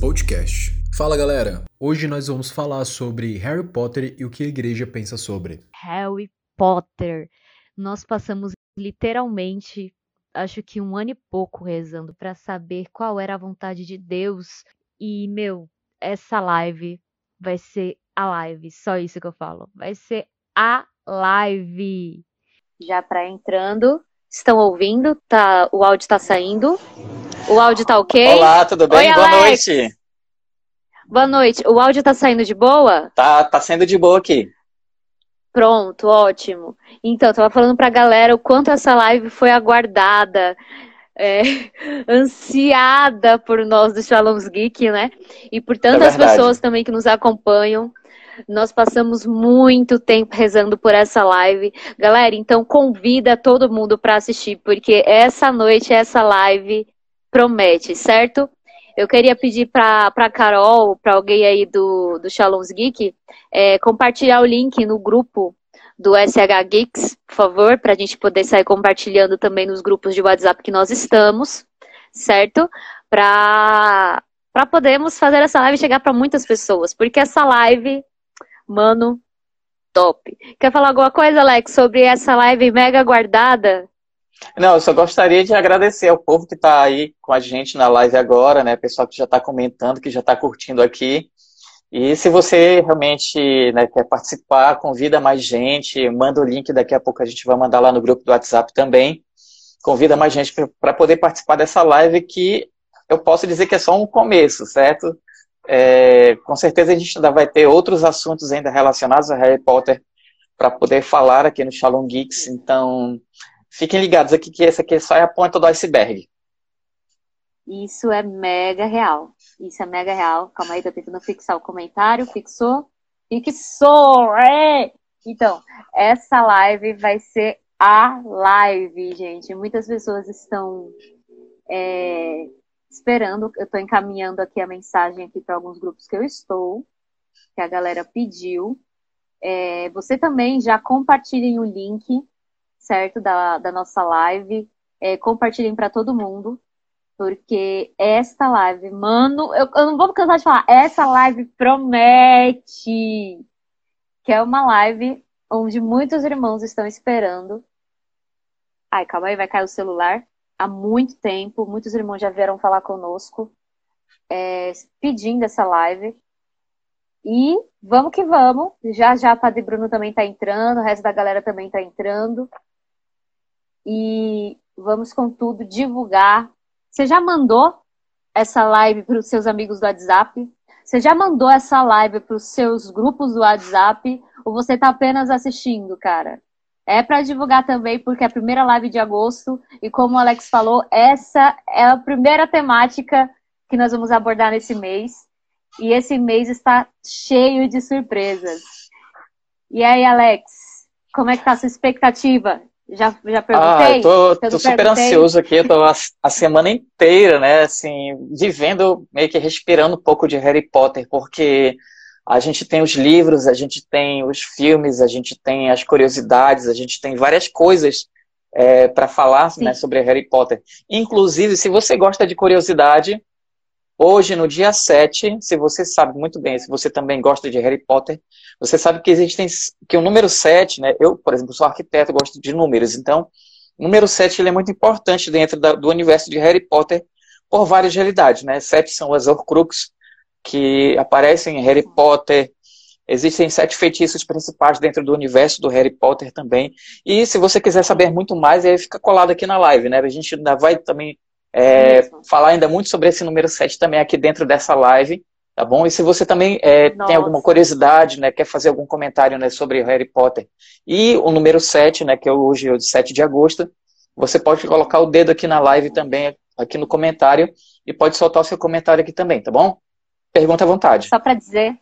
Podcast. Fala galera, hoje nós vamos falar sobre Harry Potter e o que a igreja pensa sobre. Harry Potter. Nós passamos literalmente, acho que um ano e pouco rezando para saber qual era a vontade de Deus. E, meu, essa live vai ser a live, só isso que eu falo. Vai ser a live. Já para entrando, estão ouvindo? Tá, o áudio tá saindo. O áudio tá ok? Olá, tudo bem? Oi, boa Alex. noite. Boa noite. O áudio tá saindo de boa? Tá, tá sendo de boa aqui. Pronto, ótimo. Então, eu tava falando pra galera o quanto essa live foi aguardada, é, ansiada por nós do Shalom's Geek, né? E por tantas verdade. pessoas também que nos acompanham. Nós passamos muito tempo rezando por essa live. Galera, então convida todo mundo para assistir, porque essa noite, essa live promete, certo? Eu queria pedir para a Carol, para alguém aí do, do Shalom's Geek, é, compartilhar o link no grupo do SH Geeks, por favor, para a gente poder sair compartilhando também nos grupos de WhatsApp que nós estamos, certo? Para podermos fazer essa live chegar para muitas pessoas, porque essa live, mano, top. Quer falar alguma coisa, Alex, sobre essa live mega aguardada? Não, eu só gostaria de agradecer ao povo que está aí com a gente na live agora, né? Pessoal que já está comentando, que já está curtindo aqui. E se você realmente né, quer participar, convida mais gente, manda o link, daqui a pouco a gente vai mandar lá no grupo do WhatsApp também. Convida mais gente para poder participar dessa live que eu posso dizer que é só um começo, certo? É, com certeza a gente ainda vai ter outros assuntos ainda relacionados a Harry Potter para poder falar aqui no Shalom Geeks, então fiquem ligados aqui que essa aqui só é a ponta do iceberg. Isso é mega real. Isso é mega real. Calma aí, tô tentando fixar o comentário. Fixou? Fixou! É! Então, essa live vai ser a live, gente. Muitas pessoas estão é, esperando. Eu tô encaminhando aqui a mensagem aqui para alguns grupos que eu estou, que a galera pediu. É, você também já compartilhem o link, certo, da, da nossa live. É, compartilhem para todo mundo porque esta live, mano, eu, eu não vou cansar de falar, essa live promete que é uma live onde muitos irmãos estão esperando. Ai, calma aí, vai cair o celular. Há muito tempo, muitos irmãos já vieram falar conosco, é, pedindo essa live. E vamos que vamos. Já já Padre Bruno também tá entrando, o resto da galera também tá entrando. E vamos com tudo divulgar você já mandou essa live para os seus amigos do WhatsApp? Você já mandou essa live para os seus grupos do WhatsApp? Ou você está apenas assistindo, cara? É para divulgar também, porque é a primeira live de agosto. E como o Alex falou, essa é a primeira temática que nós vamos abordar nesse mês. E esse mês está cheio de surpresas. E aí, Alex, como é que tá a sua expectativa? Já, já perguntei? Ah, eu tô, tô super perguntei. ansioso aqui, eu tô a, a semana inteira, né, assim, vivendo, meio que respirando um pouco de Harry Potter, porque a gente tem os livros, a gente tem os filmes, a gente tem as curiosidades, a gente tem várias coisas é, para falar né, sobre Harry Potter. Inclusive, se você gosta de curiosidade, hoje, no dia 7, se você sabe muito bem, se você também gosta de Harry Potter, você sabe que existem, que o número 7, né, eu, por exemplo, sou arquiteto, gosto de números, então, o número 7 ele é muito importante dentro da- do universo de Harry Potter por várias realidades, né, sete são as Horcruxes, que aparecem em Harry Potter, existem sete feitiços principais dentro do universo do Harry Potter também, e se você quiser saber muito mais, aí fica colado aqui na live, né, a gente ainda vai também é, Mesmo. falar ainda muito sobre esse número 7 também aqui dentro dessa live, tá bom? E se você também é, tem alguma curiosidade, né, quer fazer algum comentário né, sobre Harry Potter e o número 7, né, que é hoje é o de 7 de agosto, você pode colocar o dedo aqui na live também, aqui no comentário, e pode soltar o seu comentário aqui também, tá bom? Pergunta à vontade. Só para dizer,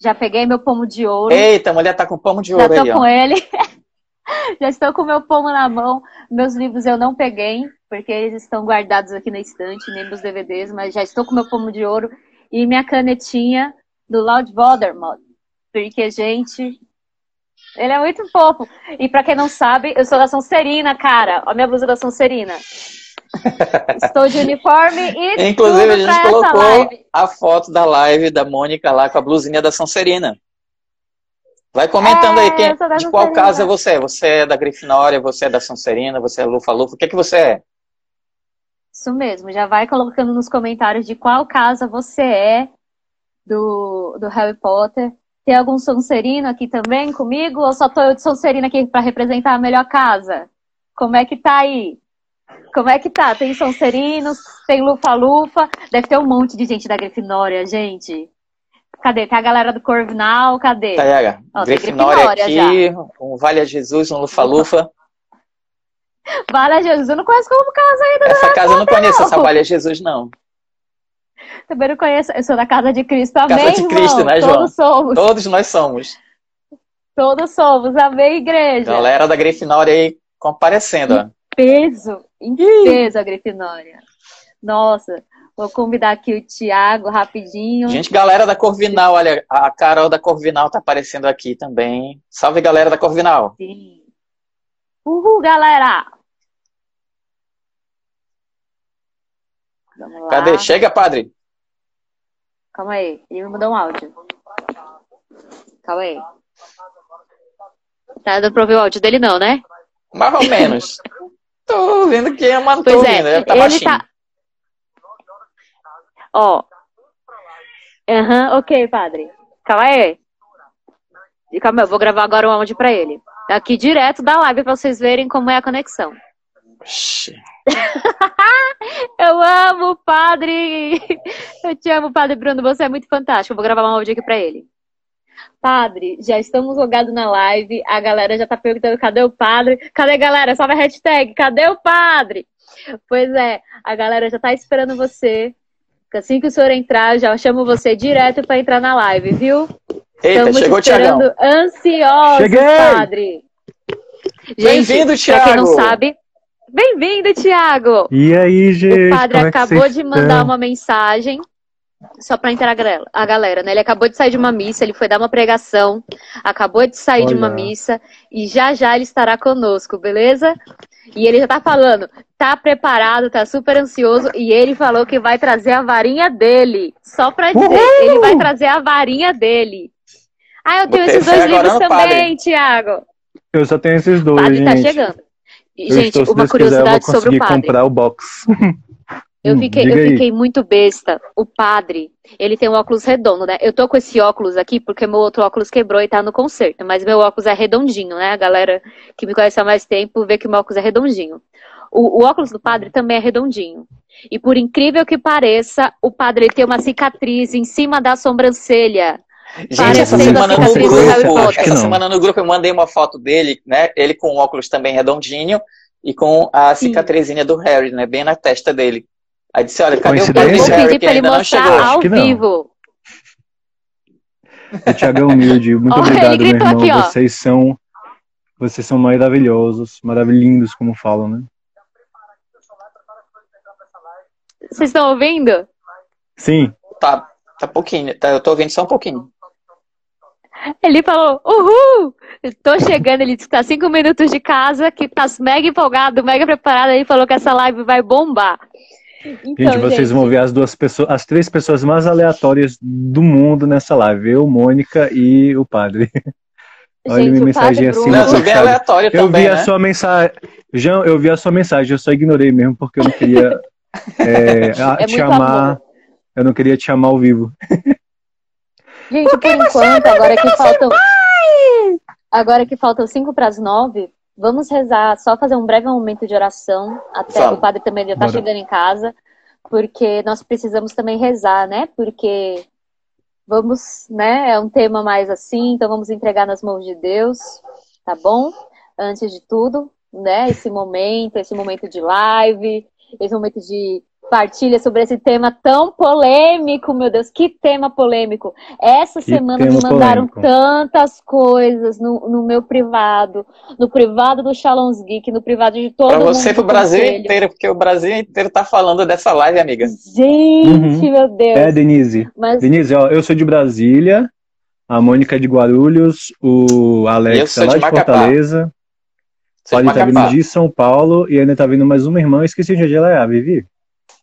já peguei meu pomo de ouro. Eita, a mulher tá com pomo de Já ouro tô aí, com ó. ele. Já estou com meu pomo na mão. Meus livros eu não peguei, porque eles estão guardados aqui na estante, nem meus DVDs, mas já estou com meu pomo de ouro e minha canetinha do Lord Voldemort. Porque, gente, ele é muito fofo. E pra quem não sabe, eu sou da Sonserina, cara. Ó a minha blusa da Sonserina. Estou de uniforme e Inclusive, a gente colocou a foto da live da Mônica lá com a blusinha da Sonserina. Vai comentando É, aí quem, de qual casa você é. Você é da Grifinória, você é da Sonserina, você é Lufa-Lufa. O que, é que você é? Isso mesmo, já vai colocando nos comentários de qual casa você é do, do Harry Potter. Tem algum Sonserino aqui também comigo? Ou só tô eu de Sonserina aqui para representar a melhor casa? Como é que tá aí? Como é que tá? Tem Sonserinos, tem Lufa-Lufa, deve ter um monte de gente da Grifinória, gente. Cadê? Tem a galera do Corvinal, cadê? Tayaga, Ó, tem Grifinória Grifinória aqui, um Vale a Jesus, um Lufa-Lufa. Vale Jesus, eu não conheço como casa ainda, Essa casa eu não conheço, não. essa Vale a Jesus, não. também não conheço. Eu sou da casa de Cristo, amém, Casa de irmão? Cristo, né, João? Todos somos. Todos nós somos. Todos somos, amém, igreja. Galera da Grifinória aí comparecendo, ó. Peso, em peso a Grifinória. Nossa, vou convidar aqui o Thiago rapidinho. Gente, galera da Corvinal, olha, a Carol da Corvinal tá aparecendo aqui também. Salve, galera da Corvinal. Sim. Uhul, galera! Vamos lá. Cadê? Chega, padre. Calma aí, ele me mandou um áudio. Calma aí. Tá dando pra ouvir o áudio dele não, né? Mais ou menos. tô ouvindo que é, tô Pois é, ouvindo. Deve tá ele baixinho. tá. Ó. Aham, ok, padre. Calma aí. E Calma, eu vou gravar agora um áudio pra ele. Aqui direto da live pra vocês verem como é a conexão. Eu amo o padre! Eu te amo, padre Bruno, você é muito fantástico. Eu vou gravar um áudio aqui pra ele. Padre, já estamos logados na live. A galera já tá perguntando cadê o padre? Cadê, galera? Salve a hashtag, cadê o padre? Pois é, a galera já tá esperando você. Assim que o senhor entrar, já chamo você direto pra entrar na live, viu? Eita, Estamos chegou o esperando Tiagão. ansiosos, Cheguei! padre. Bem-vindo, pra quem não Thiago. sabe, bem-vindo, Thiago! E aí, gente? O padre como é acabou vocês de mandar estão? uma mensagem só para entrar a galera, a galera, né? Ele acabou de sair de uma missa, ele foi dar uma pregação, acabou de sair de uma Olha. missa e já já ele estará conosco, beleza? E ele já tá falando, tá preparado, tá super ansioso e ele falou que vai trazer a varinha dele. Só pra dizer, Uhul! ele vai trazer a varinha dele. Ah, eu tenho Botei esses dois livros também. Thiago. Eu só tenho esses O dois, padre tá gente. chegando. Gente, estou, uma quiser, curiosidade sobre o padre. comprar o box. Eu Hum, fiquei, eu fiquei muito besta. O padre, ele tem um óculos redondo, né? Eu tô com esse óculos aqui porque meu outro óculos quebrou e tá no conserto. Mas meu óculos é redondinho, né? A galera que me conhece há mais tempo vê que meu óculos é redondinho. O, o óculos do padre também é redondinho. E por incrível que pareça, o padre tem uma cicatriz em cima da sobrancelha. Gente, essa semana no grupo, Potter. essa semana no grupo eu mandei uma foto dele, né? Ele com o óculos também redondinho e com a Sim. cicatrizinha do Harry, né? Bem na testa dele. Aí disse, olha, cadê o Eu vou? Harry pedir que pra ele mostrar chegou? ao que não. vivo. O Thiagão humilde, muito ele obrigado, meu irmão. aqui. Vocês são. Vocês são maravilhosos, maravilhindos, como falam, né? Vocês estão ouvindo? Sim. Tá, tá pouquinho, tá, eu tô ouvindo só um pouquinho. Ele falou, uhul! Tô chegando, ele disse que tá cinco minutos de casa, que tá mega empolgado, mega preparado. Ele falou que essa live vai bombar. Então, Gente, vocês vão ver as duas pessoas, as três pessoas mais aleatórias do mundo nessa live. Eu, Mônica e o padre. Olha Gente, minha mensagem assim, Bruno- Não, eu aleatório também, vi a né? sua mensagem. João, eu vi a sua mensagem, eu só ignorei mesmo, porque eu não queria é, a- É te muito chamar. amor. Eu não queria te chamar ao vivo. Gente, por enquanto, agora que faltam. Agora que faltam cinco para as nove, vamos rezar, só fazer um breve momento de oração. Até Vamos. o padre também já está chegando em casa, porque nós precisamos também rezar, né? Porque vamos, né? É um tema mais assim, então vamos entregar nas mãos de Deus, tá bom? Antes de tudo, né? Esse momento, esse momento de live, esse momento de partilha sobre esse tema tão polêmico, meu Deus, que tema polêmico. Essa Que semana me mandaram polêmico. tantas coisas no, no meu privado, no privado do Shalom's Geek, no privado de todo Pra mundo. você e do pro Brasil conselho. inteiro, porque o Brasil inteiro tá falando dessa live, amiga. Gente, Uhum. meu Deus. É, Denise. Mas Denise, ó, eu sou de Brasília, a Mônica é de Guarulhos, o Alex é lá de de. Fortaleza. Olha, tá vindo de São Paulo e ainda tá vindo mais uma irmã. Eu esqueci onde ela é, a Vivi.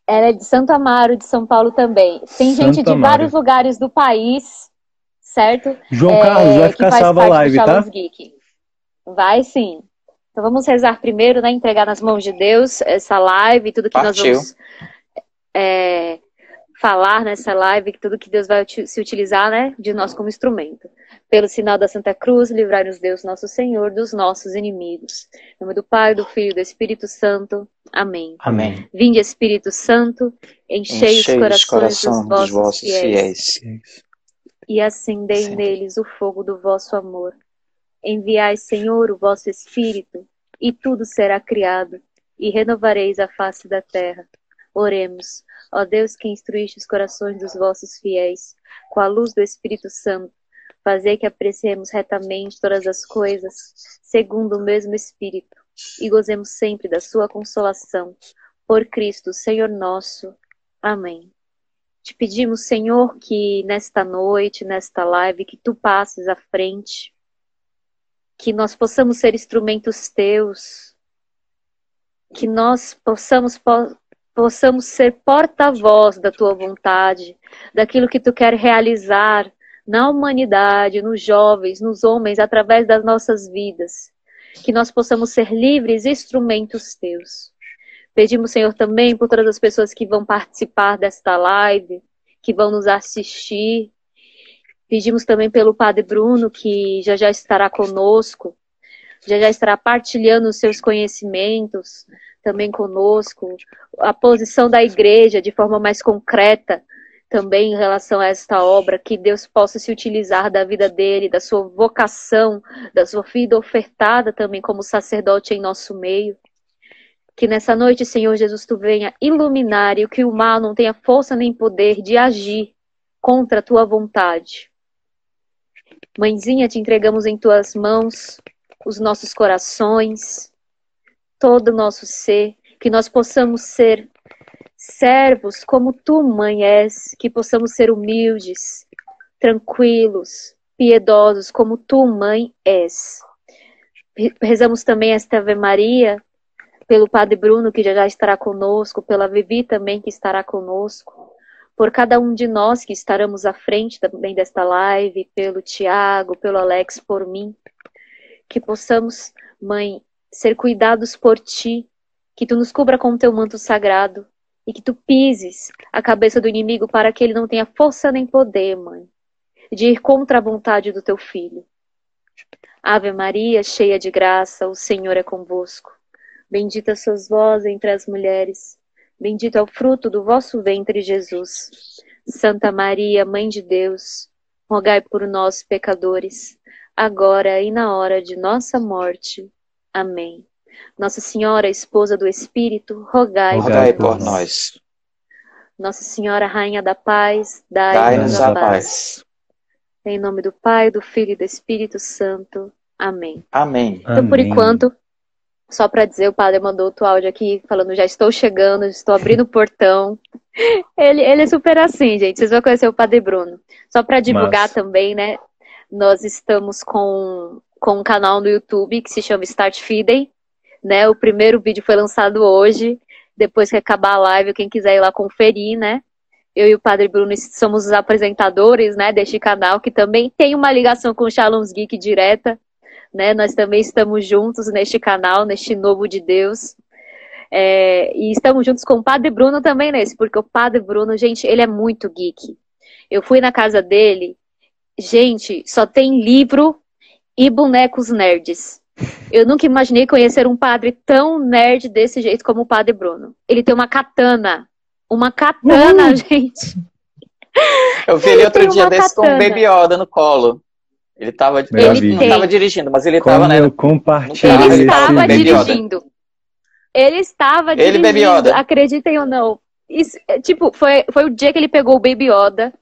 Ela é de Santo Amaro, de São Paulo também. Tem gente de Amaro. vários lugares do país, certo? João Carlos, é, vai ficar salva a live, tá? Geek. Vai sim. Então vamos rezar primeiro, né? Entregar nas mãos de Deus essa live, tudo que Partiu. nós vamos é, falar nessa live, tudo que Deus vai se utilizar, né? De nós como instrumento. Pelo sinal da Santa Cruz, livrai-nos Deus, nosso Senhor, dos nossos inimigos. Em nome do Pai, do Filho e do Espírito Santo. Amém. Amém. Vinde, Espírito Santo, enchei, os corações coração dos, vossos, vossos fiéis, fiéis, e acendei Sim. neles o fogo do vosso amor. Enviai, Senhor, o vosso Espírito, e tudo será criado, e renovareis a face da terra. Oremos, ó Deus que instruíste os corações dos vossos fiéis, com a luz do Espírito Santo fazer que apreciemos retamente todas as coisas, segundo o mesmo Espírito, e gozemos sempre da sua consolação. Por Cristo, Senhor nosso. Amém. Te pedimos, Senhor, que nesta noite, nesta live, que tu passes à frente, que nós possamos ser instrumentos teus, que nós possamos possamos ser porta-voz da tua vontade, daquilo que tu quer realizar na humanidade, nos jovens, nos homens, através das nossas vidas. Que nós possamos ser livres instrumentos teus. Pedimos, Senhor, também por todas as pessoas que vão participar desta live, que vão nos assistir. Pedimos também pelo Padre Bruno, que já já estará conosco, já já estará partilhando os seus conhecimentos também conosco, a posição da igreja de forma mais concreta também em relação a esta obra, que Deus possa se utilizar da vida dele, da sua vocação, da sua vida ofertada também como sacerdote em nosso meio. Que nessa noite, Senhor Jesus, tu venha iluminar e que o mal não tenha força nem poder de agir contra a tua vontade. Mãezinha, te entregamos em tuas mãos os nossos corações, todo o nosso ser, que nós possamos ser servos como tu, mãe, és, que possamos ser humildes, tranquilos, piedosos como tu, mãe, és. Rezamos também esta Ave Maria pelo Padre Bruno, que já estará conosco, pela Vivi também, que estará conosco, por cada um de nós que estaremos à frente também desta live, pelo Tiago, pelo Alex, por mim, que possamos, mãe, ser cuidados por ti, que tu nos cubra com o teu manto sagrado, e que tu pises a cabeça do inimigo para que ele não tenha força nem poder, mãe, de ir contra a vontade do teu filho. Ave Maria, cheia de graça, o Senhor é convosco. Bendita sois vós entre as mulheres, bendito é o fruto do vosso ventre, Jesus. Santa Maria, Mãe de Deus, rogai por nós, pecadores, agora e na hora de nossa morte. Amém. Nossa Senhora, esposa do Espírito, rogai, rogai por, nós. nós. Nossa Senhora, Rainha da Paz, dai-nos dai a paz. paz. Em nome do Pai, do Filho e do Espírito Santo. Amém. Amém. Então, por enquanto, só para dizer, o padre mandou outro áudio aqui falando: já estou chegando, estou abrindo o portão. Ele, ele é super assim, gente. Vocês vão conhecer o Padre Bruno. Só para divulgar Mas... também, né? Nós estamos com, com um canal no YouTube que se chama Start Feeding né? O primeiro vídeo foi lançado hoje, depois que acabar a live, quem quiser ir lá conferir, né? Eu e o Padre Bruno somos os apresentadores, né, deste canal, que também tem uma ligação com o Shalom's Geek direta, né? Nós também estamos juntos neste canal, neste novo de Deus. É, e estamos juntos com o Padre Bruno também nesse, porque o Padre Bruno, gente, ele é muito geek. Eu fui na casa dele, gente, só tem livro e bonecos nerds. Eu nunca imaginei conhecer um padre tão nerd desse jeito como o padre Bruno. Ele tem uma katana. Uma katana, uhum. gente. Eu vi ele outro dia desse katana. com o Baby Yoda no colo. Ele tava, ele não estava dirigindo, mas ele estava, né? Eu compartilho ele estava dirigindo. Ele estava dirigindo. Ele, Baby Yoda. Acreditem ou não. Isso, é, tipo, foi, foi o dia que ele pegou o Baby Yoda.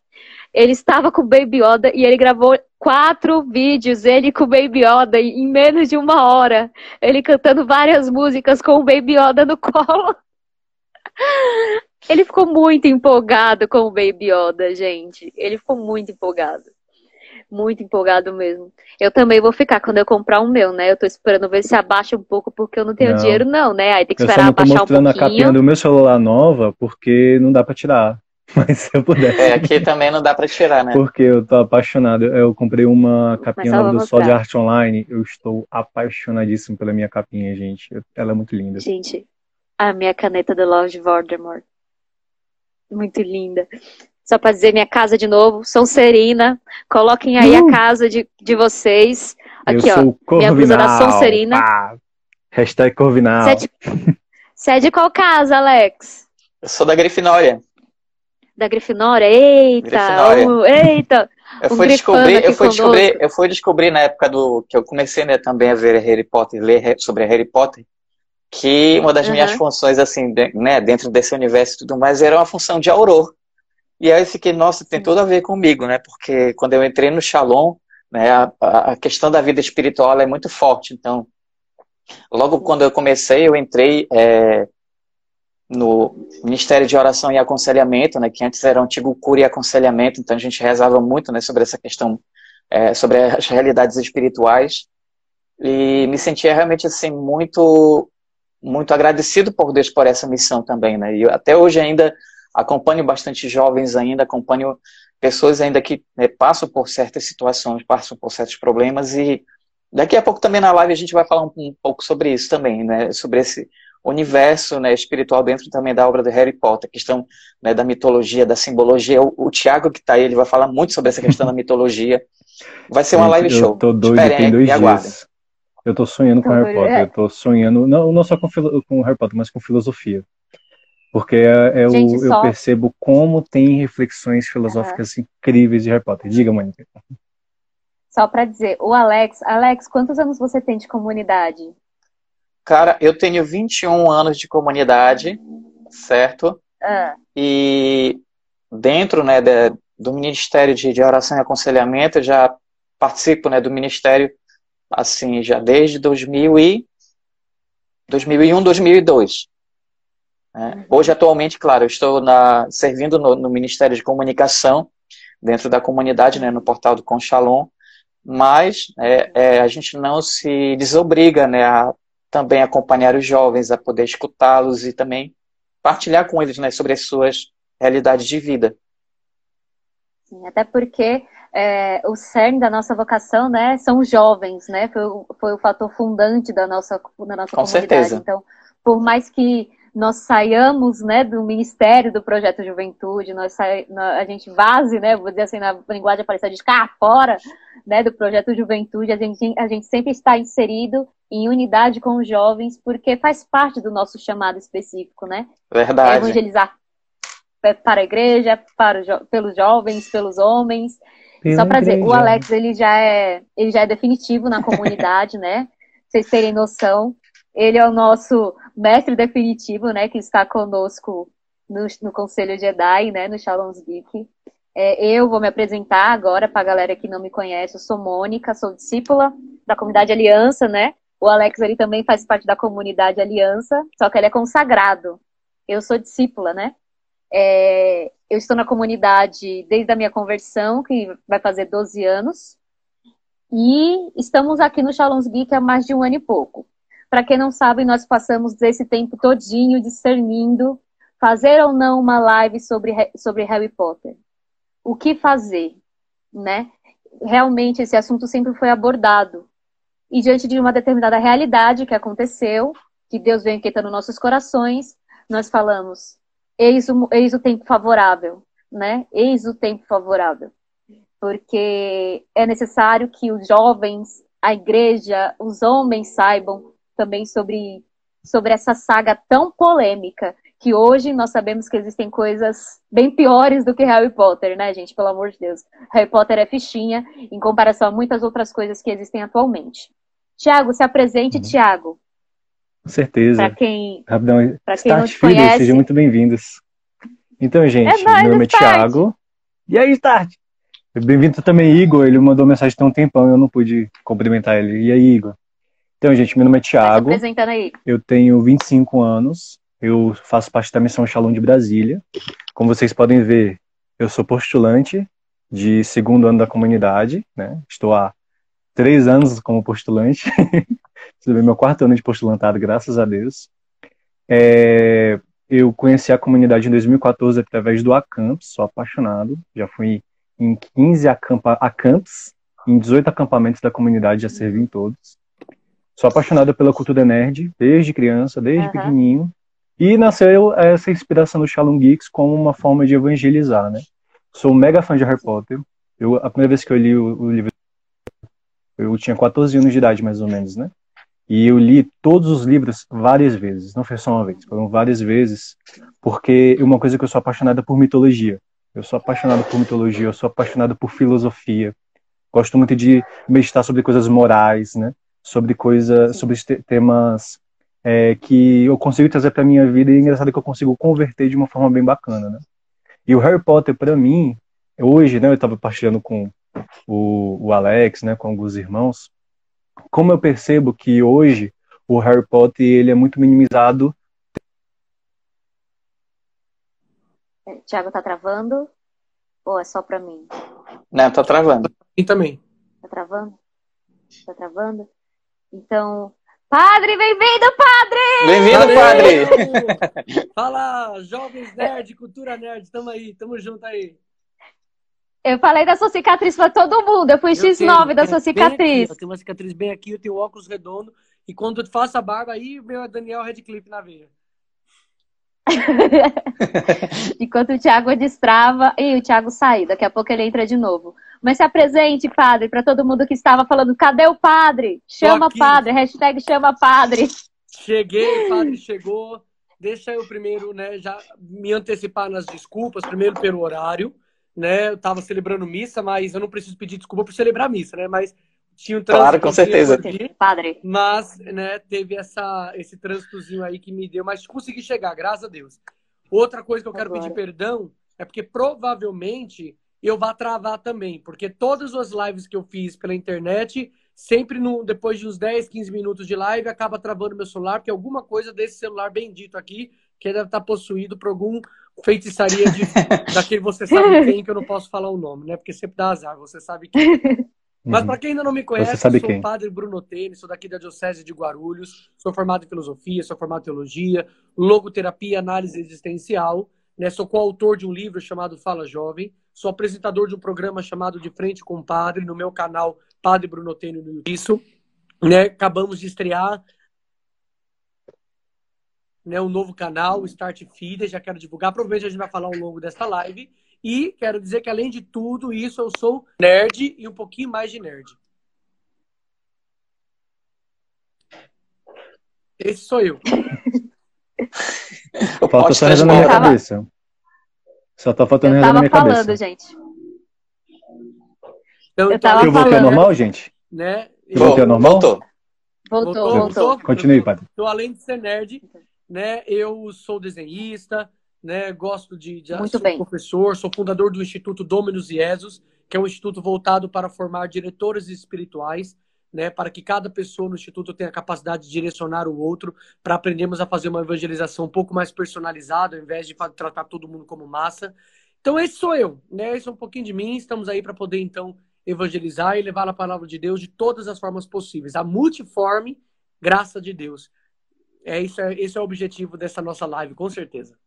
Ele estava com o Baby Yoda e ele gravou quatro vídeos, ele com o Baby Yoda em menos de uma hora. Ele cantando várias músicas com o Baby Yoda no colo. Ele ficou muito empolgado com o Baby Yoda, gente. Ele ficou muito empolgado. Muito empolgado mesmo. Eu também vou ficar quando eu comprar o meu, né? Eu tô esperando ver se abaixa um pouco porque eu não tenho não. dinheiro não, né? Aí tem que esperar abaixar um pouquinho. Eu só não tô mostrando a capinha do meu celular nova porque não dá para tirar. Mas se eu puder. É, aqui também não dá para tirar, né? Porque eu tô apaixonado. Eu comprei uma capinha nova do Sol de Arte Online. Eu estou apaixonadíssimo pela minha capinha, gente. Ela é muito linda. Gente, a minha caneta do Lord Voldemort. Muito linda. Só para dizer minha casa de novo, São Serina. Coloquem aí uh! a casa de, de vocês. Aqui, eu ó. Minha blusa da Sonserina. Ah, hashtag Corvinal. Você é, de... Você é de qual casa, Alex? Eu sou da Grifinória da Grifinória. Eita! Grifinória. Um, eita! Eu fui, descobrir, eu, fui descobrir, eu fui descobrir na época do que eu comecei né, também a ver Harry Potter, ler sobre Harry Potter, que uma das uhum. minhas funções, assim, de, né, dentro desse universo e tudo mais, era uma função de auror. E aí eu fiquei, nossa, tem tudo a ver comigo, né? Porque quando eu entrei no Shalom, né, a, a questão da vida espiritual é muito forte. Então, logo quando eu comecei, eu entrei é, no Ministério de Oração e Aconselhamento, né, que antes era o antigo cura e aconselhamento, então a gente rezava muito né, sobre essa questão, é, sobre as realidades espirituais, e me sentia realmente assim muito muito agradecido por Deus por essa missão também, né, e até hoje ainda acompanho bastante jovens ainda, acompanho pessoas ainda que né, passam por certas situações, passam por certos problemas, e daqui a pouco também na live a gente vai falar um, um pouco sobre isso também, né, sobre esse universo né, espiritual dentro também da obra do Harry Potter, questão né, da mitologia, da simbologia. O, o Tiago que está aí, ele vai falar muito sobre essa questão da mitologia. Vai ser uma live show. Eu tô doido, Esperem, tem dois dias. Eu tô sonhando com Harry Potter, é. eu tô sonhando, não, não só com, com Harry Potter, mas com filosofia. Porque é, é Gente, eu, só... eu, percebo como tem reflexões filosóficas uhum. incríveis de Harry Potter. Diga, Mônica. Só para dizer, o Alex, Alex, quantos anos você tem de comunidade? Cara, eu tenho 21 anos de comunidade, certo? Ah. E dentro né, de, do Ministério de, de Oração e Aconselhamento, eu já participo né, do Ministério assim já desde 2000 e 2001, 2002. Né? Uhum. Hoje, atualmente, claro, eu estou na, servindo no, no, Ministério de Comunicação, dentro da comunidade, né, no portal do Conchalon, mas é, é, a gente não se desobriga né, a também acompanhar os jovens, a poder escutá-los e também partilhar com eles né, sobre as suas realidades de vida. Sim, até porque é, o cerne da nossa vocação né, são os jovens, né? Foi, foi o fator fundante da nossa, da nossa com comunidade. Certeza. Então, por mais que nós saiamos né, do Ministério do Projeto Juventude, nós sai, a gente vaze, né, vou dizer assim, na linguagem aparecida, de cá fora né, do Projeto Juventude, a gente, a gente sempre está inserido em unidade com os jovens, porque faz parte do nosso chamado específico, né? Verdade. É evangelizar para a igreja, para jo pelos jovens, pelos homens. Pela Só para dizer, o Alex ele já é ele já é definitivo na comunidade, né? Vocês terem noção. Ele é o nosso mestre definitivo, né, que está conosco no, no Conselho Jedi, né, no Shalom's Geek. É, eu vou me apresentar agora para a galera que não me conhece. Eu sou Mônica, sou discípula da comunidade Aliança, né? O Alex ele também faz parte da comunidade Aliança, só que ele é consagrado. Eu sou discípula, né? É, eu estou na comunidade desde a minha conversão, que vai fazer 12 anos. E estamos aqui no Shalom's Geek há mais de um ano e pouco. Para quem não sabe, nós passamos esse tempo todinho discernindo fazer ou não uma live sobre, sobre Harry Potter. O que fazer, né? Realmente esse assunto sempre foi abordado. E diante de uma determinada realidade que aconteceu, que Deus veio inquietando nossos corações, nós falamos, eis o, eis o tempo favorável, né? Eis o tempo favorável. Porque é necessário que os jovens, a igreja, os homens saibam também sobre, sobre essa saga tão polêmica, que hoje nós sabemos que existem coisas bem piores do que Harry Potter, né, gente? Pelo amor de Deus. Harry Potter é fichinha em comparação a muitas outras coisas que existem atualmente. Tiago, se apresente, uhum. Tiago. Com certeza. Para quem, Rapidão, pra quem não te filhos, conhece... sejam muito bem-vindos. Então, gente, é nóis, meu nome é Tiago. E aí, Start? Bem-vindo também, Igor. Ele mandou mensagem tem um tempão, eu não pude cumprimentar ele. E aí, Igor? Então, gente, meu nome é Thiago. aí. Eu tenho 25 anos. Eu faço parte da Missão Shalom de Brasília. Como vocês podem ver, eu sou postulante de segundo ano da comunidade, né? Estou há três anos como postulante. Estou meu quarto ano de postulantado, graças a Deus. É, eu conheci a comunidade em 2014 através do Acamps, sou apaixonado. Já fui em 15 acampa, acamps, em 18 acampamentos da comunidade, já servi em todos. Sou apaixonado pela cultura nerd, desde criança, desde uhum. pequenininho. E nasceu essa inspiração do Shalom Geeks como uma forma de evangelizar, né? Sou mega fã de Harry Potter. Eu, a primeira vez que eu li o, o livro, eu tinha 14 anos de idade, mais ou menos, né? E eu li todos os livros várias vezes, não foi só uma vez, foram várias vezes, porque é uma coisa que eu sou apaixonada por mitologia. Eu sou apaixonado por mitologia, eu sou apaixonado por filosofia. Gosto muito de meditar sobre coisas morais, né? Sobre coisas, sobre temas é, que eu consigo trazer para minha vida e é engraçado que eu consigo converter de uma forma bem bacana, né? E o Harry Potter para mim, hoje, né? Eu estava partilhando com o, o Alex, né? Com alguns irmãos, como eu percebo que hoje o Harry Potter ele é muito minimizado Tiago, tá travando? Ou é só pra mim? Não, tá travando. E também. Tá travando? Tá travando? Então, Padre, bem-vindo, Padre! Bem-vindo, Padre! Fala, jovens nerd, cultura nerd, tamo aí, tamo junto aí. Eu falei da sua cicatriz pra todo mundo, eu fui eu X9 tenho, da sua cicatriz. Aqui, eu tenho uma cicatriz bem aqui, eu tenho óculos redondo, e quando eu faço a barba, aí meu Daniel Redcliffe na veia. Enquanto o Thiago destrava. E o Thiago sai, daqui a pouco ele entra de novo. Mas se apresente, padre, para todo mundo que estava falando: cadê o padre? Chama padre, hashtag chama padre. Cheguei, padre chegou. Deixa eu primeiro, né, já me antecipar nas desculpas, primeiro pelo horário, né? Eu estava celebrando missa, mas eu não preciso pedir desculpa por celebrar missa, né? Mas tinha um trânsito. Claro, com certeza. Aqui, Padre. Mas, né, teve essa, esse trânsitozinho aí que me deu, mas consegui chegar, graças a Deus. Outra coisa que eu quero Agora. pedir perdão é porque provavelmente eu vá travar também, porque todas as lives que eu fiz pela internet, sempre no, depois de uns 10, 15 minutos de live, acaba travando meu celular, porque alguma coisa desse celular bendito aqui, que deve estar possuído por algum feitiçaria de, daquele você sabe quem, que eu não posso falar o nome, né? Porque sempre dá azar, você sabe quem. Mas para quem ainda não me conhece, sou o padre Bruno Tênis, sou daqui da Diocese de Guarulhos, sou formado em filosofia, sou formado em teologia, logoterapia, análise existencial, né? Sou coautor de um livro chamado Fala Jovem, sou apresentador de um programa chamado De Frente com o Padre no meu canal Padre Bruno Tênis no YouTube. Isso, né? Acabamos de estrear né, um novo canal, o Start Feeder, já quero divulgar, provavelmente a gente vai falar ao longo dessa live. E quero dizer que, além de tudo isso, eu sou nerd e um pouquinho mais de nerd. Esse sou eu. Falta só na minha cabeça. Só tá faltando na minha falando, cabeça. gente. Então, eu, tava eu voltei ao normal, gente? Né? Eu voltei ao normal? Voltou. Voltou, voltou. voltou. Continue, padre. Então, além de ser nerd, né, eu sou desenhista, né? Gosto de, de Muito sou bem. professor, sou fundador do Instituto Dominus Jesus, que é um instituto voltado para formar diretores espirituais, né? Para que cada pessoa no instituto tenha a capacidade de direcionar o outro, para aprendermos a fazer uma evangelização um pouco mais personalizada, ao invés de tratar todo mundo como massa. Então esse sou eu, né? Esse é um pouquinho de mim. Estamos aí para poder então evangelizar e levar a palavra de Deus de todas as formas possíveis, a multiforme graça de Deus. É isso, é, esse é o objetivo dessa nossa live, com certeza.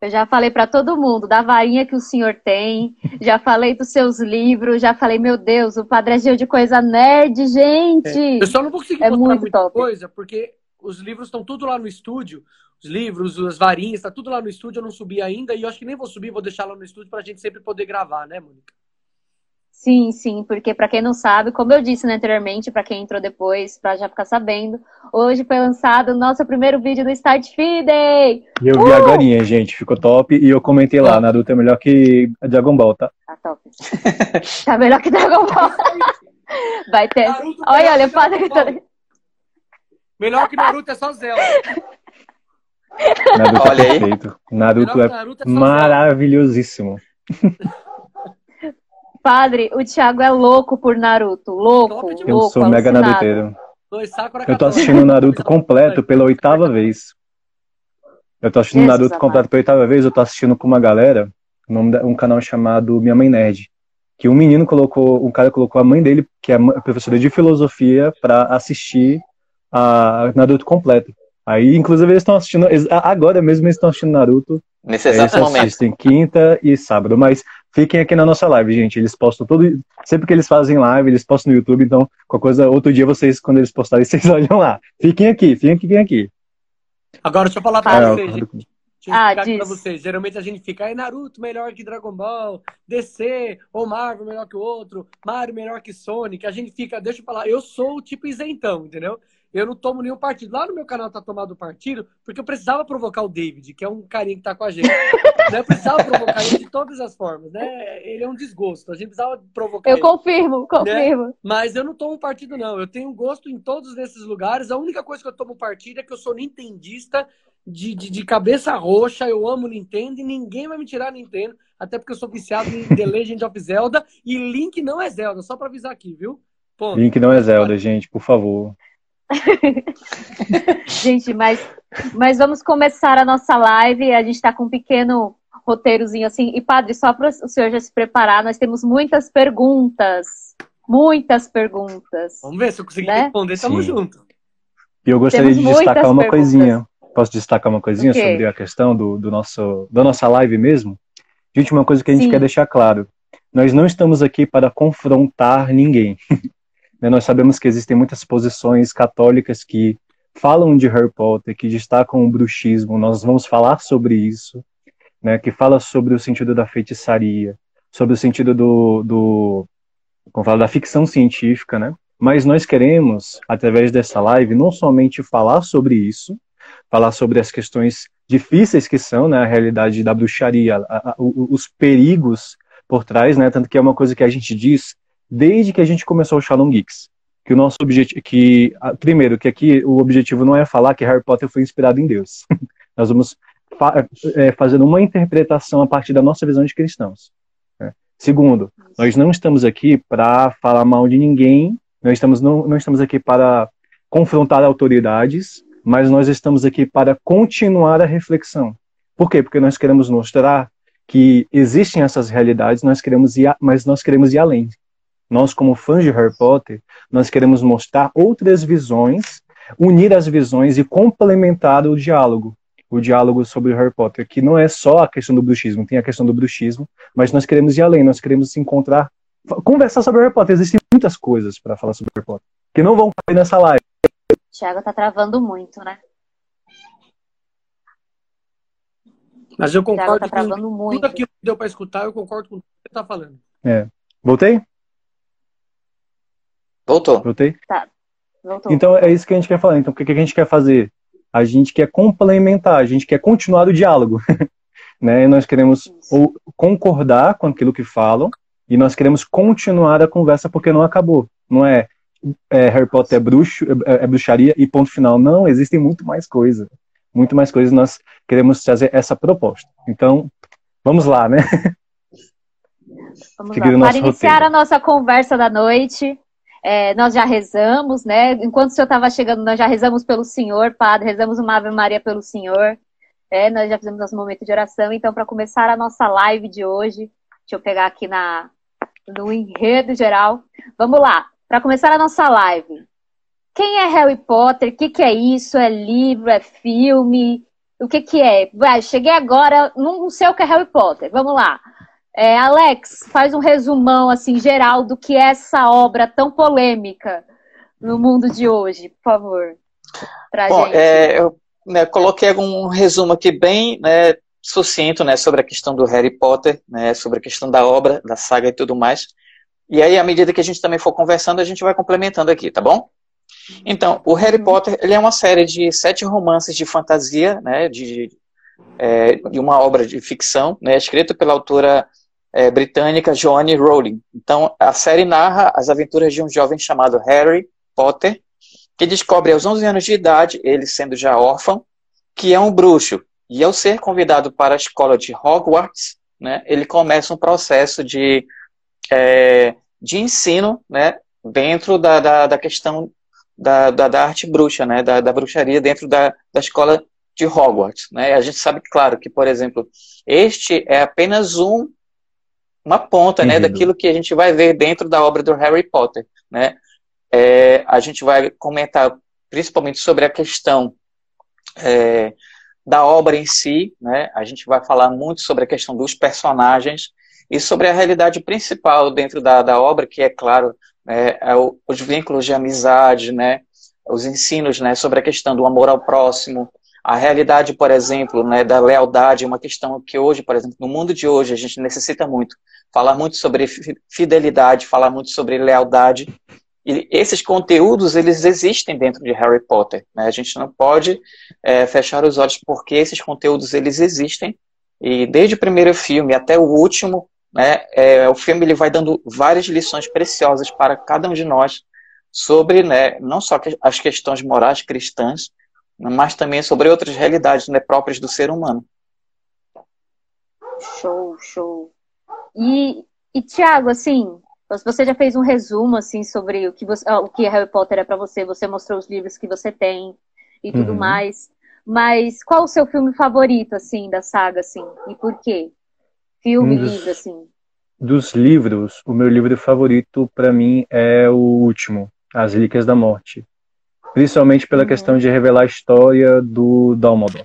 Eu já falei para todo mundo da varinha que o senhor tem, já falei dos seus livros, já falei, meu Deus, o padre é de coisa nerd, gente. É. Eu só não vou conseguir é mostrar muita top. coisa, porque os livros estão tudo lá no estúdio. Os livros, as varinhas, está tudo lá no estúdio, eu não subi ainda, e eu acho que nem vou subir, vou deixar lá no estúdio para a gente sempre poder gravar, né, Mônica? Sim, sim, porque para quem não sabe, como eu disse né, anteriormente, para quem entrou depois, para já ficar sabendo, hoje foi lançado o nosso primeiro vídeo do Start Feed. E eu vi uh! agora, gente, ficou top. E eu comentei lá, Naruto é melhor que Dragon Ball, tá? Tá top. tá melhor que Dragon Ball. Vai ter. Naruto olha, olha, fala que Melhor que Naruto é só Zelda. Naruto é olha é perfeito. Naruto, Naruto é, é maravilhosíssimo. Padre, o Thiago é louco por Naruto. Louco, louco. Eu sou mega naruteiro. Eu tô assistindo o Naruto completo pela oitava vez. Eu tô assistindo Jesus Naruto completo pela oitava vez, eu tô assistindo com uma galera. um canal chamado Minha Mãe Nerd, que um menino colocou, um cara colocou a mãe dele, que é professora de filosofia, para assistir a Naruto completo. Aí, inclusive, eles estão assistindo, agora mesmo eles estão assistindo Naruto. Nesse exato eles momento. assistem quinta e sábado, mas fiquem aqui na nossa live, gente. Eles postam todo, sempre que eles fazem live, eles postam no YouTube, então, qualquer coisa, outro dia vocês, quando eles postarem, vocês olham lá. Fiquem aqui, fiquem aqui, fiquem aqui. Agora, deixa eu falar pra é, vocês, gente. Deixa eu ah, explicar pra vocês. Geralmente a gente fica, aí Naruto melhor que Dragon Ball, DC, ou Marvel melhor que o outro, Mario melhor que Sonic. A gente fica, deixa eu falar, eu sou o tipo isentão, entendeu? Eu não tomo nenhum partido. Lá no meu canal tá tomado partido, porque eu precisava provocar o David, que é um carinha que tá com a gente. né? Eu precisava provocar ele de todas as formas, né? Ele é um desgosto. A gente precisava provocar Eu ele, confirmo, né? confirmo. Né? Mas eu não tomo partido, não. Eu tenho gosto em todos esses lugares. A única coisa que eu tomo partido é que eu sou nintendista de, de, de, cabeça roxa, eu amo Nintendo e ninguém vai me tirar Nintendo, até porque eu sou viciado em The Legend of Zelda e Link não é Zelda, só para avisar aqui, viu? Ponto. Link não é Zelda, gente, por favor. gente, mas, mas vamos começar a nossa live. A gente está com um pequeno roteirozinho assim. E, padre, só para o senhor já se preparar, nós temos muitas perguntas. Muitas perguntas. Vamos ver se eu conseguir né? responder, tamo Sim. junto. E eu gostaria temos de destacar uma perguntas. coisinha. Posso destacar uma coisinha okay. sobre a questão do, do nosso, da nossa live mesmo? Gente, uma coisa que a gente Sim. quer deixar claro. Nós não estamos aqui para confrontar ninguém. Né, nós sabemos que existem muitas posições católicas que falam de Harry Potter, que destacam o bruxismo. Nós vamos falar sobre isso, né, que fala sobre o sentido da feitiçaria, sobre o sentido do, do como fala, da ficção científica, né? Mas nós queremos, através dessa live, não somente falar sobre isso, falar sobre as questões difíceis que são, né, a realidade da bruxaria, a, a, os perigos por trás, né, tanto que é uma coisa que a gente diz desde que a gente começou o Shalom Geeks, que o nosso objetivo, que primeiro que aqui o objetivo não é falar que Harry Potter foi inspirado em Deus. Nós vamos fa é, fazendo uma interpretação a partir da nossa visão de cristãos. Né? Segundo, nós não estamos aqui para falar mal de ninguém, nós estamos não, não estamos aqui para confrontar autoridades, mas nós estamos aqui para continuar a reflexão. Por quê? Porque nós queremos mostrar que existem essas realidades, nós queremos ir, mas nós queremos ir além. Nós, como fãs de Harry Potter, nós queremos mostrar outras visões, unir as visões e complementar o diálogo. O diálogo sobre Harry Potter, que não é só a questão do bruxismo, tem a questão do bruxismo, mas nós queremos ir além, nós queremos se encontrar, conversar sobre Harry Potter. Existem muitas coisas para falar sobre Harry Potter, que não vão cair nessa live. Thiago tá travando muito, né? Mas eu concordo tá com muito. tudo aquilo que deu para escutar, eu concordo com o que você tá falando. É. Voltei? Voltou. Voltei? Tá. Voltou. Então é isso que a gente quer falar. Então o que a gente quer fazer? A gente quer complementar, a gente quer continuar o diálogo. né? E nós queremos ou concordar com aquilo que falam e nós queremos continuar a conversa porque não acabou. Não é é, Harry Potter é, bruxo, é, é, bruxaria e ponto final. Não, existem muito mais coisas. Muito mais coisas. Nós queremos trazer essa proposta. Então, vamos lá, né? Vamos lá. Para iniciar roteiro. a nossa conversa da noite, é, nós já rezamos, né? Enquanto o senhor estava chegando, nós já rezamos pelo Senhor, Padre, rezamos uma Ave Maria pelo Senhor. É, nós já fizemos nosso momento de oração. Então, para começar a nossa live de hoje, deixa eu pegar aqui na, no enredo geral. Vamos lá para começar a nossa live. Quem é Harry Potter? O que, que é isso? É livro? É filme? O que, que é? Cheguei agora, não sei o que é Harry Potter. Vamos lá. É, Alex, faz um resumão assim geral do que é essa obra tão polêmica no mundo de hoje, por favor. Bom. É, eu né, coloquei um resumo aqui bem né, sucinto né, sobre a questão do Harry Potter, né, sobre a questão da obra, da saga e tudo mais. E aí, à medida que a gente também for conversando, a gente vai complementando aqui, tá bom? Então, o Harry Potter ele é uma série de sete romances de fantasia, né, de, é, de uma obra de ficção, né, escrita pela autora é, britânica Joanne Rowling. Então, a série narra as aventuras de um jovem chamado Harry Potter, que descobre aos 11 anos de idade, ele sendo já órfão, que é um bruxo. E ao ser convidado para a escola de Hogwarts, né, ele começa um processo de é, de ensino, né, dentro da, da, da questão da, da, da, arte bruxa, né, da, da bruxaria dentro da, da escola de Hogwarts. Né? A gente sabe, claro, que, por exemplo, este é apenas um, uma ponta né, daquilo que a gente vai ver dentro da obra do Harry Potter. Né? É, a gente vai comentar principalmente sobre a questão é, da obra em si, né? a gente vai falar muito sobre a questão dos personagens e sobre a realidade principal dentro da, da obra, que é, claro, né, é os vínculos de amizade, né, os ensinos né, sobre a questão do amor ao próximo, a realidade, por exemplo, né, da lealdade, é uma questão que hoje, por exemplo, no mundo de hoje, a gente necessita muito. Falar muito sobre fidelidade, falar muito sobre lealdade. E esses conteúdos, eles existem dentro de Harry Potter. Né? A gente não pode é, fechar os olhos porque esses conteúdos, eles existem. E desde o primeiro filme até o último, né, é, o filme ele vai dando várias lições preciosas para cada um de nós sobre né, não só as questões morais cristãs, mas também sobre outras realidades né, próprias do ser humano. Show, show. E, e Tiago, assim, você já fez um resumo assim sobre o que, você, o que Harry Potter é para você, você mostrou os livros que você tem e tudo uhum. mais. Mas qual o seu filme favorito assim da saga assim e por quê? Filme, um dos, livro assim. Dos livros, o meu livro favorito para mim é o último, As Relíquias da Morte principalmente pela uhum. questão de revelar a história do Dumbledore.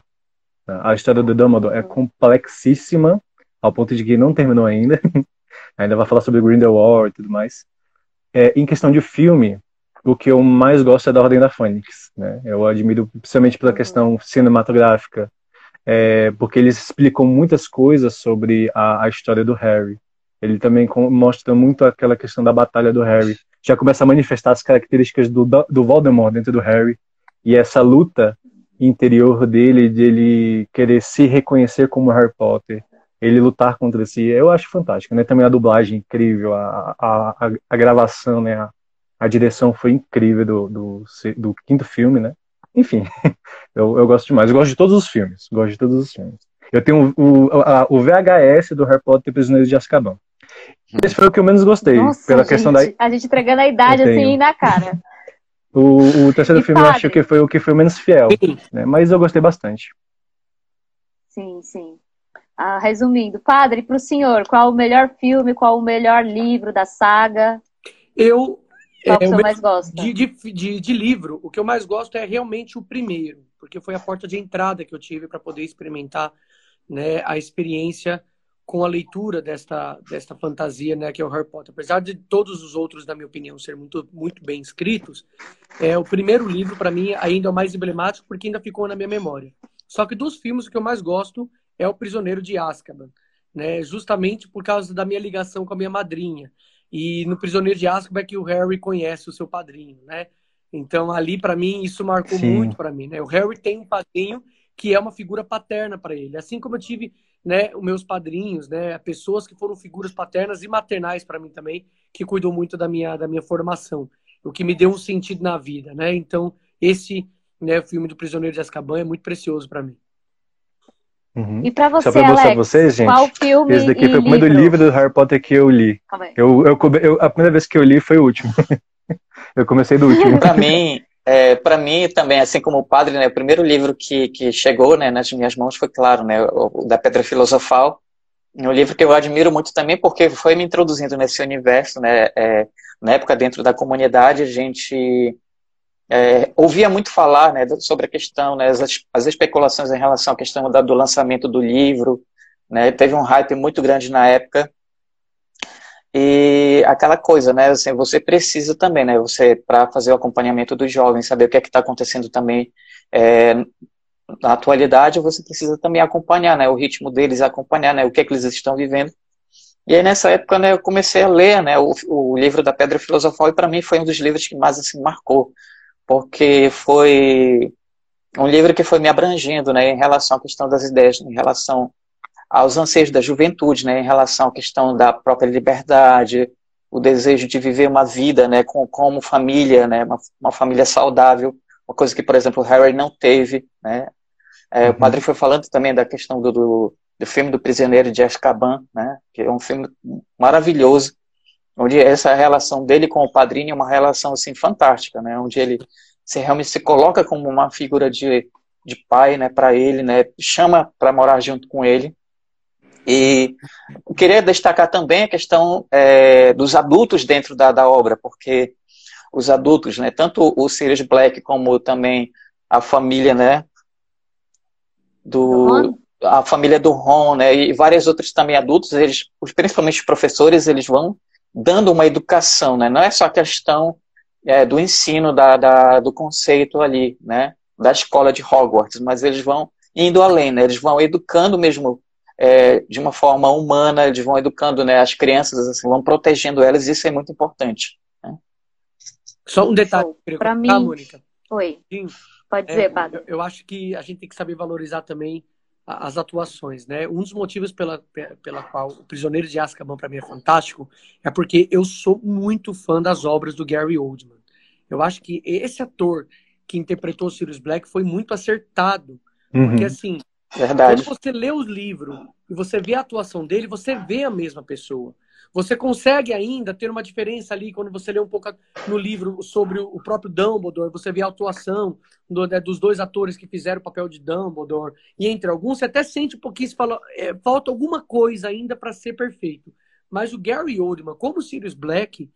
A história do Dumbledore é complexíssima, ao ponto de que não terminou ainda. ainda vai falar sobre Grindelwald e tudo mais. É, em questão de filme, o que eu mais gosto é da Ordem da Fênix. Né? Eu admiro principalmente pela uhum. questão cinematográfica, é, porque eles explicam muitas coisas sobre a, a história do Harry. Ele também mostra muito aquela questão da batalha do Harry já começa a manifestar as características do, do Voldemort dentro do Harry e essa luta interior dele de ele querer se reconhecer como Harry Potter, ele lutar contra si, eu acho fantástico, né? Também a dublagem incrível, a, a, a, gravação, né? A, a, direção foi incrível do, do, do quinto filme, né? Enfim, eu, eu gosto demais. Eu gosto de todos os filmes. Gosto de todos os filmes. Eu tenho o, a, o VHS do Harry Potter Prisioneiros de Azkaban. Esse foi o que eu menos gostei. Nossa, pela gente, questão da. A gente entregando a idade assim na cara. O, o terceiro e filme sabe? eu acho que foi o que foi menos fiel. Né? Mas eu gostei bastante. Sim, sim. Ah, resumindo, padre, para o senhor, qual o melhor filme, qual o melhor livro da saga? Eu. Qual é, o você mais gosta? De, de, de, de, livro, o que eu mais gosto é realmente o primeiro, porque foi a porta de entrada que eu tive para poder experimentar né, a experiência com a leitura desta, desta fantasia, né, que é o Harry Potter. Apesar de todos os outros, na minha opinião, ser muito, muito bem escritos, é o primeiro livro, para mim, ainda é o mais emblemático, porque ainda ficou na minha memória. Só que dos filmes, o que eu mais gosto é O Prisioneiro de Azkaban, né, justamente por causa da minha ligação com a minha madrinha. E no Prisioneiro de Azkaban é que o Harry conhece o seu padrinho, né? Então, ali, para mim, isso marcou Sim. muito para mim, né? O Harry tem um padrinho que é uma figura paterna para ele. Assim como eu tive né, os meus padrinhos, né, pessoas que foram figuras paternas e maternais para mim também, que cuidou muito da minha, da minha formação, o que me deu um sentido na vida, né? Então, esse né, filme do Prisioneiro de Azkaban é muito precioso para mim. Uhum. E para você, Só pra mostrar vocês, gente, qual filme esse daqui foi o primeiro livro do Harry Potter que eu li. Eu, eu, eu, a primeira vez que eu li foi o último. eu comecei do último. Para mim, é, para mim também, assim como o padre, né, o primeiro livro que, que chegou né, nas minhas mãos foi, claro, né, o, o da Pedra Filosofal, um livro que eu admiro muito também porque foi me introduzindo nesse universo, né, é, na época dentro da comunidade a gente é, ouvia muito falar, né, sobre a questão, né, as, as especulações em relação à questão da, do lançamento do livro, né, teve um hype muito grande na época, e aquela coisa, né? Assim, você precisa também, né? Você, para fazer o acompanhamento dos jovens, saber o que é que está acontecendo também é, na atualidade, você precisa também acompanhar, né? O ritmo deles, acompanhar, né? O que é que eles estão vivendo. E aí, nessa época, né, eu comecei a ler, né? O, o livro da Pedra Filosofal, e para mim foi um dos livros que mais, assim, marcou. Porque foi um livro que foi me abrangendo, né? Em relação à questão das ideias, em relação aos anseios da juventude, né, em relação à questão da própria liberdade, o desejo de viver uma vida, né, com, como família, né, uma, uma família saudável, uma coisa que, por exemplo, Harry não teve, né. É, uhum. O padre foi falando também da questão do, do, do, filme do Prisioneiro de Azkaban, né, que é um filme maravilhoso, onde essa relação dele com o padrinho é uma relação assim fantástica, né, onde ele se realmente se coloca como uma figura de de pai, né, para ele, né, chama para morar junto com ele. E queria destacar também a questão é, dos adultos dentro da, da obra, porque os adultos, né, tanto o Sirius Black como também a família, né, do a família do Ron, né, e vários outros também adultos, eles, principalmente os professores, eles vão dando uma educação, né, não é só a questão é, do ensino da, da, do conceito ali, né, da escola de Hogwarts, mas eles vão indo além, né, eles vão educando mesmo é, de uma forma humana, eles vão educando né, as crianças, assim, vão protegendo elas, e isso é muito importante. Né? Só um detalhe, para mim. Tá, Mônica? Oi. Sim, Pode dizer, é, Padre. Eu, eu, acho que a gente tem que saber valorizar também as atuações, né? Um dos motivos pela, pela qual o Prisioneiro de Azkaban para mim é fantástico é porque eu sou muito fã das obras do Gary Oldman. Eu acho que esse ator que interpretou o Sirius Black foi muito acertado, uhum. porque assim Verdade. Quando você lê o livro e você vê a atuação dele, você vê a mesma pessoa. Você consegue ainda ter uma diferença ali quando você lê um pouco no livro sobre o próprio Dumbledore, você vê a atuação do, né, dos dois atores que fizeram o papel de Dumbledore, e entre alguns você até sente um pouquinho, fala, é, falta alguma coisa ainda para ser perfeito. Mas o Gary Oldman, como Sirius Black,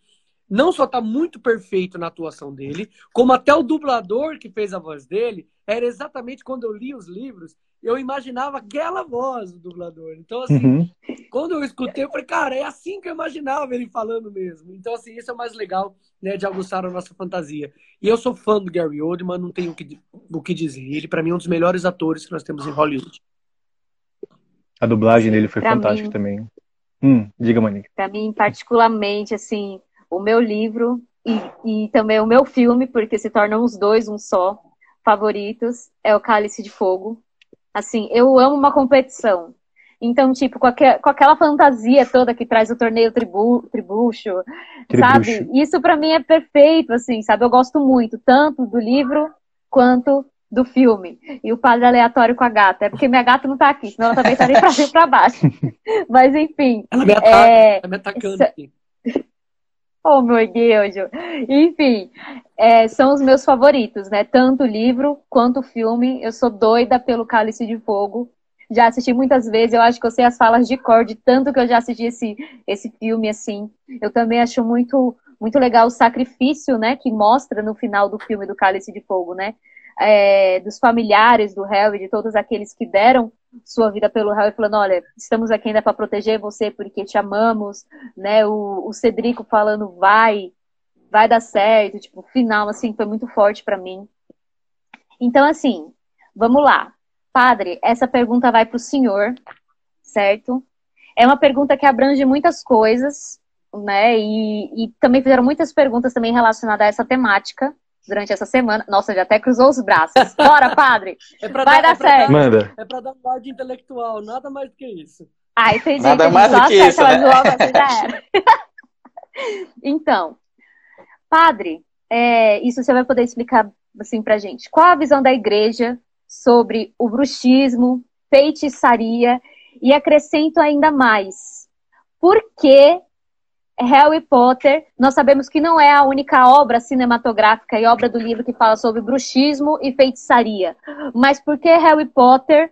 não só está muito perfeito na atuação dele, como até o dublador que fez a voz dele, era exatamente quando eu li os livros, eu imaginava aquela voz do dublador. Então, assim, uhum. quando eu escutei, eu falei, cara, é assim que eu imaginava ele falando mesmo. Então, assim, isso é o mais legal, né, de aguçar a nossa fantasia. E eu sou fã do Gary Oldman, não tenho o que, o que dizer. Ele, para mim, é um dos melhores atores que nós temos em Hollywood. A dublagem dele foi pra fantástica mim, também. Hum, diga, Monique. Para mim, particularmente, assim, o meu livro e, e também o meu filme, porque se tornam os dois um só, favoritos, é o Cálice de Fogo. Assim, eu amo uma competição. Então, tipo, com, com aquela fantasia toda que traz o torneio tribu, tribucho, tribucho, sabe? Isso para mim é perfeito, assim, sabe? Eu gosto muito, tanto do livro quanto do filme. E o padre aleatório com a gata. É porque minha gata não tá aqui, senão ela também estaria pra cima e pra baixo. Mas, enfim. Ela me, ataca, é... ela me atacando aqui. Oh, meu Deus! Enfim, é, são os meus favoritos, né? Tanto o livro quanto o filme. Eu sou doida pelo Cálice de Fogo. Já assisti muitas vezes, eu acho que eu sei as falas de cor, de tanto que eu já assisti esse, esse filme, assim. Eu também acho muito, muito legal o sacrifício, né? Que mostra no final do filme do Cálice de Fogo, né? É, dos familiares do Harry, de todos aqueles que deram sua vida pelo Harry, falando, olha, estamos aqui ainda para proteger você porque te amamos, né? O, o Cedrico falando, vai, vai dar certo, tipo, final, assim, foi muito forte para mim. Então, assim, vamos lá. Padre, essa pergunta vai para o senhor, certo? É uma pergunta que abrange muitas coisas, né? E, e também fizeram muitas perguntas também relacionadas a essa temática durante essa semana. Nossa, já até cruzou os braços. Bora, padre! É Vai dar, dar é certo. Dar, Manda. É pra dar um ar de intelectual, nada mais do que isso. Ah, entendi. Nada mais do que isso, né? então, padre, é, isso você vai poder explicar assim pra gente. Qual a visão da igreja sobre o bruxismo, feitiçaria e acrescento ainda mais. Por que Harry Potter, nós sabemos que não é a única obra cinematográfica e obra do livro que fala sobre bruxismo e feitiçaria. Mas por que Harry Potter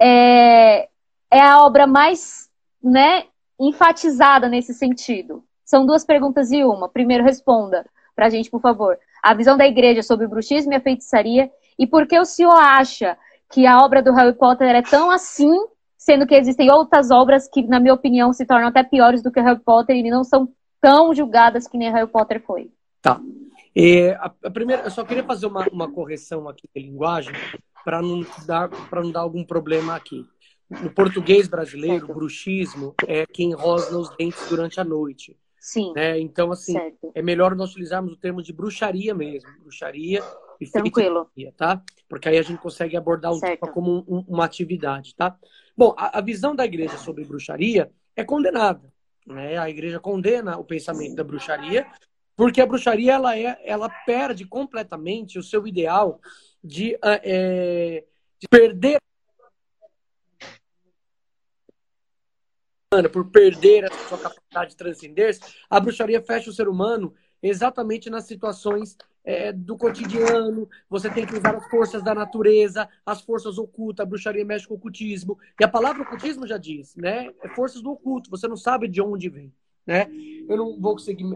é, é a obra mais né, enfatizada nesse sentido? São duas perguntas e uma. Primeiro, responda para a gente, por favor. A visão da igreja sobre bruxismo e a feitiçaria. E por que o senhor acha que a obra do Harry Potter é tão assim sendo que existem outras obras que, na minha opinião, se tornam até piores do que Harry Potter e não são tão julgadas que nem Harry Potter foi. Tá. É, a, a, primeira, eu só queria fazer uma, uma correção aqui de linguagem para não dar para não dar algum problema aqui. No português brasileiro, certo. bruxismo é quem rosna os dentes durante a noite. Sim. Né? Então, assim, certo. é melhor nós utilizarmos o termo de bruxaria mesmo. Bruxaria e Tranquilo. tá? Porque aí a gente consegue abordar o tema como um, uma atividade, tá? Bom, a, a, visão da igreja sobre bruxaria é condenada. Né? A igreja condena o pensamento da bruxaria, porque a bruxaria ela, é, ela perde completamente o seu ideal de, é, de perder por perder a sua capacidade de transcender, a bruxaria fecha o ser humano exatamente nas situações é, do cotidiano, você tem que usar as forças da natureza, as forças ocultas, a bruxaria mexe com o ocultismo. E a palavra ocultismo já diz, né? É forças do oculto, você não sabe de onde vem, né? Eu não vou conseguir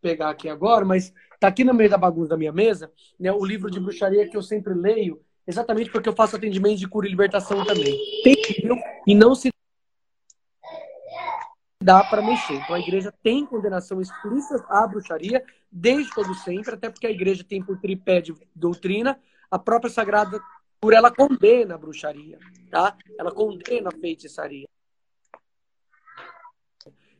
pegar aqui agora, mas tá aqui no meio da bagunça da minha mesa, né, o livro de bruxaria que eu sempre leio, exatamente porque eu faço atendimento de cura e libertação também. Tem e não se dá para mexer. Então a igreja tem condenação explícita à bruxaria desde todo sempre, até porque a igreja tem por tripé de doutrina a própria sagrada por ela condena a bruxaria, tá? Ela condena a feitiçaria.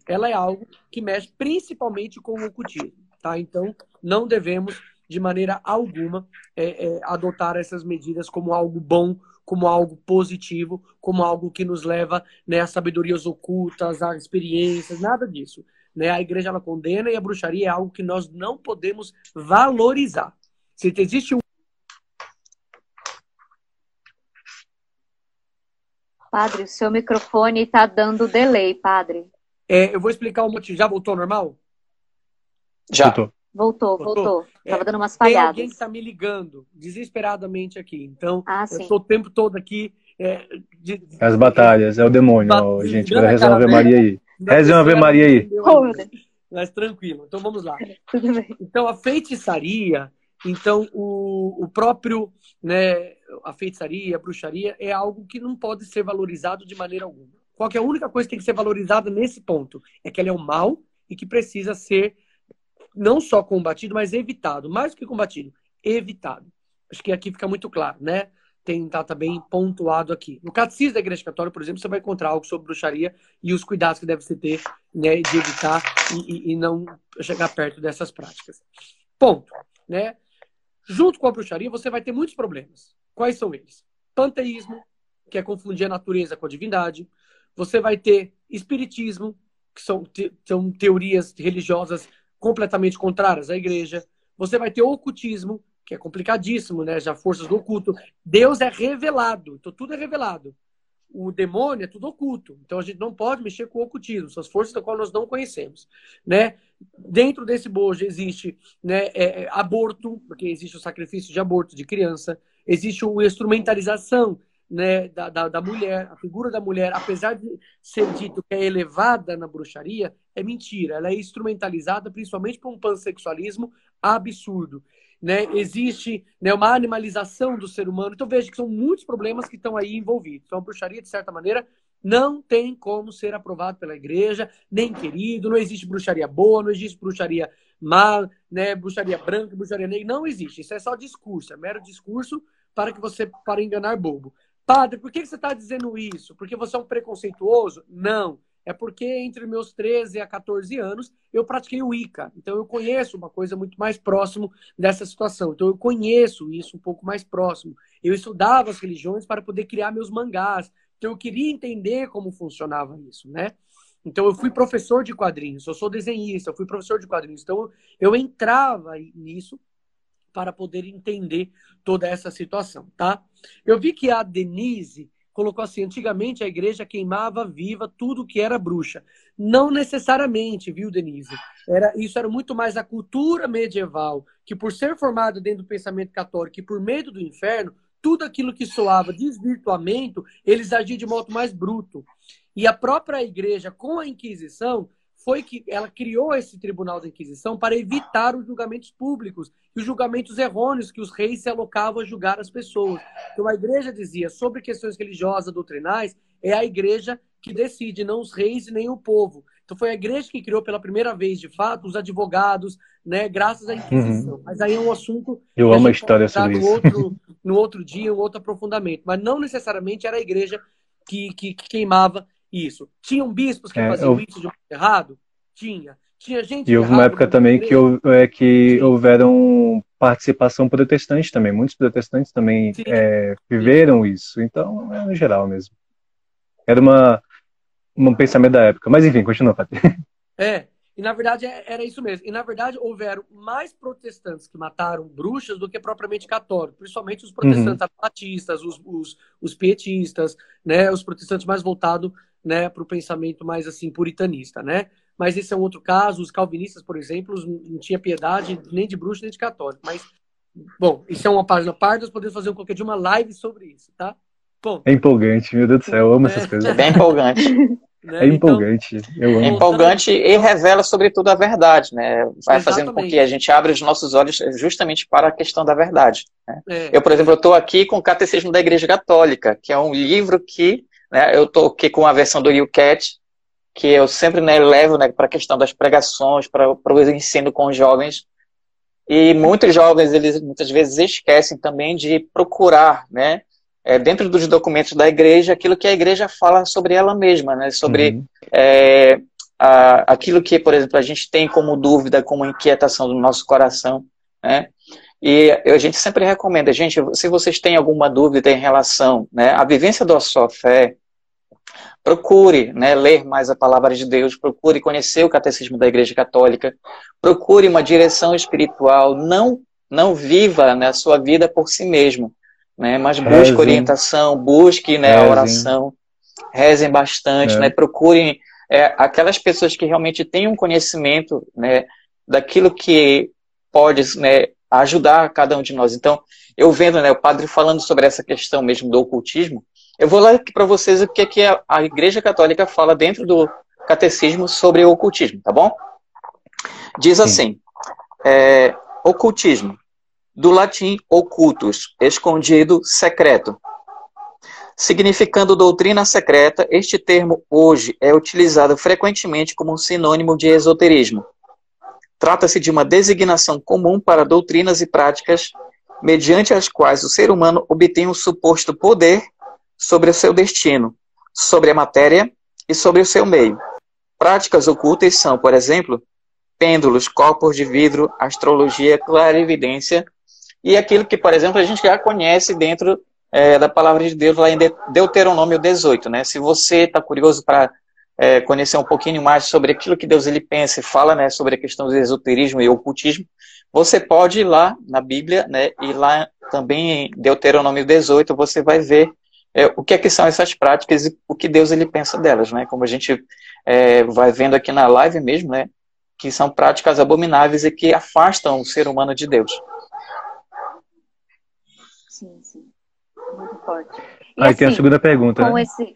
Ela é algo que mexe principalmente com o ocultismo, tá? Então não devemos de maneira alguma é, é, adotar essas medidas como algo bom como algo positivo, como algo que nos leva né, a sabedorias ocultas, a experiências, nada disso. Né? A igreja ela condena e a bruxaria é algo que nós não podemos valorizar. Se existe um. Padre, o seu microfone está dando delay, padre. É, eu vou explicar o motivo. Já voltou normal? Já. Voltou. Voltou, voltou. Estava é, dando umas falhadas. Tem alguém que está me ligando desesperadamente aqui. Então, ah, eu estou o tempo todo aqui. É, de, As batalhas, é o demônio. Ó, gente, vai rezar uma Ave Maria aí. Reze uma Ave Maria aí. Mas tranquilo. Então, vamos lá. Então, a feitiçaria, então, o, o próprio, né, a feitiçaria, a bruxaria, é algo que não pode ser valorizado de maneira alguma. Qual é a única coisa que tem que ser valorizada nesse ponto? É que ela é um mal e que precisa ser não só combatido, mas evitado. Mais do que combatido, evitado. Acho que aqui fica muito claro, né? Tem, tá, tá bem pontuado aqui. No Catecismo da Igreja Católica, por exemplo, você vai encontrar algo sobre bruxaria e os cuidados que deve se ter né, de evitar e, e, e não chegar perto dessas práticas. Ponto. Né? Junto com a bruxaria, você vai ter muitos problemas. Quais são eles? Panteísmo, que é confundir a natureza com a divindade. Você vai ter espiritismo, que são, te, são teorias religiosas completamente contrárias à igreja. Você vai ter ocultismo, que é complicadíssimo, né? Já forças do oculto. Deus é revelado, então tudo é revelado. O demônio é tudo oculto, então a gente não pode mexer com o ocultismo, são as forças da qual nós não conhecemos, né? Dentro desse bojo existe, né, é, é, aborto, porque existe o sacrifício de aborto de criança, existe a instrumentalização né, da, da, da, mulher, a figura da mulher, apesar de ser dito que é elevada na bruxaria, é mentira. Ela é instrumentalizada principalmente por um pansexualismo absurdo. Né? Existe né, uma animalização do ser humano. Então veja que são muitos problemas que estão aí envolvidos. Então a bruxaria, de certa maneira, não tem como ser aprovado pela igreja, nem querido. Não existe bruxaria boa, não existe bruxaria má, né, bruxaria branca, bruxaria negra. Não existe. Isso é só discurso, é mero discurso para que você para enganar bobo. Padre, por que você está dizendo isso? Porque você é um preconceituoso? Não. É porque entre meus 13 a 14 anos eu pratiquei o Ica. Então eu conheço uma coisa muito mais próximo dessa situação. Então eu conheço isso um pouco mais próximo. Eu estudava as religiões para poder criar meus mangás. Então eu queria entender como funcionava isso, né? Então eu fui professor de quadrinhos, eu sou desenhista, eu fui professor de quadrinhos. Então eu entrava nisso para poder entender toda essa situação, tá? Eu vi que a Denise colocou assim: antigamente a igreja queimava viva tudo que era bruxa. Não necessariamente, viu, Denise? Era, isso era muito mais a cultura medieval, que por ser formada dentro do pensamento católico e por medo do inferno, tudo aquilo que soava desvirtuamento, eles agiam de modo mais bruto. E a própria igreja, com a Inquisição, foi que ela criou esse tribunal da Inquisição para evitar os julgamentos públicos e os julgamentos errôneos que os reis se alocavam a julgar as pessoas. Então a igreja dizia sobre questões religiosas, doutrinais, é a igreja que decide, não os reis e nem o povo. Então foi a igreja que criou pela primeira vez, de fato, os advogados, né, graças à Inquisição. Uhum. Mas aí é um assunto. Eu amo a história sobre no outro, no outro dia, um outro aprofundamento. Mas não necessariamente era a igreja que, que, que queimava isso. Tinham bispos que é, faziam eu... isso de um errado? Tinha. Tinha gente. E houve uma época também que, é, que houveram participação protestante também. Muitos protestantes também é, viveram isso. Então, é no geral mesmo. Era uma, um pensamento da época. Mas enfim, continua, Patrícia. É, e na verdade é, era isso mesmo. E na verdade houveram mais protestantes que mataram bruxas do que propriamente católicos, principalmente os protestantes uhum. batistas, os, os, os, pietistas, né, os protestantes mais voltados né, para o pensamento mais assim puritanista, né? Mas esse é um outro caso. Os calvinistas, por exemplo, não tinha piedade nem de bruxo nem de católico. Mas Bom, isso é uma página parte, nós podemos fazer um qualquer de uma live sobre isso, tá? Bom. É empolgante, meu Deus do céu, eu amo é. essas coisas. É bem empolgante. Né? É empolgante, então, eu amo. É empolgante e revela, sobretudo, a verdade, né? Vai Exatamente. fazendo com que a gente abra os nossos olhos justamente para a questão da verdade. Né? É. Eu, por exemplo, estou aqui com o Catecismo da Igreja Católica, que é um livro que né, eu estou aqui com a versão do UCAT, que eu sempre né, levo né, para a questão das pregações, para o ensino com os jovens. E muitos jovens, eles muitas vezes esquecem também de procurar, né? É, dentro dos documentos da igreja, aquilo que a igreja fala sobre ela mesma, né? Sobre uhum. é, a, aquilo que, por exemplo, a gente tem como dúvida, como inquietação do nosso coração, né? E a gente sempre recomenda, gente, se vocês têm alguma dúvida em relação né, à vivência da sua fé, procure né, ler mais a palavra de Deus, procure conhecer o catecismo da Igreja Católica, procure uma direção espiritual, não não viva né, a sua vida por si mesmo, né, mas busque rezem. orientação, busque né, a oração, rezem bastante, é. né, procurem é, aquelas pessoas que realmente têm um conhecimento né, daquilo que pode né, ajudar cada um de nós. Então, eu vendo né, o padre falando sobre essa questão mesmo do ocultismo, eu vou ler aqui para vocês o que, é que a Igreja Católica fala dentro do catecismo sobre o ocultismo, tá bom? Diz assim: é, ocultismo, do latim ocultus, escondido, secreto. Significando doutrina secreta, este termo hoje é utilizado frequentemente como um sinônimo de esoterismo. Trata-se de uma designação comum para doutrinas e práticas mediante as quais o ser humano obtém um suposto poder sobre o seu destino, sobre a matéria e sobre o seu meio. Práticas ocultas são, por exemplo, pêndulos, copos de vidro, astrologia, clarividência e aquilo que, por exemplo, a gente já conhece dentro é, da palavra de Deus lá em Deuteronômio 18. Né? Se você está curioso para é, conhecer um pouquinho mais sobre aquilo que Deus ele pensa e fala né, sobre a questão do esoterismo e ocultismo, você pode ir lá na Bíblia, né, e lá também em Deuteronômio 18 você vai ver é, o que é que são essas práticas e o que Deus ele pensa delas, né? Como a gente é, vai vendo aqui na live mesmo, né? Que são práticas abomináveis e que afastam o ser humano de Deus. Sim, sim. Muito forte. E Aí assim, tem a assim, segunda pergunta. Com né? esse...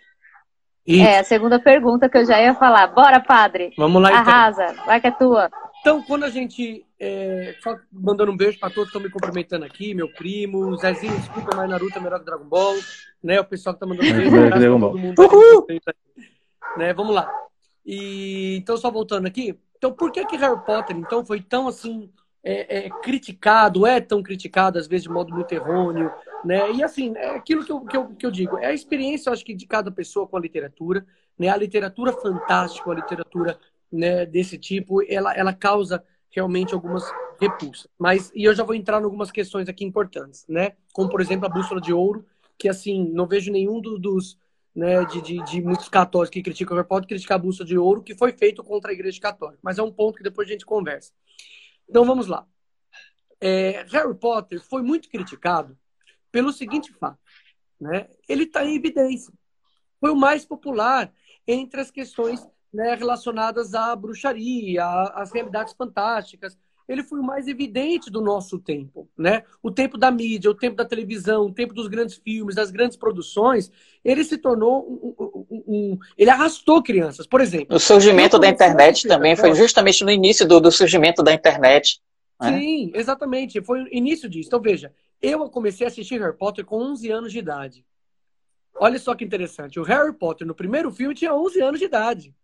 É, a segunda pergunta que eu já ia falar. Bora, padre. Vamos lá, então. Arrasa. Vai que é tua. Então, quando a gente. É, só mandando um beijo para todos que estão me cumprimentando aqui, meu primo, Zezinho, desculpa, mas Naruto é melhor que Dragon Ball, né? O pessoal que tá mandando beijo, para todo mundo. Uhul! Né? Vamos lá. E, então, só voltando aqui. Então, por que que Harry Potter, então, foi tão, assim, é, é, criticado, é tão criticado, às vezes de modo muito errôneo, né? E, assim, é aquilo que eu, que, eu, que eu digo, é a experiência, eu acho que, de cada pessoa com a literatura, né? A literatura fantástica, a literatura né, desse tipo, ela, ela causa realmente algumas repulsas. Mas, e eu já vou entrar em algumas questões aqui importantes, né? Como, por exemplo, a bússola de ouro, que, assim, não vejo nenhum do, dos, né, de, de, de, muitos católicos que criticam Potter criticar a bússola de ouro, que foi feito contra a Igreja Católica. Mas é um ponto que depois a gente conversa. Então, vamos lá. É, Harry Potter foi muito criticado pelo seguinte fato, né? Ele está em evidência. Foi o mais popular entre as questões né, relacionadas à bruxaria, às realidades fantásticas. Ele foi o mais evidente do nosso tempo, né? O tempo da mídia, o tempo da televisão, o tempo dos grandes filmes, das grandes produções, ele se tornou um, um, um ele arrastou crianças, por exemplo. O surgimento da internet também foi justamente no início do, do surgimento da internet. Né? Sim, exatamente, foi o início disso. Então veja, eu comecei a assistir Harry Potter com 11 anos de idade. Olha só que interessante. O Harry Potter, no primeiro filme, tinha 11 anos de idade.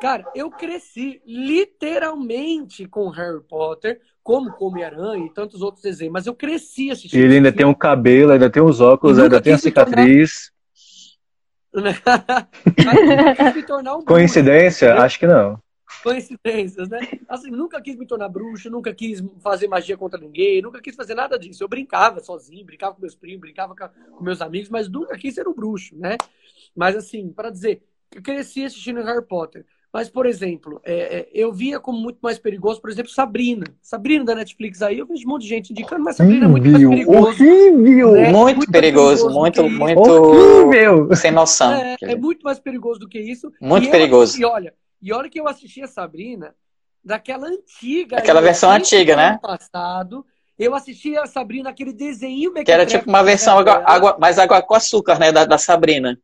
Cara, eu cresci literalmente com Harry Potter, como Come-Aranha e tantos outros desenhos, mas eu cresci assistindo. Ele ainda tem um cabelo, ainda tem os óculos, ainda tem a cicatriz. Tornar... um Coincidência? Bruxo, Acho que não. Coincidências, né? Assim, nunca quis me tornar bruxo, nunca quis fazer magia contra ninguém, nunca quis fazer nada disso. Eu brincava sozinho, brincava com meus primos, brincava com meus amigos, mas nunca quis ser um bruxo, né? Mas assim, para dizer, eu cresci assistindo Harry Potter. Mas, por exemplo, é, é, eu via como muito mais perigoso, por exemplo, Sabrina. Sabrina da Netflix aí, eu vejo um monte de gente indicando, mas Sabrina é muito mais perigoso. Horrível! Né? Muito, muito, perigoso, muito, muito horrível. sem noção. É, é, muito mais perigoso do que isso. Muito e perigoso. Eu, e olha, e olha que eu assisti a Sabrina daquela antiga. Aquela versão antiga, né? Passado, Eu assisti a Sabrina, aquele desenho... Que era tipo uma versão água, água, mais água com açúcar, né? Da, da Sabrina.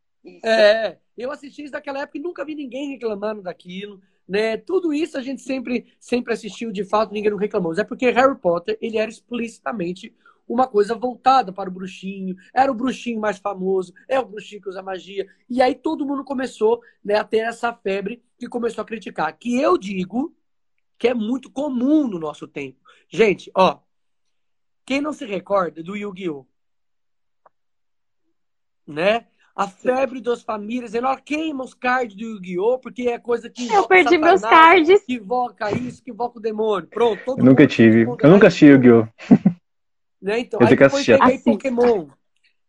É, eu assisti isso daquela época e nunca vi ninguém reclamando daquilo. Né? Tudo isso a gente sempre, sempre assistiu de fato, ninguém não reclamou. É porque Harry Potter ele era explicitamente uma coisa voltada para o bruxinho, era o bruxinho mais famoso, é o bruxinho que usa magia. E aí todo mundo começou né, a ter essa febre e começou a criticar. Que eu digo que é muito comum no nosso tempo. Gente, ó, quem não se recorda do Yu-Gi-Oh? Né? A febre das famílias, ela queima os cards do Yu-Gi-Oh! porque é coisa que. Eu perdi meus cards. Que invoca isso, que invoca o demônio. Pronto, todo Eu nunca tive. Eu nunca assisti Yu-Gi-Oh! Né? Então, eu aí depois assistir. tem Pokémon.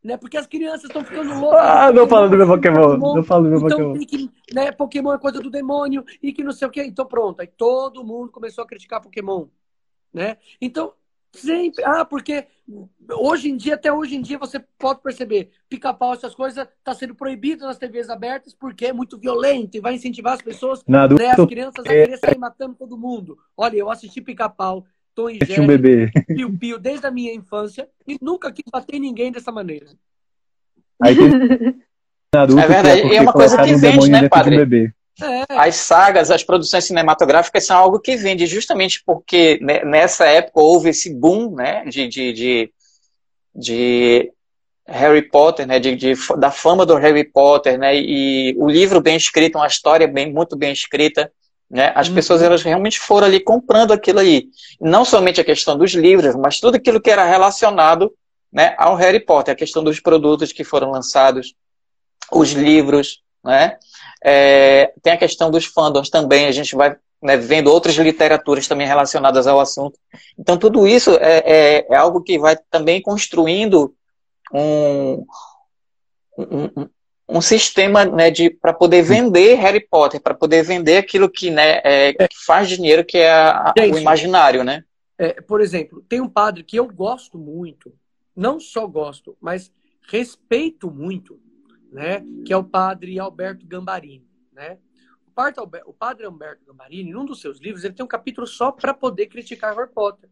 Né? Porque as crianças estão ficando loucas. Ah, não fala do meu Pokémon. Pokémon. Não falo do meu então, Pokémon. Que, né, Pokémon é coisa do demônio e que não sei o quê. Então pronto. Aí todo mundo começou a criticar Pokémon. Né? Então, sempre. Ah, porque hoje em dia, até hoje em dia, você pode perceber, pica-pau, essas coisas, está sendo proibido nas TVs abertas porque é muito violento e vai incentivar as pessoas, né, as crianças a querer sair matando todo mundo. Olha, eu assisti pica-pau, Tom e Jerry, um bebê. Pio Pio, desde a minha infância, e nunca quis bater ninguém dessa maneira. Aí tem... é verdade, é, é uma coisa que vende, né, padre? É. As sagas, as produções cinematográficas são algo que vende justamente porque nessa época houve esse boom né, de, de, de, de Harry Potter, né, de, de, da fama do Harry Potter, né, e o livro bem escrito, uma história bem, muito bem escrita, né? As uhum. pessoas elas realmente foram ali comprando aquilo aí. Não somente a questão dos livros, mas tudo aquilo que era relacionado né, ao Harry Potter, a questão dos produtos que foram lançados, os livros, né? É, tem a questão dos fandoms também, a gente vai né, vendo outras literaturas também relacionadas ao assunto. Então, tudo isso é, é, é algo que vai também construindo um, um, um sistema né, para poder vender Harry Potter, para poder vender aquilo que, né, é, que faz dinheiro, que é a, Gente, o imaginário, né? É, por exemplo, tem um padre que eu gosto muito, não só gosto, mas respeito muito, né? Que é o padre Alberto Gambarini, né? O padre, Alberto, Gambarini, num dos seus livros, ele tem um capítulo só para poder criticar Harry Potter.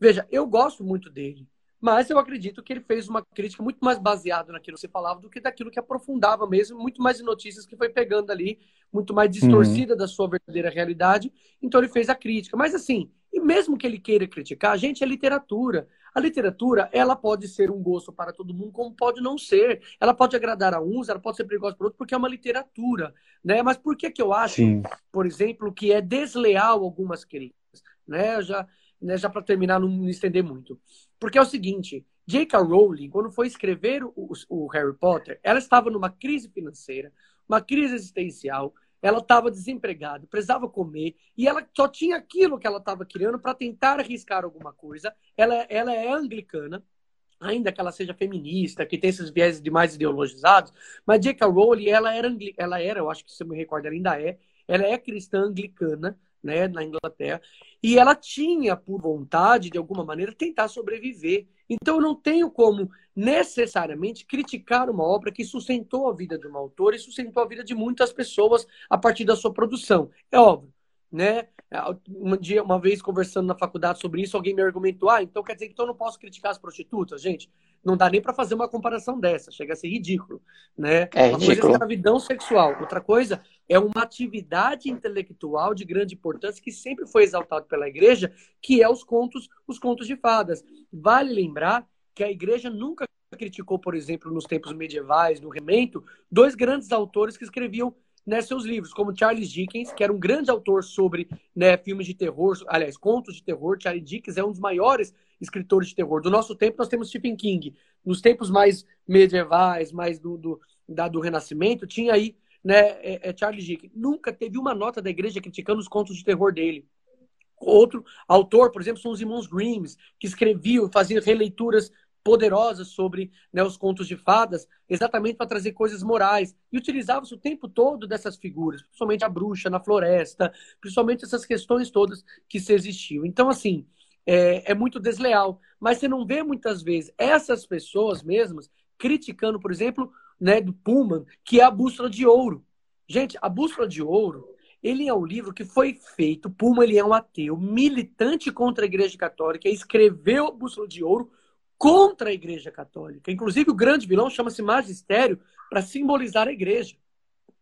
Veja, eu gosto muito dele. Mas eu acredito que ele fez uma crítica muito mais baseada naquilo que você falava do que daquilo que aprofundava mesmo, muito mais em notícias que foi pegando ali, muito mais distorcida uhum. da sua verdadeira realidade. Então ele fez a crítica. Mas assim, e mesmo que ele queira criticar, a gente é literatura. A literatura, ela pode ser um gosto para todo mundo, como pode não ser. Ela pode agradar a uns, ela pode ser perigosa para outros, porque é uma literatura, né? Mas por que que eu acho, Sim. por exemplo, que é desleal algumas críticas, né? Já né, já para terminar, não me estender muito. Porque é o seguinte, J.K. Rowling, quando foi escrever o, o, Harry Potter, ela estava numa crise financeira, uma crise existencial, ela estava desempregada, precisava comer, e ela só tinha aquilo que ela estava criando para tentar arriscar alguma coisa. Ela, ela é anglicana, ainda que ela seja feminista, que tem esses viés demais ideologizados, mas J.K. Rowling, ela era, ela era, eu acho que se eu me recordo, ela ainda é, ela é cristã anglicana, né, na Inglaterra, e ela tinha por vontade, de alguma maneira, tentar sobreviver. Então eu não tenho como necessariamente criticar uma obra que sustentou a vida de uma autora e sustentou a vida de muitas pessoas a partir da sua produção. É óbvio, né? Um dia, uma vez conversando na faculdade sobre isso, alguém me argumentou: ah, então quer dizer que eu não posso criticar as prostitutas? Gente, não dá nem para fazer uma comparação dessa, chega a ser ridículo, né? É uma ridículo. coisa é escravidão sexual, outra coisa é uma atividade intelectual de grande importância que sempre foi exaltado pela igreja, que é os contos, os contos de fadas. Vale lembrar que a igreja nunca criticou, por exemplo, nos tempos medievais, no Remento, dois grandes autores que escreviam né, seus livros, como Charles Dickens, que era um grande autor sobre né, filmes de terror, aliás, contos de terror. Charles Dickens é um dos maiores escritores de terror. Do nosso tempo, nós temos Stephen King. Nos tempos mais medievais, mais do, do, da, do Renascimento, tinha aí né, é, é Charles Dickens. Nunca teve uma nota da igreja criticando os contos de terror dele. Outro autor, por exemplo, são os irmãos Grimms, que escreviam, faziam releituras poderosas sobre né, os contos de fadas, exatamente para trazer coisas morais. E utilizava-se o tempo todo dessas figuras, principalmente a bruxa na floresta, principalmente essas questões todas que se existiam. Então, assim, é, é muito desleal. Mas você não vê muitas vezes essas pessoas mesmas criticando, por exemplo, né, do Pullman, que é a bússola de ouro. Gente, a bússola de ouro Ele é um livro que foi feito, Puma ele é um ateu, militante contra a Igreja Católica, escreveu a Bússola de Ouro contra a Igreja Católica. Inclusive, o grande vilão chama-se Magistério para simbolizar a Igreja.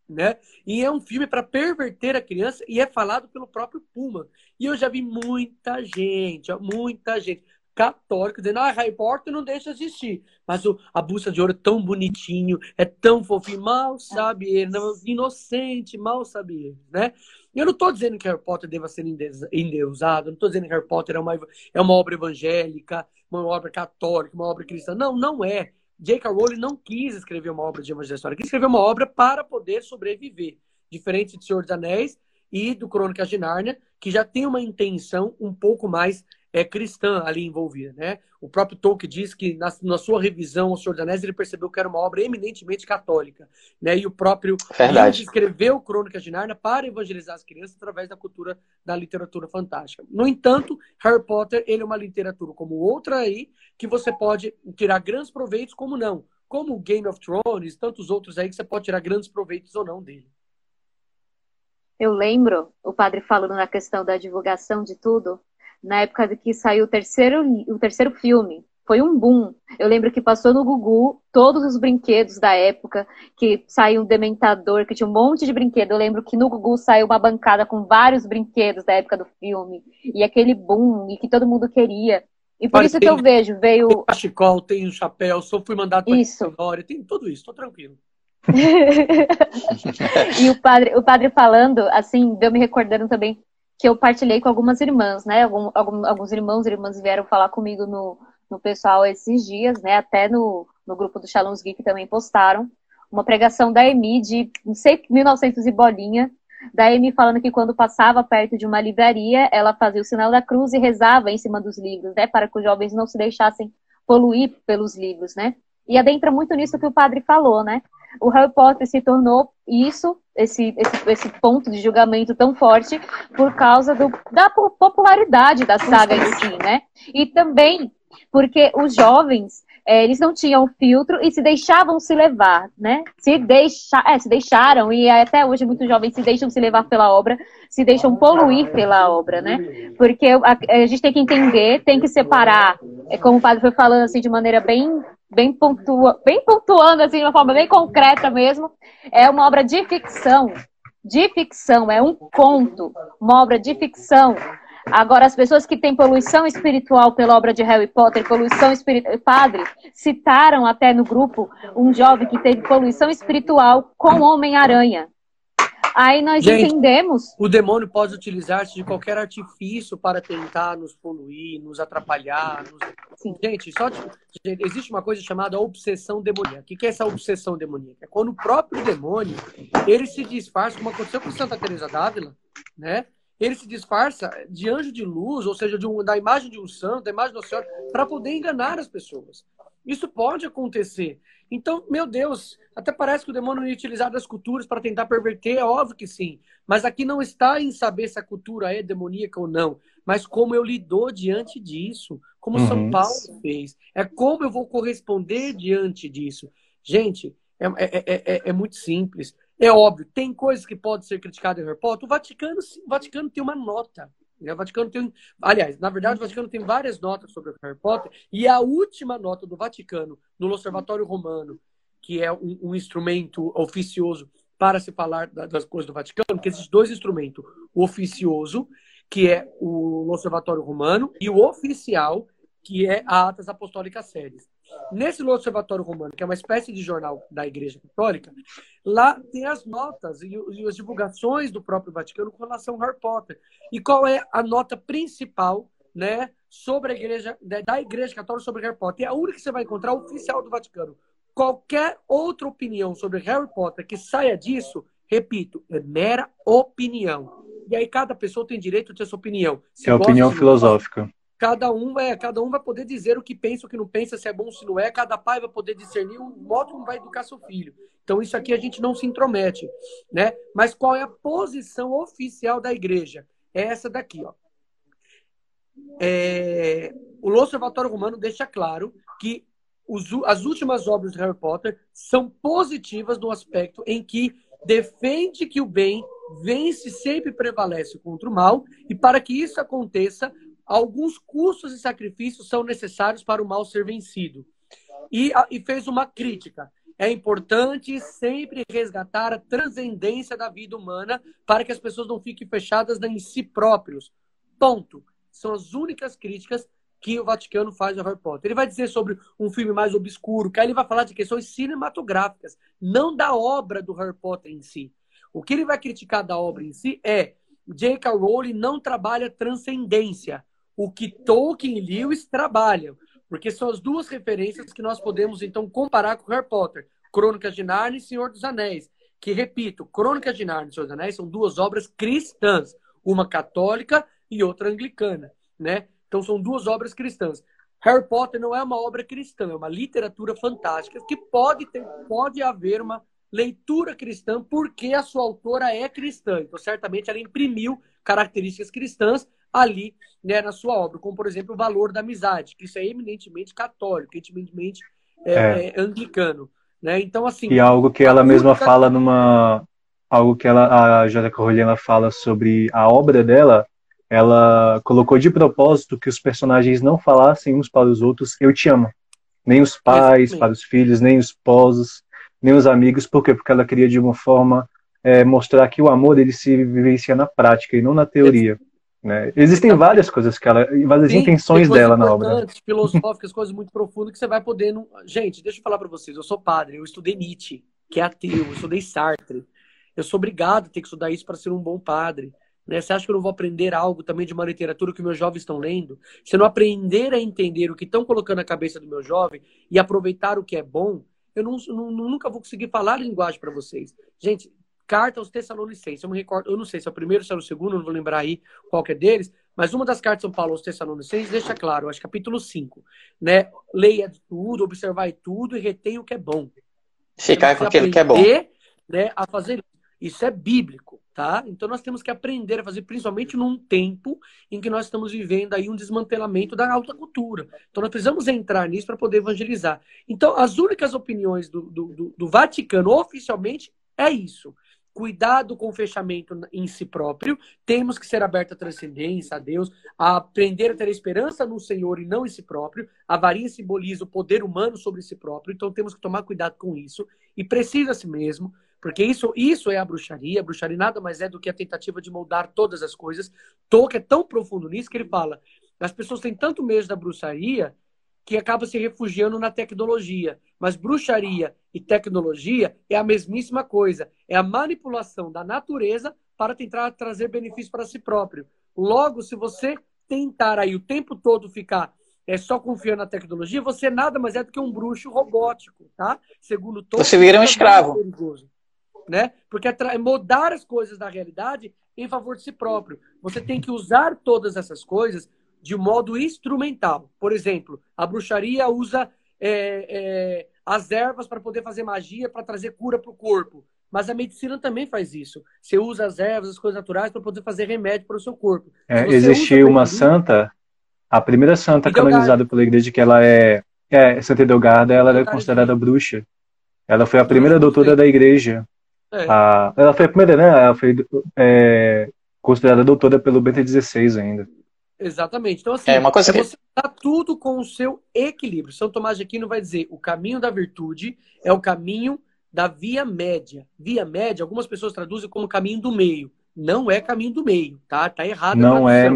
Né? E é um filme para perverter a criança e é falado pelo próprio Puma. E eu já vi muita gente, muita gente católica dizendo, ah, Harry Potter não deixa existir. Mas o, a busta de ouro é tão bonitinho, é tão fofinho, mal sabe ele, não, inocente, mal sabe ele, né? Eu não estou dizendo que Harry Potter deva ser endeusado, não estou dizendo que Harry Potter é uma, é uma obra evangélica, uma obra católica, uma obra cristã. Não, não é. J.K. Rowling não quis escrever uma obra de evangelho história, quis escrever uma obra para poder sobreviver. Diferente de Senhor dos Anéis e do Crônicas de Nárnia, que já tem uma intenção um pouco mais é, cristã ali envolvida, né? O próprio Tolkien diz que na, na sua revisão ao Senhor dos Anéis ele percebeu que era uma obra eminentemente católica, né? E o próprio Verdade. escreveu Crônicas de Narnia para evangelizar as crianças através da cultura da literatura fantástica. No entanto, Harry Potter ele é uma literatura como outra aí que você pode tirar grandes proveitos como não, como Game of Thrones, tantos outros aí que você pode tirar grandes proveitos ou não dele. Eu lembro o padre falando na questão da divulgação de tudo, na época de que saiu o terceiro, o terceiro filme. Foi um boom. Eu lembro que passou no Gugu todos os brinquedos da época, que saiu um dementador, que tinha um monte de brinquedo. Eu lembro que no Gugu saiu uma bancada com vários brinquedos da época do filme. E aquele boom, e que todo mundo queria. E por isso que eu vejo, veio. Tem cachecol, tem o chapéu, só fui mandado para isso. História, tem tudo isso, tô tranquilo. e o padre, o padre falando, assim, deu me recordando também que eu partilhei com algumas irmãs, né? Algum, algum, alguns irmãos e irmãs vieram falar comigo no, no pessoal esses dias, né? Até no, no grupo do Shalom's Geek também postaram uma pregação da Emi de, não sei, 1900 e bolinha, da Emi falando que quando passava perto de uma livraria, ela fazia o sinal da cruz e rezava em cima dos livros, né? Para que os jovens não se deixassem poluir pelos livros, né? E adentra muito nisso que o padre falou, né? O Harry Potter se tornou isso, esse, esse, esse ponto de julgamento tão forte, por causa do, da popularidade da saga em si, né? E também porque os jovens é, eles não tinham filtro e se deixavam se levar, né? Se, deixa, é, se deixaram, e até hoje muitos jovens se deixam se levar pela obra, se deixam poluir pela obra, né? Porque a, a gente tem que entender, tem que separar, é, como o padre foi falando assim, de maneira bem bem, pontua, bem pontuando, assim, de uma forma bem concreta mesmo, é uma obra de ficção. De ficção, é um conto, uma obra de ficção. Agora, as pessoas que têm poluição espiritual pela obra de Harry Potter, poluição espiritual. Padre, citaram até no grupo um jovem que teve poluição espiritual com Homem-Aranha. Aí nós Gente, entendemos. O demônio pode utilizar-se de qualquer artifício para tentar nos poluir, nos atrapalhar. Nos... Gente, só existe uma coisa chamada obsessão demoníaca. O que é essa obsessão demoníaca? É quando o próprio demônio ele se disfarça, como aconteceu com Santa Teresa d'Ávila, né? Ele se disfarça de anjo de luz, ou seja, de um, da imagem de um santo, da imagem do Senhor, para poder enganar as pessoas. Isso pode acontecer. Então, meu Deus, até parece que o demônio ia utilizar das culturas para tentar perverter, é óbvio que sim. Mas aqui não está em saber se a cultura é demoníaca ou não, mas como eu lidou diante disso, como uhum. São Paulo fez. É como eu vou corresponder diante disso. Gente, é, é, é, é, muito simples. É óbvio, tem coisas que podem ser criticadas em Harry Potter. O Vaticano, o Vaticano tem uma nota. Né? O Vaticano tem. Aliás, na verdade, o Vaticano tem várias notas sobre Harry Potter, e a última nota do Vaticano no Observatório Romano, que é um, um instrumento oficioso para se falar das coisas do Vaticano, que esses dois instrumentos, o oficioso, que é o Observatório Romano, e o oficial, que é a Atas Apostólicas Séries. Nesse Observatório Romano, que é uma espécie de jornal da Igreja Católica, lá tem as notas e, e as divulgações do próprio Vaticano com relação ao Harry Potter. E qual é a nota principal né, sobre a igreja, da Igreja Católica sobre Harry Potter? É a única que você vai encontrar oficial do Vaticano. Qualquer outra opinião sobre Harry Potter que saia disso, repito, é mera opinião. E aí cada pessoa tem direito de ter sua opinião. Se é opinião filosófica cada um é, cada um vai poder dizer o que pensa, o que não pensa, se é bom, se não é. Cada pai vai poder discernir o modo como vai educar seu filho. Então isso aqui a gente não se intromete, né? Mas qual é a posição oficial da igreja? É essa daqui, ó. É, o Observatório Romano deixa claro que os, as últimas obras de Harry Potter são positivas no aspecto em que defende que o bem vence sempre prevalece contra o mal, e para que isso aconteça, alguns custos e sacrifícios são necessários para o mal ser vencido. E, e fez uma crítica. É importante sempre resgatar a transcendência da vida humana para que as pessoas não fiquem fechadas em si próprios. Ponto. São as únicas críticas que o Vaticano faz ao Harry Potter. Ele vai dizer sobre um filme mais obscuro, que aí ele vai falar de questões cinematográficas, não da obra do Harry Potter em si. O que ele vai criticar da obra em si é J.K. Rowling não trabalha transcendência, o que Tolkien e Lewis trabalham, porque são as duas referências que nós podemos então comparar com Harry Potter, Crônicas de Narnia e Senhor dos Anéis, que repito, Crônicas de Narnia e Senhor dos Anéis são duas obras cristãs, uma católica e outra anglicana, né? Então são duas obras cristãs. Harry Potter não é uma obra cristã, é uma literatura fantástica que pode ter, pode haver uma leitura cristã porque a sua autora é cristã. Então certamente ela imprimiu características cristãs ali né, na sua obra, como por exemplo o valor da amizade, que isso é eminentemente católico, eminentemente é, é. É, anglicano. Né? Então assim. E algo que ela mesma fala numa algo que ela a J. Corroliana fala sobre a obra dela ela colocou de propósito que os personagens não falassem uns para os outros eu te amo. Nem os pais para os filhos, nem os esposos, nem os amigos. Por quê? Porque ela queria de uma forma é, mostrar que o amor ele se vivencia na prática e não na teoria. Né? Existem várias coisas que ela, várias intenções dela na obra. filosóficas, coisas muito profundas que você vai poder. Não... Gente, deixa eu falar para vocês. Eu sou padre, eu estudei Nietzsche, que é ateu, eu estudei Sartre. Eu sou obrigado a ter que estudar isso para ser um bom padre. Né? Você acha que eu não vou aprender algo também de uma literatura que meus jovens estão lendo? Se eu não aprender a entender o que estão colocando na cabeça do meu jovem e aproveitar o que é bom, eu não, não, nunca vou conseguir falar linguagem para vocês. Gente, carta aos Tessalonicenses. Eu me recordo, eu não sei se é o primeiro, se é o segundo, não vou lembrar aí qual que é deles, mas uma das cartas de São Paulo aos Tessalonicenses deixa claro, acho capítulo 5, né? Leia tudo, observai tudo e retenha o que é bom. Ficar com aquilo que é bom. Né, a fazer isso é bíblico tá? Então nós temos que aprender a fazer, principalmente num tempo em que nós estamos vivendo aí um desmantelamento da alta cultura. Então nós precisamos entrar nisso para poder evangelizar. Então as únicas opiniões do, do, do Vaticano oficialmente é isso. Cuidado com o fechamento em si próprio, temos que ser abertos à transcendência, a Deus, a aprender a ter esperança no Senhor e não em si próprio. A varinha simboliza o poder humano sobre si próprio, então temos que tomar cuidado com isso e precisa-se mesmo porque isso, isso é a bruxaria. A bruxaria nada mais é do que a tentativa de moldar todas as coisas. Tolkien é tão profundo nisso que ele fala: as pessoas têm tanto medo da bruxaria que acaba se refugiando na tecnologia. Mas bruxaria e tecnologia é a mesmíssima coisa. É a manipulação da natureza para tentar trazer benefício para si próprio. Logo, se você tentar aí o tempo todo ficar é só confiando na tecnologia, você nada mais é do que um bruxo robótico, tá? Segundo todo. Você vira um escravo. Perigoso né? Porque é mudar as coisas da realidade em favor de si próprio. Você tem que usar todas essas coisas de modo instrumental. Por exemplo, a bruxaria usa é, é, as ervas para poder fazer magia, para trazer cura para o corpo. Mas a medicina também faz isso. Você usa as ervas, as coisas naturais, para poder fazer remédio para o seu corpo. É, existiu uma santa, a primeira santa canonizada pela igreja, que ela é, é Santa Edelgarda, ela é considerada bruxa. Ela foi a primeira doutora da igreja. É. A, ela foi a primeira, né? Ela foi é, considerada doutora pelo Bento XVI ainda. Exatamente. Então, assim, é uma coisa é que... você tá tudo com o seu equilíbrio. São Tomás de Aquino vai dizer: o caminho da virtude é o caminho da via média. Via média, algumas pessoas traduzem como caminho do meio. Não é caminho do meio, tá? Tá errado. Não é.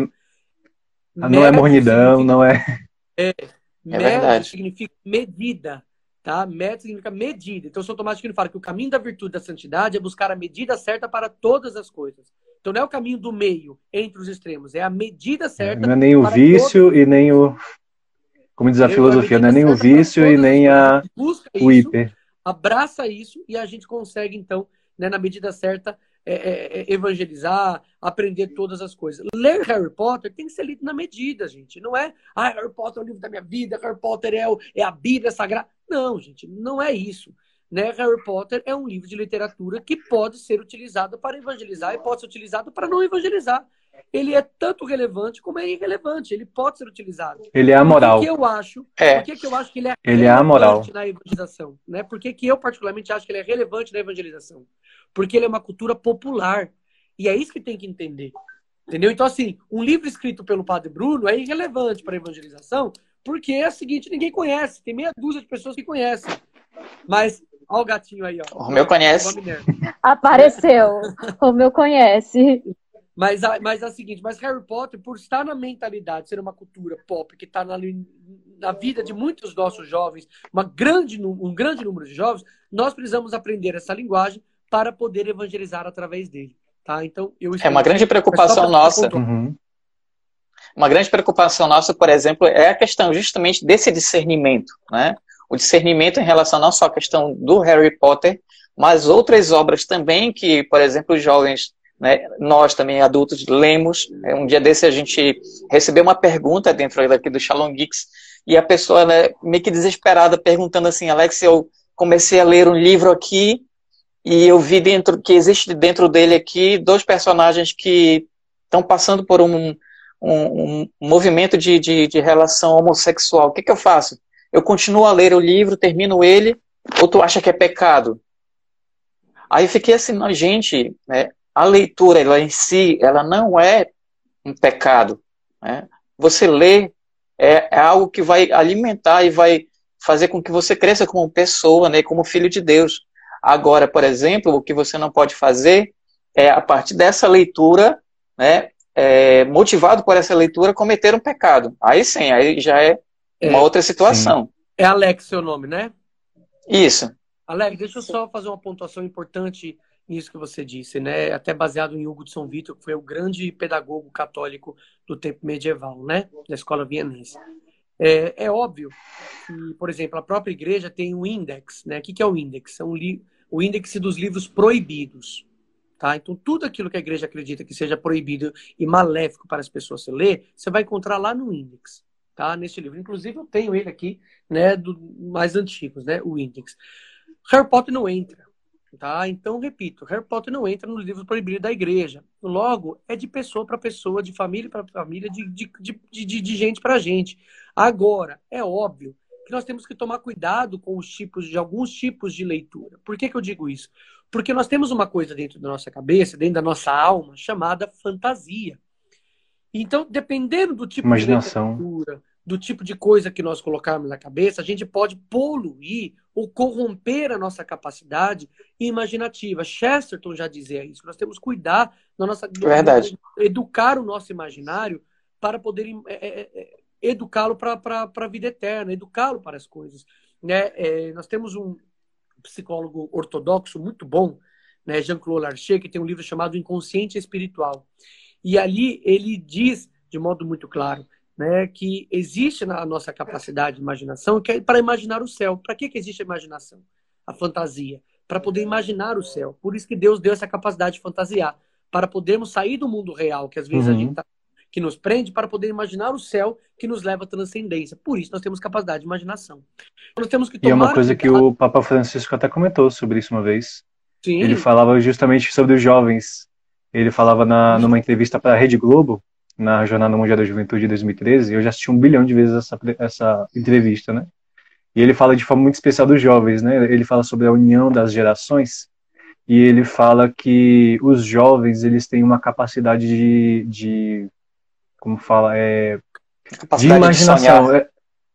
Não é mornidão, não é. É. é média verdade. significa medida. Tá? Método significa medida. Então, São Tomás de Aquino fala que o caminho da virtude da santidade é buscar a medida certa para todas as coisas. Então, não é o caminho do meio, entre os extremos, é a medida certa. Não é nem o vício todas... e nem o. Como diz a filosofia, não é nem o vício e nem a... o hiper. Abraça isso e a gente consegue, então, né, na medida certa, é, é, é, evangelizar, aprender todas as coisas. Ler Harry Potter tem que ser lido na medida, gente. Não é, ah, Harry Potter é o livro da minha vida, Harry Potter é, o, é a Bíblia Sagrada. Não, gente, não é isso. Né? Harry Potter é um livro de literatura que pode ser utilizado para evangelizar e pode ser utilizado para não evangelizar. ele é tanto relevante como é irrelevante. Ele pode ser utilizado. Ele é amoral. Por que, que eu acho? É. Por que, que eu acho que ele é ele é amoral. na evangelização? Né? Por que, que eu particularmente acho que ele é relevante na evangelização? Porque ele é uma cultura popular. E é isso que tem que entender. Entendeu? Então, assim, um livro escrito pelo Padre Bruno é irrelevante para a evangelização, porque é o seguinte, ninguém conhece. Tem meia dúzia de pessoas que conhecem. Mas, olha o gatinho aí, ó. O meu conhece. Apareceu. o meu conhece. Mas, mas é o seguinte, mas Harry Potter, por estar na mentalidade, ser uma cultura pop, que está na, na vida de muitos nossos jovens, uma grande, um grande número de jovens, nós precisamos aprender essa linguagem para poder evangelizar através dele. Tá? Então, eu é uma grande preocupação nossa. Uhum. Uma grande preocupação nossa, por exemplo, é a questão justamente desse discernimento, né? O discernimento em relação não só à questão do Harry Potter, mas outras obras também que, por exemplo, os jovens né? Nós também, adultos, lemos. É, um dia desse a gente recebeu uma pergunta dentro daqui do Shalom Geeks e a pessoa, né, meio que desesperada, perguntando assim, Alex, eu comecei a ler um livro aqui e eu vi dentro que existe dentro dele aqui dois personagens que estão passando por um, um, um movimento de, de, de, relação homossexual. O que, que eu faço? Eu continuo a ler o livro, termino ele, ou tu acha que é pecado? Aí fiquei assim, gente, né? a leitura ela em si, ela não é um pecado. Né? Você lê é, é, algo que vai alimentar e vai fazer com que você cresça como pessoa, né, como filho de Deus. Agora, por exemplo, o que você não pode fazer é, a partir dessa leitura, né, é, motivado por essa leitura, cometer um pecado. Aí sim, aí já é uma é, outra situação. É Alex seu nome, né? Isso. Alex, deixa eu só fazer uma pontuação importante nisso que você disse, né? Até baseado em Hugo de São Vitor, que foi o grande pedagogo católico do tempo medieval, né? Da escola vienense. É, é óbvio que, por exemplo, a própria igreja tem um índex, né? O que, que é o índex? É um li... o índex dos livros proibidos. Tá? Então, tudo aquilo que a igreja acredita que seja proibido e maléfico para as pessoas se ler, você vai encontrar lá no índex, tá? Neste livro. Inclusive, eu tenho ele aqui, né, do mais antigos, né, o índex. Harry Potter não entra. Tá? Então, repito, Harry Potter não entra nos livros proibidos da igreja. Logo, é de pessoa para pessoa, de família para família, de, de, de, de, de gente para gente. Agora, é óbvio que nós temos que tomar cuidado com os tipos de alguns tipos de leitura. Por que, que eu digo isso? Porque nós temos uma coisa dentro da nossa cabeça, dentro da nossa alma, chamada fantasia. Então, dependendo do tipo Imaginação. de leitura, do tipo de coisa que nós colocarmos na cabeça, a gente pode poluir ou corromper a nossa capacidade imaginativa. Chesterton já dizia isso. Nós temos que cuidar da nossa Verdade. educar o nosso imaginário para poder é, é, é educá-lo para a vida eterna, educá-lo para as coisas. Né? É, nós temos um psicólogo ortodoxo muito bom, né, Jean-Claude Larcher, que tem um livro chamado Inconsciente Espiritual. E ali ele diz, de modo muito claro, né, que existe na nossa capacidade de imaginação, que é para imaginar o céu. Para que, que existe a imaginação? A fantasia. Para poder imaginar o céu. Por isso que Deus deu essa capacidade de fantasiar. Para podermos sair do mundo real, que às vezes uhum. a gente tá, que nos prende, para poder imaginar o céu que nos leva à transcendência. Por isso nós temos capacidade de imaginação. Nós temos que e é uma coisa que o Papa Francisco até comentou sobre isso uma vez. Sim. Ele falava justamente sobre os jovens. Ele falava na, numa entrevista para a Rede Globo, na Jornada Mundial da Juventude de 2013, eu já assisti um bilhão de vezes essa, essa entrevista, né? E ele fala de forma muito especial dos jovens, né? Ele fala sobre a união das gerações e ele fala que os jovens eles têm uma capacidade de, de como fala, é de imaginação. De é,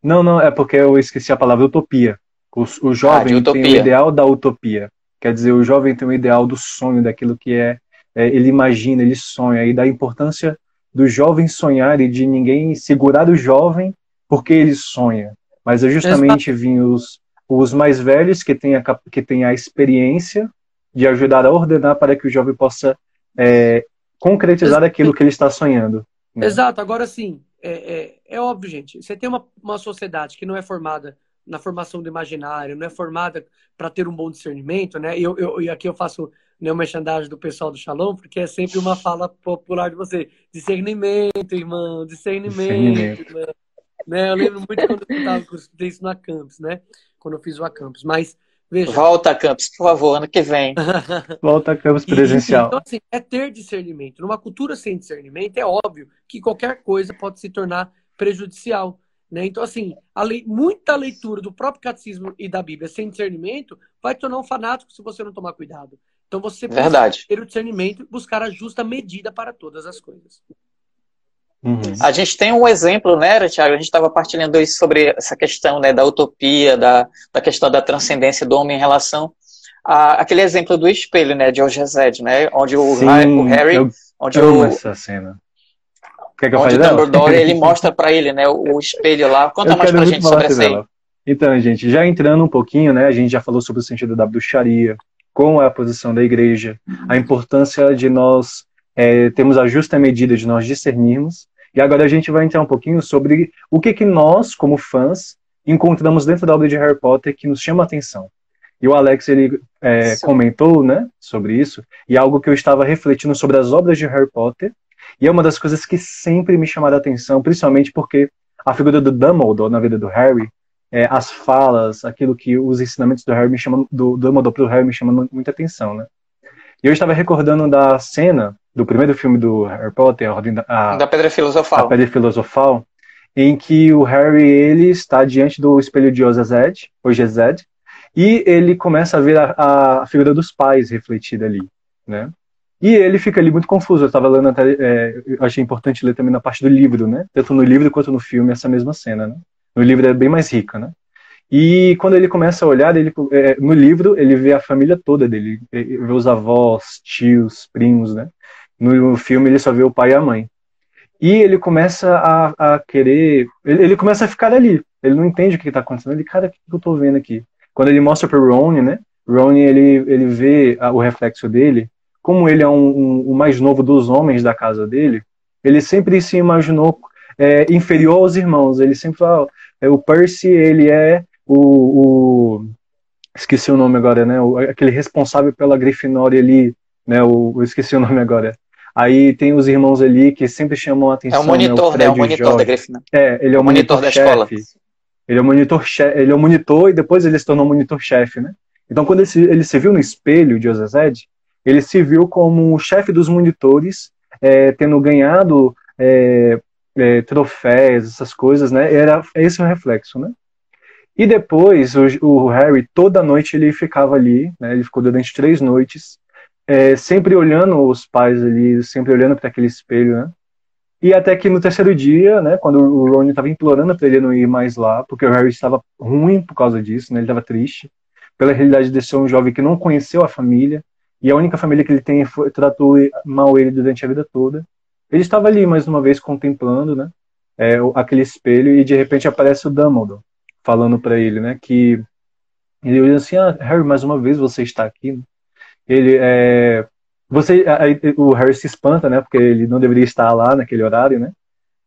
não, não, é porque eu esqueci a palavra utopia. O, o jovem ah, tem o ideal da utopia. Quer dizer, o jovem tem o ideal do sonho, daquilo que é, é ele imagina, ele sonha, e da importância do jovem sonhar e de ninguém segurar o jovem porque ele sonha. Mas é justamente vir os, os mais velhos que têm, a, que têm a experiência de ajudar a ordenar para que o jovem possa é, concretizar aquilo que ele está sonhando. Né? Exato. Agora sim, é, é, é, óbvio, gente. Você tem uma, uma sociedade que não é formada na formação do imaginário, não é formada para ter um bom discernimento, né? E eu, eu, e aqui eu faço né, o merchandising do pessoal do Shalom, porque é sempre uma fala popular de você. Discernimento, irmão, discernimento. discernimento. Né? Eu lembro muito quando eu estava isso na Campus, né? Quando eu fiz o Acampus. Mas Veja. Volta a campus, por favor, ano que vem. Volta a campus presencial. então, assim, é ter discernimento. Numa cultura sem discernimento, é óbvio que qualquer coisa pode se tornar prejudicial. Né? Então, assim, lei, muita leitura do próprio catecismo e da Bíblia sem discernimento vai tornar um fanático se você não tomar cuidado. Então, você precisa ter o discernimento e buscar a justa medida para todas as coisas. Uhum. A gente tem um exemplo, né, Tiago? A gente estava partilhando isso sobre essa questão né, da utopia, da, da questão da transcendência do homem em relação a, aquele exemplo do espelho, né, de Ogezed, né, onde o, Sim, o Harry, eu onde amo o, essa cena. Quer que eu onde o Dumbledore ele mostra para ele, né, o, o, espelho lá. Conta eu mais pra gente sobre essa aí. Então, gente, já entrando um pouquinho, né, a gente já falou sobre o sentido da bruxaria, como é a posição da igreja, a importância de nós é, termos a justa medida de nós discernirmos e agora a gente vai entrar um pouquinho sobre o que, que nós, como fãs, encontramos dentro da obra de Harry Potter que nos chama a atenção. E o Alex ele é, comentou, né, sobre isso, e algo que eu estava refletindo sobre as obras de Harry Potter, e é uma das coisas que sempre me chamaram a atenção, principalmente porque a figura do Dumbledore na vida do Harry, é, as falas, aquilo que os ensinamentos do Harry me chamam, do Dumbledore para o Harry me chamam muita atenção, né? E eu estava recordando da cena do primeiro filme do Harry Potter, a a, da Pedra Filosofal. A Pedra Filosofal, em que o Harry ele está diante do espelho de Ozezed, ou Gezed, e ele começa a ver a, a, figura dos pais refletida ali, né? E ele fica ali muito confuso. Eu estava lendo até, é, achei importante ler também na parte do livro, né? Tanto no livro quanto no filme essa mesma cena, né? No livro é bem mais rica, né? E quando ele começa a olhar, ele, é, no livro ele vê a família toda dele, ele vê os avós, tios, primos, né? No filme ele só vê o pai e a mãe. E ele começa a, a querer. Ele, ele, começa a ficar ali. Ele não entende o que está acontecendo. Ele, cara, o que, eu estou vendo aqui? Quando ele mostra para o Ron, né? Ron ele, ele vê o reflexo dele. Como ele é um, um, o mais novo dos homens da casa dele, ele sempre se imaginou é, inferior aos irmãos. Ele sempre fala: é, o Percy, ele é o, o. esqueci o nome agora, né? O, aquele responsável pela Grifinória ali, né? O, eu esqueci o nome agora. Aí tem os irmãos ali que sempre chamam a atenção. É o monitor, né? O, né? o monitor da Grifinória. É, ele é o, o monitor, monitor da escola. Ele é o monitor chefe, ele é o monitor e depois ele se tornou monitor chefe, né? Então quando ele se, ele se viu no espelho de Ozezed, ele se viu como o chefe dos monitores, é, tendo ganhado é, é, troféus, essas coisas, né? Era esse o reflexo, né? E depois o, o, Harry toda noite ele ficava ali, né? Ele ficou durante três noites é, sempre olhando os pais ali, sempre olhando para aquele espelho, né? E até que no terceiro dia, né, quando o Ron estava implorando para ele não ir mais lá, porque o Harry estava ruim por causa disso, né, ele estava triste, pela realidade de ser um jovem que não conheceu a família, e a única família que ele tem foi, tratou mal ele durante a vida toda. Ele estava ali mais uma vez contemplando, né, é, aquele espelho, e de repente aparece o Dumbledore falando para ele, né, que ele olha assim, ah, Harry, mais uma vez você está aqui, né? ele é, você aí, o Harry se espanta, né? Porque ele não deveria estar lá naquele horário, né?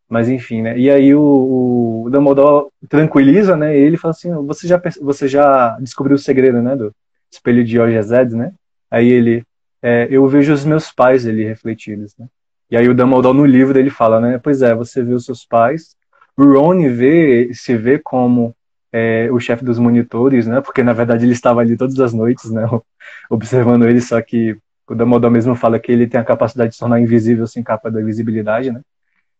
Mas enfim, né? E aí o, o Dumbledore tranquiliza, né? E ele fala assim: você já você já descobriu o segredo, né? Do espelho de Ogezed, né? Aí ele, é, eu vejo os meus pais ali refletidos, né? E aí o Dumbledore no livro ele fala, né? Pois é, você vê os seus pais. O Ron vê, se vê como é, o chefe dos monitores, né? Porque na verdade ele estava ali todas as noites, né? Observando ele, só que o Dumbledore mesmo fala que ele tem a capacidade de se tornar invisível sem capa da invisibilidade, né?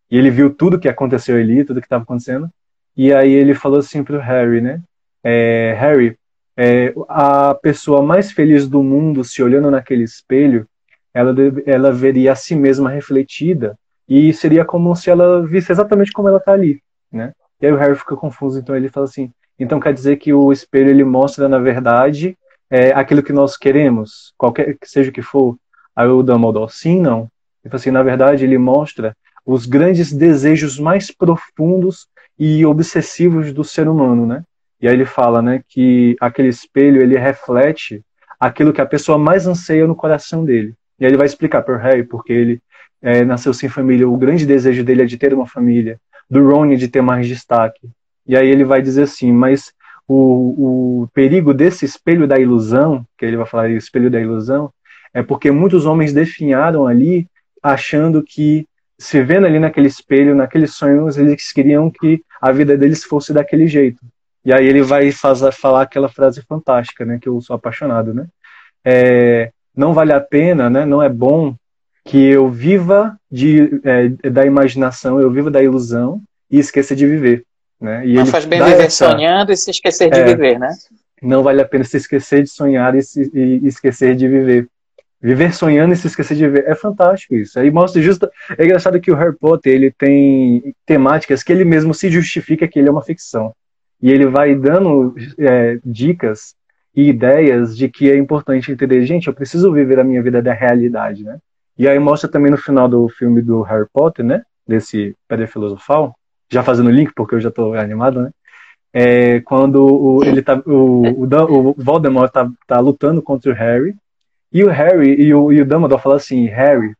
E ele viu tudo que aconteceu ali, tudo que estava acontecendo. E aí ele falou assim pro Harry, né? É, Harry, é, a pessoa mais feliz do mundo, se olhando naquele espelho, ela, ela veria a si mesma refletida e seria como se ela visse exatamente como ela está ali, né? E aí o Harry fica confuso, então ele fala assim: então quer dizer que o espelho ele mostra na verdade é, aquilo que nós queremos, qualquer que seja o que for. Aí o Dumbledore, sim, não. Então assim, na verdade ele mostra os grandes desejos mais profundos e obsessivos do ser humano, né? E aí ele fala, né, que aquele espelho ele reflete aquilo que a pessoa mais anseia no coração dele. E aí ele vai explicar para o Harry porque ele é, nasceu sem família, o grande desejo dele é de ter uma família, do Ron é de ter mais destaque, e aí ele vai dizer assim, mas o, o perigo desse espelho da ilusão, que ele vai falar o espelho da ilusão, é porque muitos homens definharam ali achando que se vendo ali naquele espelho, naqueles sonhos, eles queriam que a vida deles fosse daquele jeito. E aí ele vai fazer, falar aquela frase fantástica, né? Que eu sou apaixonado, né? É, não vale a pena, né? Não é bom que eu viva de, é, da imaginação, eu viva da ilusão e esqueça de viver. Né? E Mas faz bem viver essa... sonhando e se esquecer de é, viver, né? Não vale a pena se esquecer de sonhar e, se, e esquecer de viver. Viver sonhando e se esquecer de viver. É fantástico isso. Aí mostra justo. É engraçado que o Harry Potter ele tem temáticas que ele mesmo se justifica que ele é uma ficção. E ele vai dando é, dicas e ideias de que é importante entender, gente, eu preciso viver a minha vida da realidade, né? E aí mostra também no final do filme do Harry Potter, né? Desse Pedra Filosofal, já fazendo link porque eu já estou animado, né? É, quando o, ele tá, o, o, o Voldemort tá, tá lutando contra o Harry e o Harry e o, e o Dumbledore falam assim, Harry,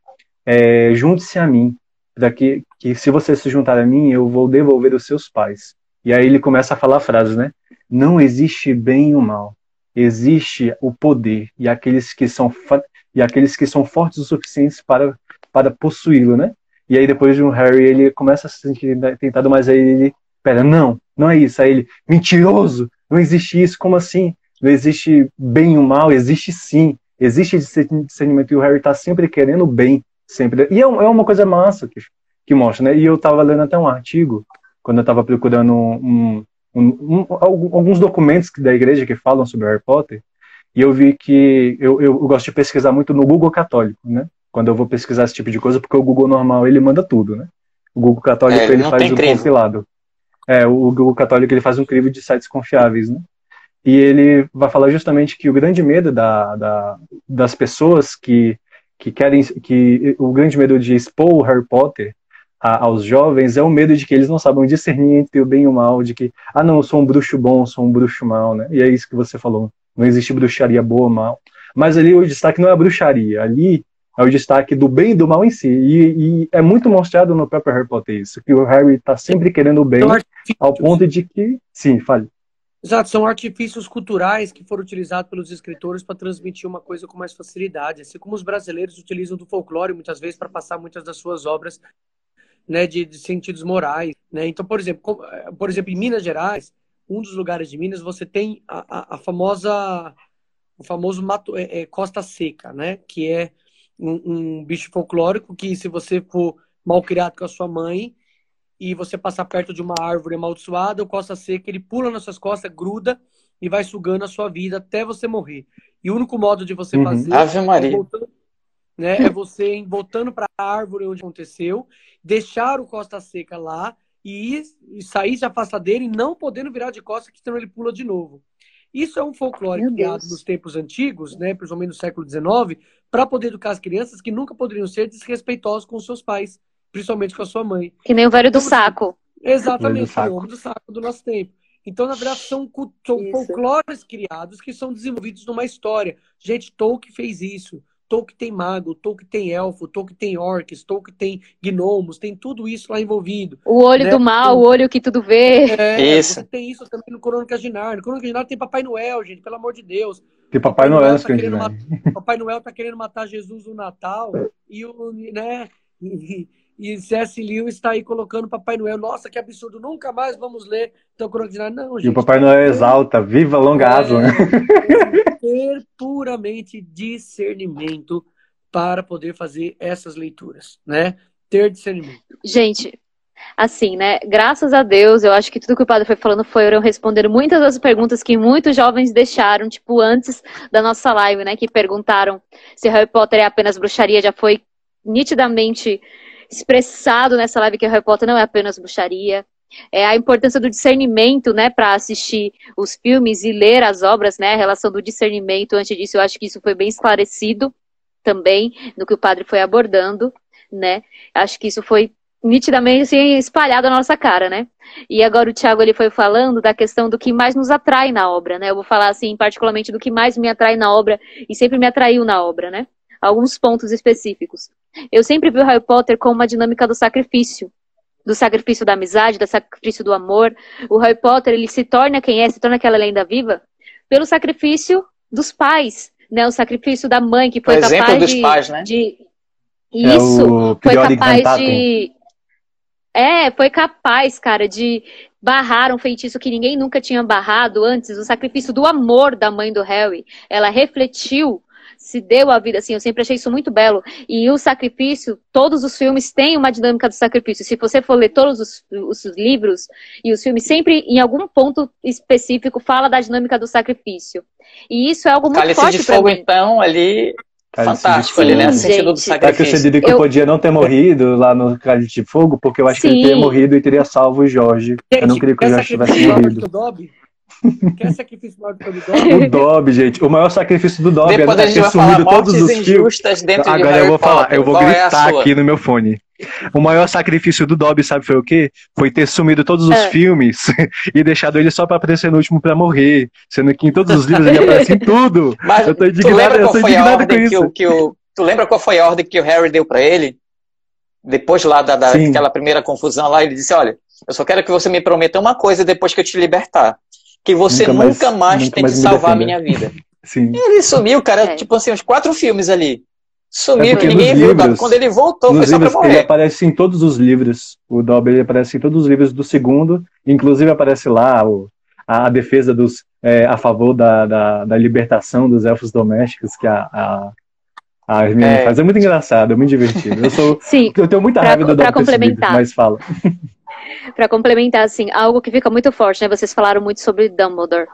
é, junte-se a mim, daqui que se você se juntar a mim, eu vou devolver os seus pais. E aí ele começa a falar frases, né? Não existe bem e o mal, existe o poder e aqueles que são e aqueles que são fortes o suficiente para para possuí-lo, né? E aí depois de um Harry ele começa a se sentir tentado, mas aí ele, pera, não, não é isso. Aí ele, mentiroso, não existe isso, como assim? Não existe bem e o mal, existe sim existe discernimento e o Harry tá sempre querendo o bem, sempre. E é, é uma coisa massa que, que mostra, né? E eu tava lendo até um artigo, quando eu tava procurando um, um, um, alguns documentos da igreja que falam sobre Harry Potter, e eu vi que eu, eu, eu, gosto de pesquisar muito no Google Católico, né? Quando eu vou pesquisar esse tipo de coisa, porque o Google normal ele manda tudo, né? O Google Católico é, ele, faz o compilado. É, o Google Católico ele faz um crivo de sites confiáveis, né? E ele vai falar justamente que o grande medo da, da, das pessoas que, que querem, que o grande medo de expor o Harry Potter a, aos jovens é o medo de que eles não sabem discernir entre o bem e o mal, de que, ah, não, eu sou um bruxo bom, eu sou um bruxo mau, né? E é isso que você falou. Não existe bruxaria boa ou mal. Mas ali o destaque não é a bruxaria, ali é o destaque do bem e do mal em si. E, e é muito mostrado no próprio Harry Potter isso, que o Harry está sempre querendo o bem, ao ponto de que. Sim, fale. Exato, são artifícios culturais que foram utilizados pelos escritores para transmitir uma coisa com mais facilidade, assim como os brasileiros utilizam do folclore muitas vezes para passar muitas das suas obras né, de, de, sentidos morais. Né? Então, por exemplo, eh, por exemplo, em Minas Gerais, um dos lugares de Minas, você tem a, a, a famosa, o famoso mato, é, é, costa seca, né? que é um, um bicho folclórico que, se você for mal criado com a sua mãe, e você passar perto de uma árvore amaldiçoada, o costa seca, ele pula nas suas costas, gruda e vai sugando a sua vida até você morrer. E o único modo de você uhum. fazer Ave Maria. É, voltando, né, é você voltando para a árvore onde aconteceu, deixar o costa seca lá e, ir, e sair, se afastar dele e não podendo virar de costas, que senão ele pula de novo. Isso é um folclore Meu criado Deus. nos tempos antigos, né, principalmente no século XIX, para poder educar as crianças que nunca poderiam ser desrespeitosos com seus pais principalmente com a sua mãe. Que nem o velho do então, saco. Exatamente, o homem do saco do nosso tempo. Então, na verdade, são, são folclores criados que são desenvolvidos numa história. Gente, Tolkien fez isso. Tolkien tem mago, Tolkien tem elfo, Tolkien tem orcs, Tolkien tem gnomos, tem tudo isso lá envolvido. O olho né? do mal, então, o olho que tudo vê. É, isso. tem isso também no Crônicas de Narnia. No Crônicas de Narnia tem Papai Noel, gente, pelo amor de Deus. Tem Papai, Papai Noel, Noel tá querendo matar, Papai Noel tá querendo matar Jesus no Natal e o, né, e C.S. Lewis está aí colocando Papai Noel. Nossa, que absurdo, nunca mais vamos ler. Então, Crônica Não, gente. E o Papai Noel é exalta, viva longa asa. Né? ter puramente discernimento para poder fazer essas leituras, né? Ter discernimento. Gente, assim, né? Graças a Deus, eu acho que tudo que o padre foi falando foram responder muitas das perguntas que muitos jovens deixaram, tipo, antes da nossa live, né? Que perguntaram se Harry Potter é apenas bruxaria, já foi nitidamente expressado nessa live que Harry Potter não é apenas bruxaria. É a importância do discernimento, né, para assistir os filmes e ler as obras, né, a relação do discernimento. Antes disso, eu acho que isso foi bem esclarecido também no que o padre foi abordando, né. Acho que isso foi nitidamente assim, espalhado na nossa cara, né? E agora o Tiago ele foi falando da questão do que mais nos atrai na obra, né? Eu vou falar assim, particularmente do que mais me atrai na obra e sempre me atraiu na obra, né? Alguns pontos específicos. Eu sempre vi o Harry Potter com uma dinâmica do sacrifício. Do sacrifício da amizade, do sacrifício do amor. O Harry Potter, ele se torna quem é, se torna aquela lenda viva, pelo sacrifício dos pais, né? O sacrifício da mãe, que foi capaz dos de, pais, né? de... Isso, é foi capaz de... É, foi capaz, cara, de barraram um feitiço que ninguém nunca tinha barrado antes, o sacrifício do amor da mãe do Harry. Ela refletiu se deu a vida assim, eu sempre achei isso muito belo. E o sacrifício, todos os filmes têm uma dinâmica do sacrifício. Se você for ler todos os, os livros e os filmes, sempre em algum ponto específico fala da dinâmica do sacrifício. E isso é algo muito Cálice forte de fogo, mim. então, ali Fantástico, ele, né? No sentido do sacrifício. É que você diria que eu... podia não ter morrido lá no Cálice de Fogo, porque eu acho Sim. que ele teria morrido e teria salvo o Jorge. Gente, eu não queria que o Jorge tivesse morrido. Quer sacrifício maior do que o do Dobby? O Dobby, gente. O maior sacrifício do Dobby Depois é ter sumido todos os fios. Agora eu vou falar, eu vou Qual é gritar é aqui no meu fone. O maior sacrifício do Dobby, sabe foi o quê? Foi ter sumido todos os é. filmes e deixado ele só pra aparecer no último pra morrer. Sendo que em todos os livros ele aparece em tudo. Mas eu tô indignado, eu tô indignado com isso. Que o, tu lembra qual foi a ordem que o Harry deu pra ele? Depois lá da, da daquela primeira confusão lá, ele disse, olha, eu só quero que você me prometa uma coisa depois que eu te libertar que você nunca, nunca mais, mais nunca tem mais que salvar a minha vida. Sim. Ele sumiu, cara, é. tipo assim, uns quatro filmes ali. Sumiu, é ninguém viu. Livros, Quando ele voltou, foi só pra morrer. Ele aparece em todos os livros. O Dobby ele aparece em todos os livros do segundo. Inclusive aparece lá o, a, a defesa dos. É, a favor da, da, da, libertação dos elfos domésticos, que a, a, a Hermione é. faz. É muito engraçado, é muito divertido. Eu, sou, Sim, eu tenho muita pra, raiva do Dobby, complementar. mas fala. para complementar, assim, algo que fica muito forte, né? Vocês falaram muito sobre Dumbledore,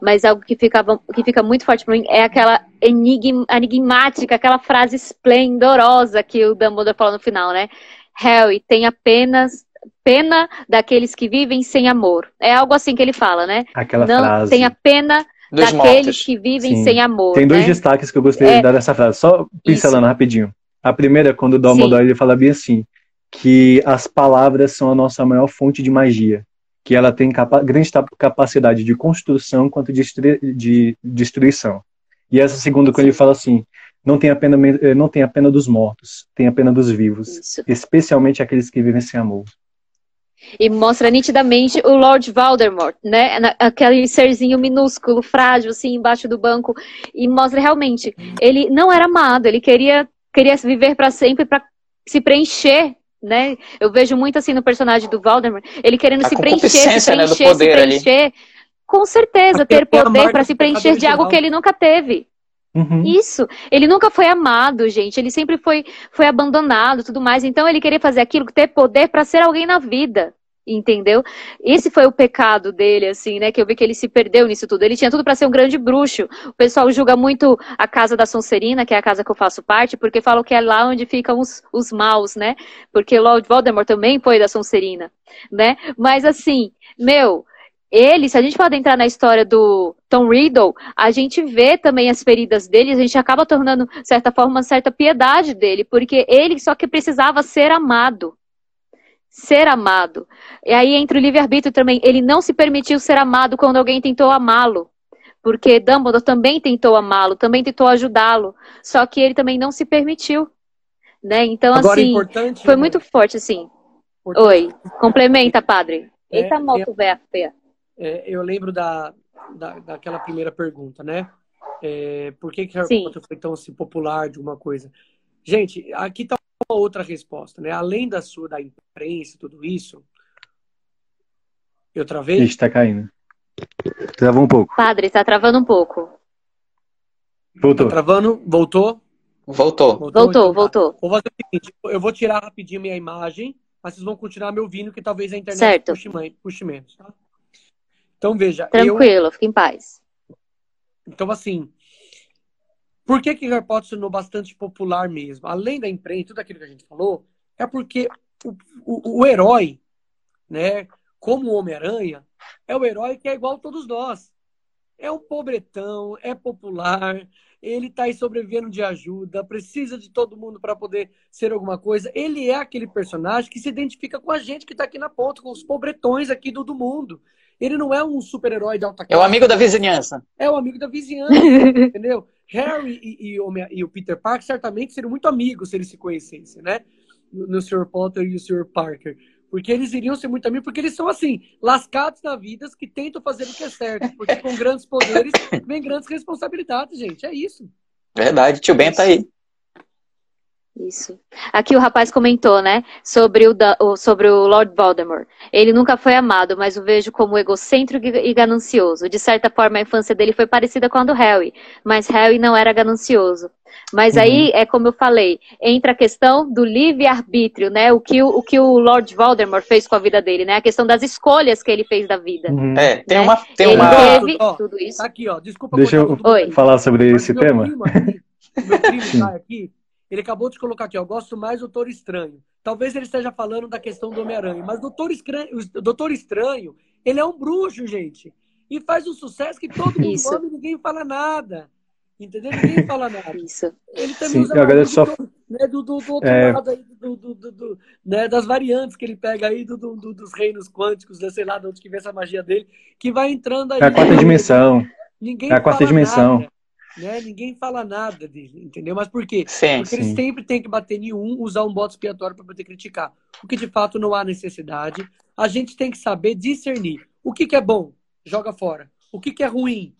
mas algo que fica, que fica muito forte para mim é aquela enigma, enigmática, aquela frase esplendorosa que o Dumbledore falou no final, né? Harry tem apenas pena daqueles que vivem sem amor. É algo assim que ele fala, né? Aquela Não frase. tem a pena Dos daqueles mortos. que vivem Sim. sem amor. Tem dois né? destaques que eu gostaria é, de dar dessa frase, só pincelando Isso. rapidinho. A primeira é quando o Dumbledore ele fala bem assim: que as palavras são a nossa maior fonte de magia, que ela tem capa grande capacidade de construção quanto de, de destruição. E essa segunda, quando ele fala assim, não tem a pena, eh, não tem a pena dos mortos, tem a pena dos vivos, Isso. especialmente aqueles que vivem sem amor. E mostra nitidamente o Lord Voldemort, né? Aquele serzinho minúsculo, frágil, assim, embaixo do banco. E mostra realmente, ele não era amado, ele queria, queria viver para sempre, para se preencher né? Eu vejo muito assim no personagem do Valdemar, ele querendo a se preencher, se preencher, né, se preencher. Ali. Com certeza, ter poder para se preencher de algo que ele nunca teve. Uhum. Isso. Ele nunca foi amado, gente. Ele sempre foi, foi abandonado, tudo mais. Então ele queria fazer aquilo, ter poder para ser alguém na vida entendeu? Esse foi o pecado dele, assim, né? Que eu vi que ele se perdeu nisso tudo. Ele tinha tudo para ser um grande bruxo. O pessoal julga muito a casa da Sonserina, que é a casa que eu faço parte, porque falam que é lá onde ficam os, os maus, né? Porque Lord Voldemort também foi da Sonserina, né? Mas assim, meu, ele, se a gente for adentrar na história do Tom Riddle, a gente vê também as feridas dele, a gente acaba tornando, de certa forma, uma certa piedade dele, porque ele só que precisava ser amado ser amado. E aí entra o livre-arbítrio também. Ele não se permitiu ser amado quando alguém tentou amá-lo. Porque Dumbledore também tentou amá-lo, também tentou ajudá-lo. Só que ele também não se permitiu. Né? Então, Agora, assim, foi né? muito forte, assim. Importante. Oi, complementa, padre. É, Eita, moto é. É, eu lembro da, da, daquela primeira pergunta, né? É, por que, que Harry Potter foi tão assim, popular de uma coisa? Gente, aqui tá uma outra resposta, né? Além da sua, da imprensa e tudo isso, eu travei? Está caindo. Travou um pouco. Padre, está travando um pouco. Voltou. Tá travando? Voltou? Voltou. Voltou, voltou. Então, tá. voltou. Vou fazer o seguinte, eu vou tirar rapidinho minha imagem, mas vocês vão continuar me ouvindo, que talvez a internet puxe, puxe menos, tá? Então, veja. Tranquilo, eu... fique em paz. Então, assim, por que, que Harry Potter se tornou bastante popular mesmo? Além da imprensa, tudo aquilo que a gente falou, é porque o, o, o herói, né, como o Homem-Aranha, é o herói que é igual a todos nós. É um pobretão, é popular, ele está aí sobrevivendo de ajuda, precisa de todo mundo para poder ser alguma coisa. Ele é aquele personagem que se identifica com a gente que está aqui na ponta, com os pobretões aqui do, do mundo. Ele não é um super-herói de alta classe. É o amigo da vizinhança. É o amigo da vizinhança, entendeu? Harry e, e, o, e, o, Peter Parker certamente seriam muito amigos se eles se conhecessem, né? No Sr. Potter e o Sr. Parker. Porque eles iriam ser muito amigos, porque eles são assim, lascados na vida, que tentam fazer o que é certo. Porque com grandes poderes vem grandes responsabilidades, gente. É isso. Verdade, tio Ben tá aí. Isso. Aqui o rapaz comentou, né, sobre o, sobre o Lord Voldemort. Ele nunca foi amado, mas o vejo como egocêntrico e ganancioso. De certa forma, a infância dele foi parecida com a do Harry, mas Harry não era ganancioso. Mas uhum. aí, é como eu falei, entra a questão do livre-arbítrio, né? O que o, o que o Lord Voldemort fez com a vida dele, né? A questão das escolhas que ele fez da vida. Uhum. É, tem né? uma... Tem ele uma... teve ó, tudo isso. Aqui, ó, desculpa. Deixa eu falar sobre esse tema. Primo aqui, meu primo tá aqui, ele acabou de colocar aqui, ó, gosto mais do Doutor Estranho. Talvez ele esteja falando da questão do Homem-Aranha, mas o Doutor, Estranho, o Doutor Estranho, ele é um bruxo, gente. E faz um sucesso que todo mundo Isso. ama e ninguém fala nada. Entendeu? Ninguém fala nada. Isso. Ele também Sim, usa só... né, do, do, do outro é... lado aí, do, do, do, né, das variantes que ele pega aí do, do, dos reinos quânticos, né, sei lá de onde que vem essa magia dele, que vai entrando aí. É a quarta dimensão. Ninguém é a quarta dimensão. Nada né? Ninguém fala nada dele, entendeu? Mas por quê? Sim, Porque sim. eles sempre têm que bater em um, usar um bode expiatório para poder criticar. O que de fato não há necessidade. A gente tem que saber discernir. O que, que é bom? Joga fora. O que, que é ruim?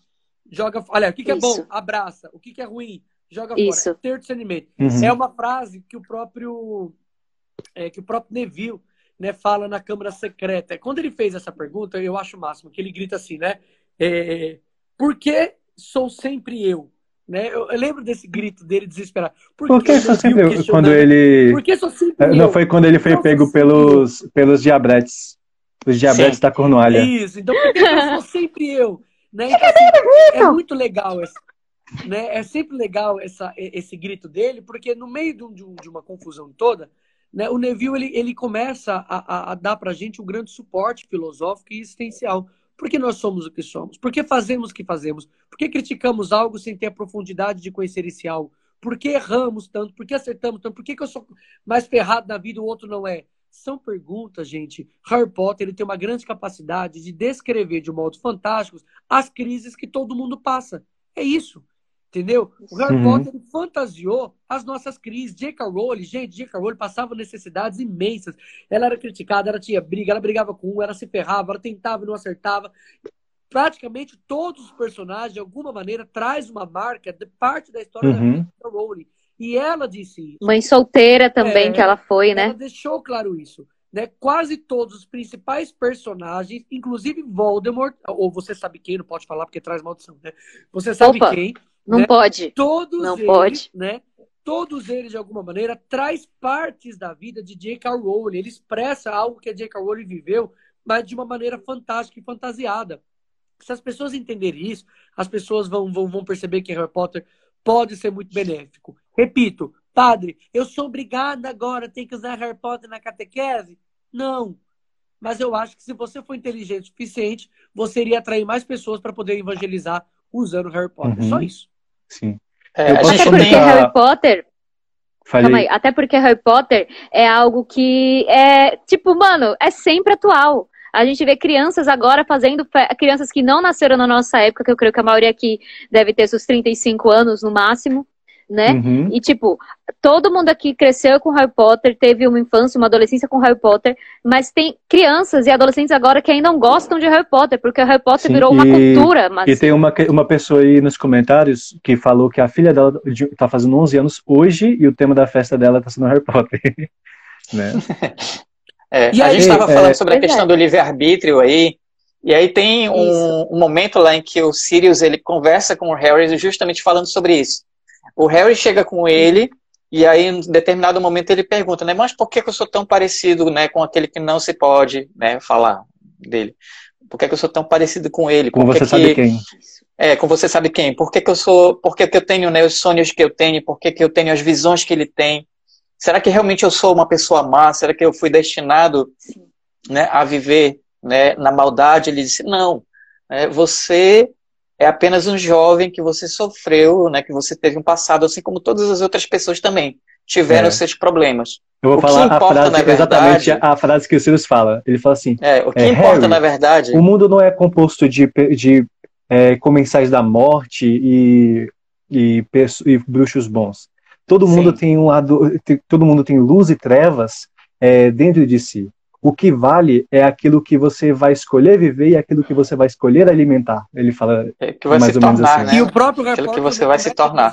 Joga Olha, o que, que é bom? Abraça. O que, que é ruim? Joga Isso. fora. Ter discernimento. Uhum. É uma frase que o próprio é, que o próprio Neville né, fala na Câmara Secreta. Quando ele fez essa pergunta, eu acho o máximo, que ele grita assim, né? É, por que sou sempre eu. Né? Eu, eu lembro desse grito dele desesperado. Por, Por que sou sempre eu? Quando ele. Por que sou sempre Não eu? foi quando ele foi pego pelos, pelos diabretes. Os diabretes Sim. da cornualha. Isso, então por que eu sou sempre eu? Né? Então, assim, é muito legal esse, né? É sempre legal essa, esse grito dele, porque no meio de, um, de uma confusão toda, né, o Neville ele, ele começa a, a, a dar para a gente um grande suporte filosófico e existencial. Por que nós somos o que somos? Por que fazemos o que fazemos? Por que criticamos algo sem ter a profundidade de conhecer esse algo? Por que erramos tanto? Por que acertamos tanto? Por que, que eu sou mais ferrado na vida e o outro não é? São perguntas, gente. Harry Potter ele tem uma grande capacidade de descrever de modo fantástico as crises que todo mundo passa. É isso. Entendeu? O Harry uhum. Potter fantasiou as nossas crises. J.K. Rowling, gente, J.K. Rowling passava necessidades imensas. Ela era criticada, ela tinha briga, ela brigava com um, ela se ferrava, ela tentava e não acertava. Praticamente todos os personagens, de alguma maneira, traz uma marca de parte da história uhum. da J.K. Rowling. E ela disse isso. Mãe solteira também, é, que ela foi, né? Ela deixou claro isso. Né? Quase todos os principais personagens, inclusive Voldemort, ou você sabe quem, não pode falar porque traz maldição, né? Você sabe Opa. quem não né? pode. Todos não eles, pode. né? Todos eles, de alguma maneira, traz partes da vida de J.K. Rowling. Ele expressa algo que a J.K. Rowling viveu, mas de uma maneira fantástica e fantasiada. Se as pessoas entenderem isso, as pessoas vão, vão, vão perceber que Harry Potter pode ser muito benéfico. Repito, padre, eu sou obrigada agora, tem que usar Harry Potter na catequese? Não. Mas eu acho que se você for inteligente o suficiente, você iria atrair mais pessoas para poder evangelizar usando Harry Potter. Uhum. Só isso. Sim. É, até porque Harry Potter. Calma aí, até porque Harry Potter é algo que é, tipo, mano, é sempre atual. A gente vê crianças agora fazendo, crianças que não nasceram na nossa época, que eu creio que a maioria aqui deve ter seus 35 anos no máximo, né? Uhum. E, tipo, todo mundo aqui cresceu com Harry Potter, teve uma infância, uma adolescência com Harry Potter, mas tem crianças e adolescentes agora que ainda não gostam de Harry Potter, porque Harry Potter Sim, virou uma cultura. Mas... E tem uma, uma pessoa aí nos comentários que falou que a filha dela tá fazendo 11 anos hoje e o tema da festa dela tá sendo Harry Potter. né? é, a aí, gente estava falando é, sobre a questão é. do livre-arbítrio aí, e aí tem um, um, momento lá em que o Sirius ele conversa com o Harry justamente falando sobre isso. O Harry chega com ele e aí, em determinado momento, ele pergunta, né, mas por que, que eu sou tão parecido, né, com aquele que não se pode, né, falar dele? Por que, que eu sou tão parecido com ele? Com você que... sabe quem? É, com você sabe quem? Por que, que eu sou, por que, que eu tenho, né, os sonhos que eu tenho? Por que, que eu tenho as visões que ele tem? Será que realmente eu sou uma pessoa má? Será que eu fui destinado, né, a viver, né, na maldade? Ele disse, não, né, você é apenas um jovem que você sofreu, né, que você teve um passado, assim como todas as outras pessoas também tiveram é. seus problemas. Eu vou o falar a frase, verdade, exatamente a frase que o Sirius fala. Ele fala assim: é, o que é, importa Harry, na verdade. O mundo não é composto de, de é, comensais da morte e, e, e, bruxos bons. Todo mundo tem um todo mundo tem luz e trevas é, dentro de si. O que vale é aquilo que você vai escolher viver e aquilo que você vai escolher alimentar. Ele fala é que vai mais ou menos assim. Né? E o próprio aquilo que você vai se tornar.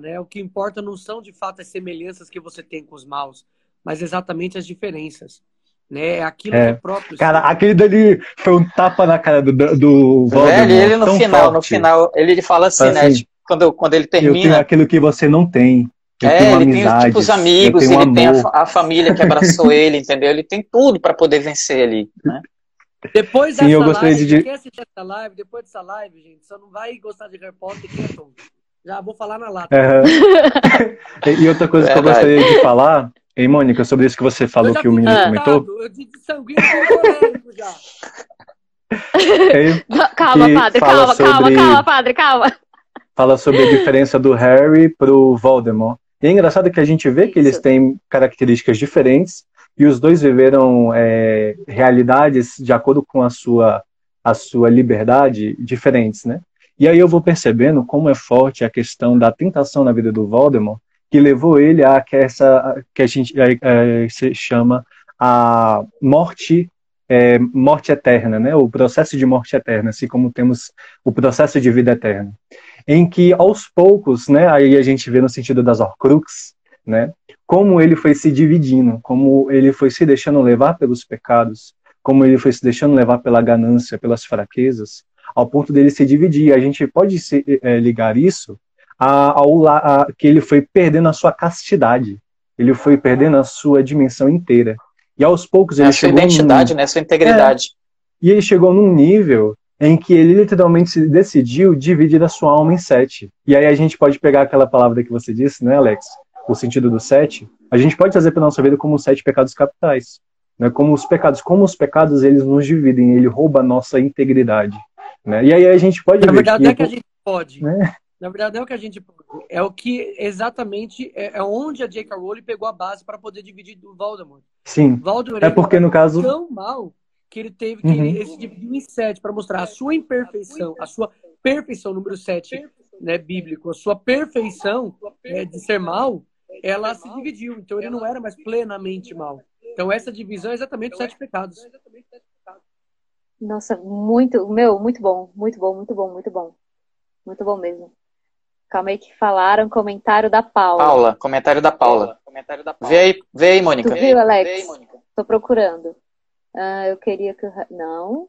Né? O que importa não são de fato as semelhanças que você tem com os maus, mas exatamente as diferenças. Né? É aquilo é. que é próprio. Cara, aquele dali foi um tapa na cara do, do Voldemort. ele no final, forte. no final, ele fala assim, assim né? Tipo, quando, quando ele termina. Eu tenho aquilo que você não tem. Eu é, ele amizades, tem tipo, os amigos, ele amor. tem a, a, família que abraçou ele, entendeu? Ele tem tudo para poder vencer ali, né? Depois Sim, dessa eu gostaria live, de... quer assistir essa live, depois dessa live, gente, só não vai gostar de Harry Potter que é tonto. Já vou falar na lata. Uhum. e outra coisa Verdade. que eu gostaria de falar, hein, Mônica, sobre isso que você falou que o menino comentou. Eu disse sanguíneo já. calma, padre, calma, sobre... calma, calma, padre, calma. Fala sobre a diferença do Harry pro Voldemort. E é engraçado que a gente vê que eles têm características diferentes e os dois viveram é, realidades de acordo com a sua, a sua liberdade diferentes, né? E aí eu vou percebendo como é forte a questão da tentação na vida do Voldemort, que levou ele a que essa que a gente é, se chama a morte é, morte eterna, né? O processo de morte eterna, assim como temos o processo de vida eterna em que aos poucos, né, aí a gente vê no sentido das Horcrux, né, como ele foi se dividindo, como ele foi se deixando levar pelos pecados, como ele foi se deixando levar pela ganância, pelas fraquezas, ao ponto dele se dividir. A gente pode se, é, ligar isso ao a, que ele foi perdendo a sua castidade, ele foi perdendo a sua dimensão inteira. E aos poucos ele a chegou sua identidade, num... né, sua integridade. É, e ele chegou num nível em que ele literalmente decidiu dividir a sua alma em sete. E aí a gente pode pegar aquela palavra que você disse, né, Alex? O sentido do sete. A gente pode trazer para nossa vida como sete pecados capitais. Né? Como os pecados, como os pecados eles nos dividem, ele rouba a nossa integridade. Né? E aí a gente pode. Na verdade que, é que a gente pode. Né? Na verdade, é o que a gente pode. É o que exatamente é, é onde a J.K. Rowling pegou a base para poder dividir do Voldemort. Sim. Voldemort, é porque no caso tão mal que ele teve que uhum. ele, se dividiu em sete para mostrar a sua imperfeição, a sua perfeição, número sete, né, bíblico, a sua perfeição é, de ser mal, ela se dividiu. Então ele não era mais plenamente mal. Então essa divisão é exatamente os sete pecados. Nossa, muito, meu, muito bom, muito bom, muito bom, muito bom. Muito bom mesmo. Calma aí que falaram, comentário da Paula. Paula, comentário da Paula. Comentário da Paula. Vê aí, vê aí, Mônica. Tu viu, Alex? Vê aí, Mônica. Tô procurando. Ah, eu queria que. Não.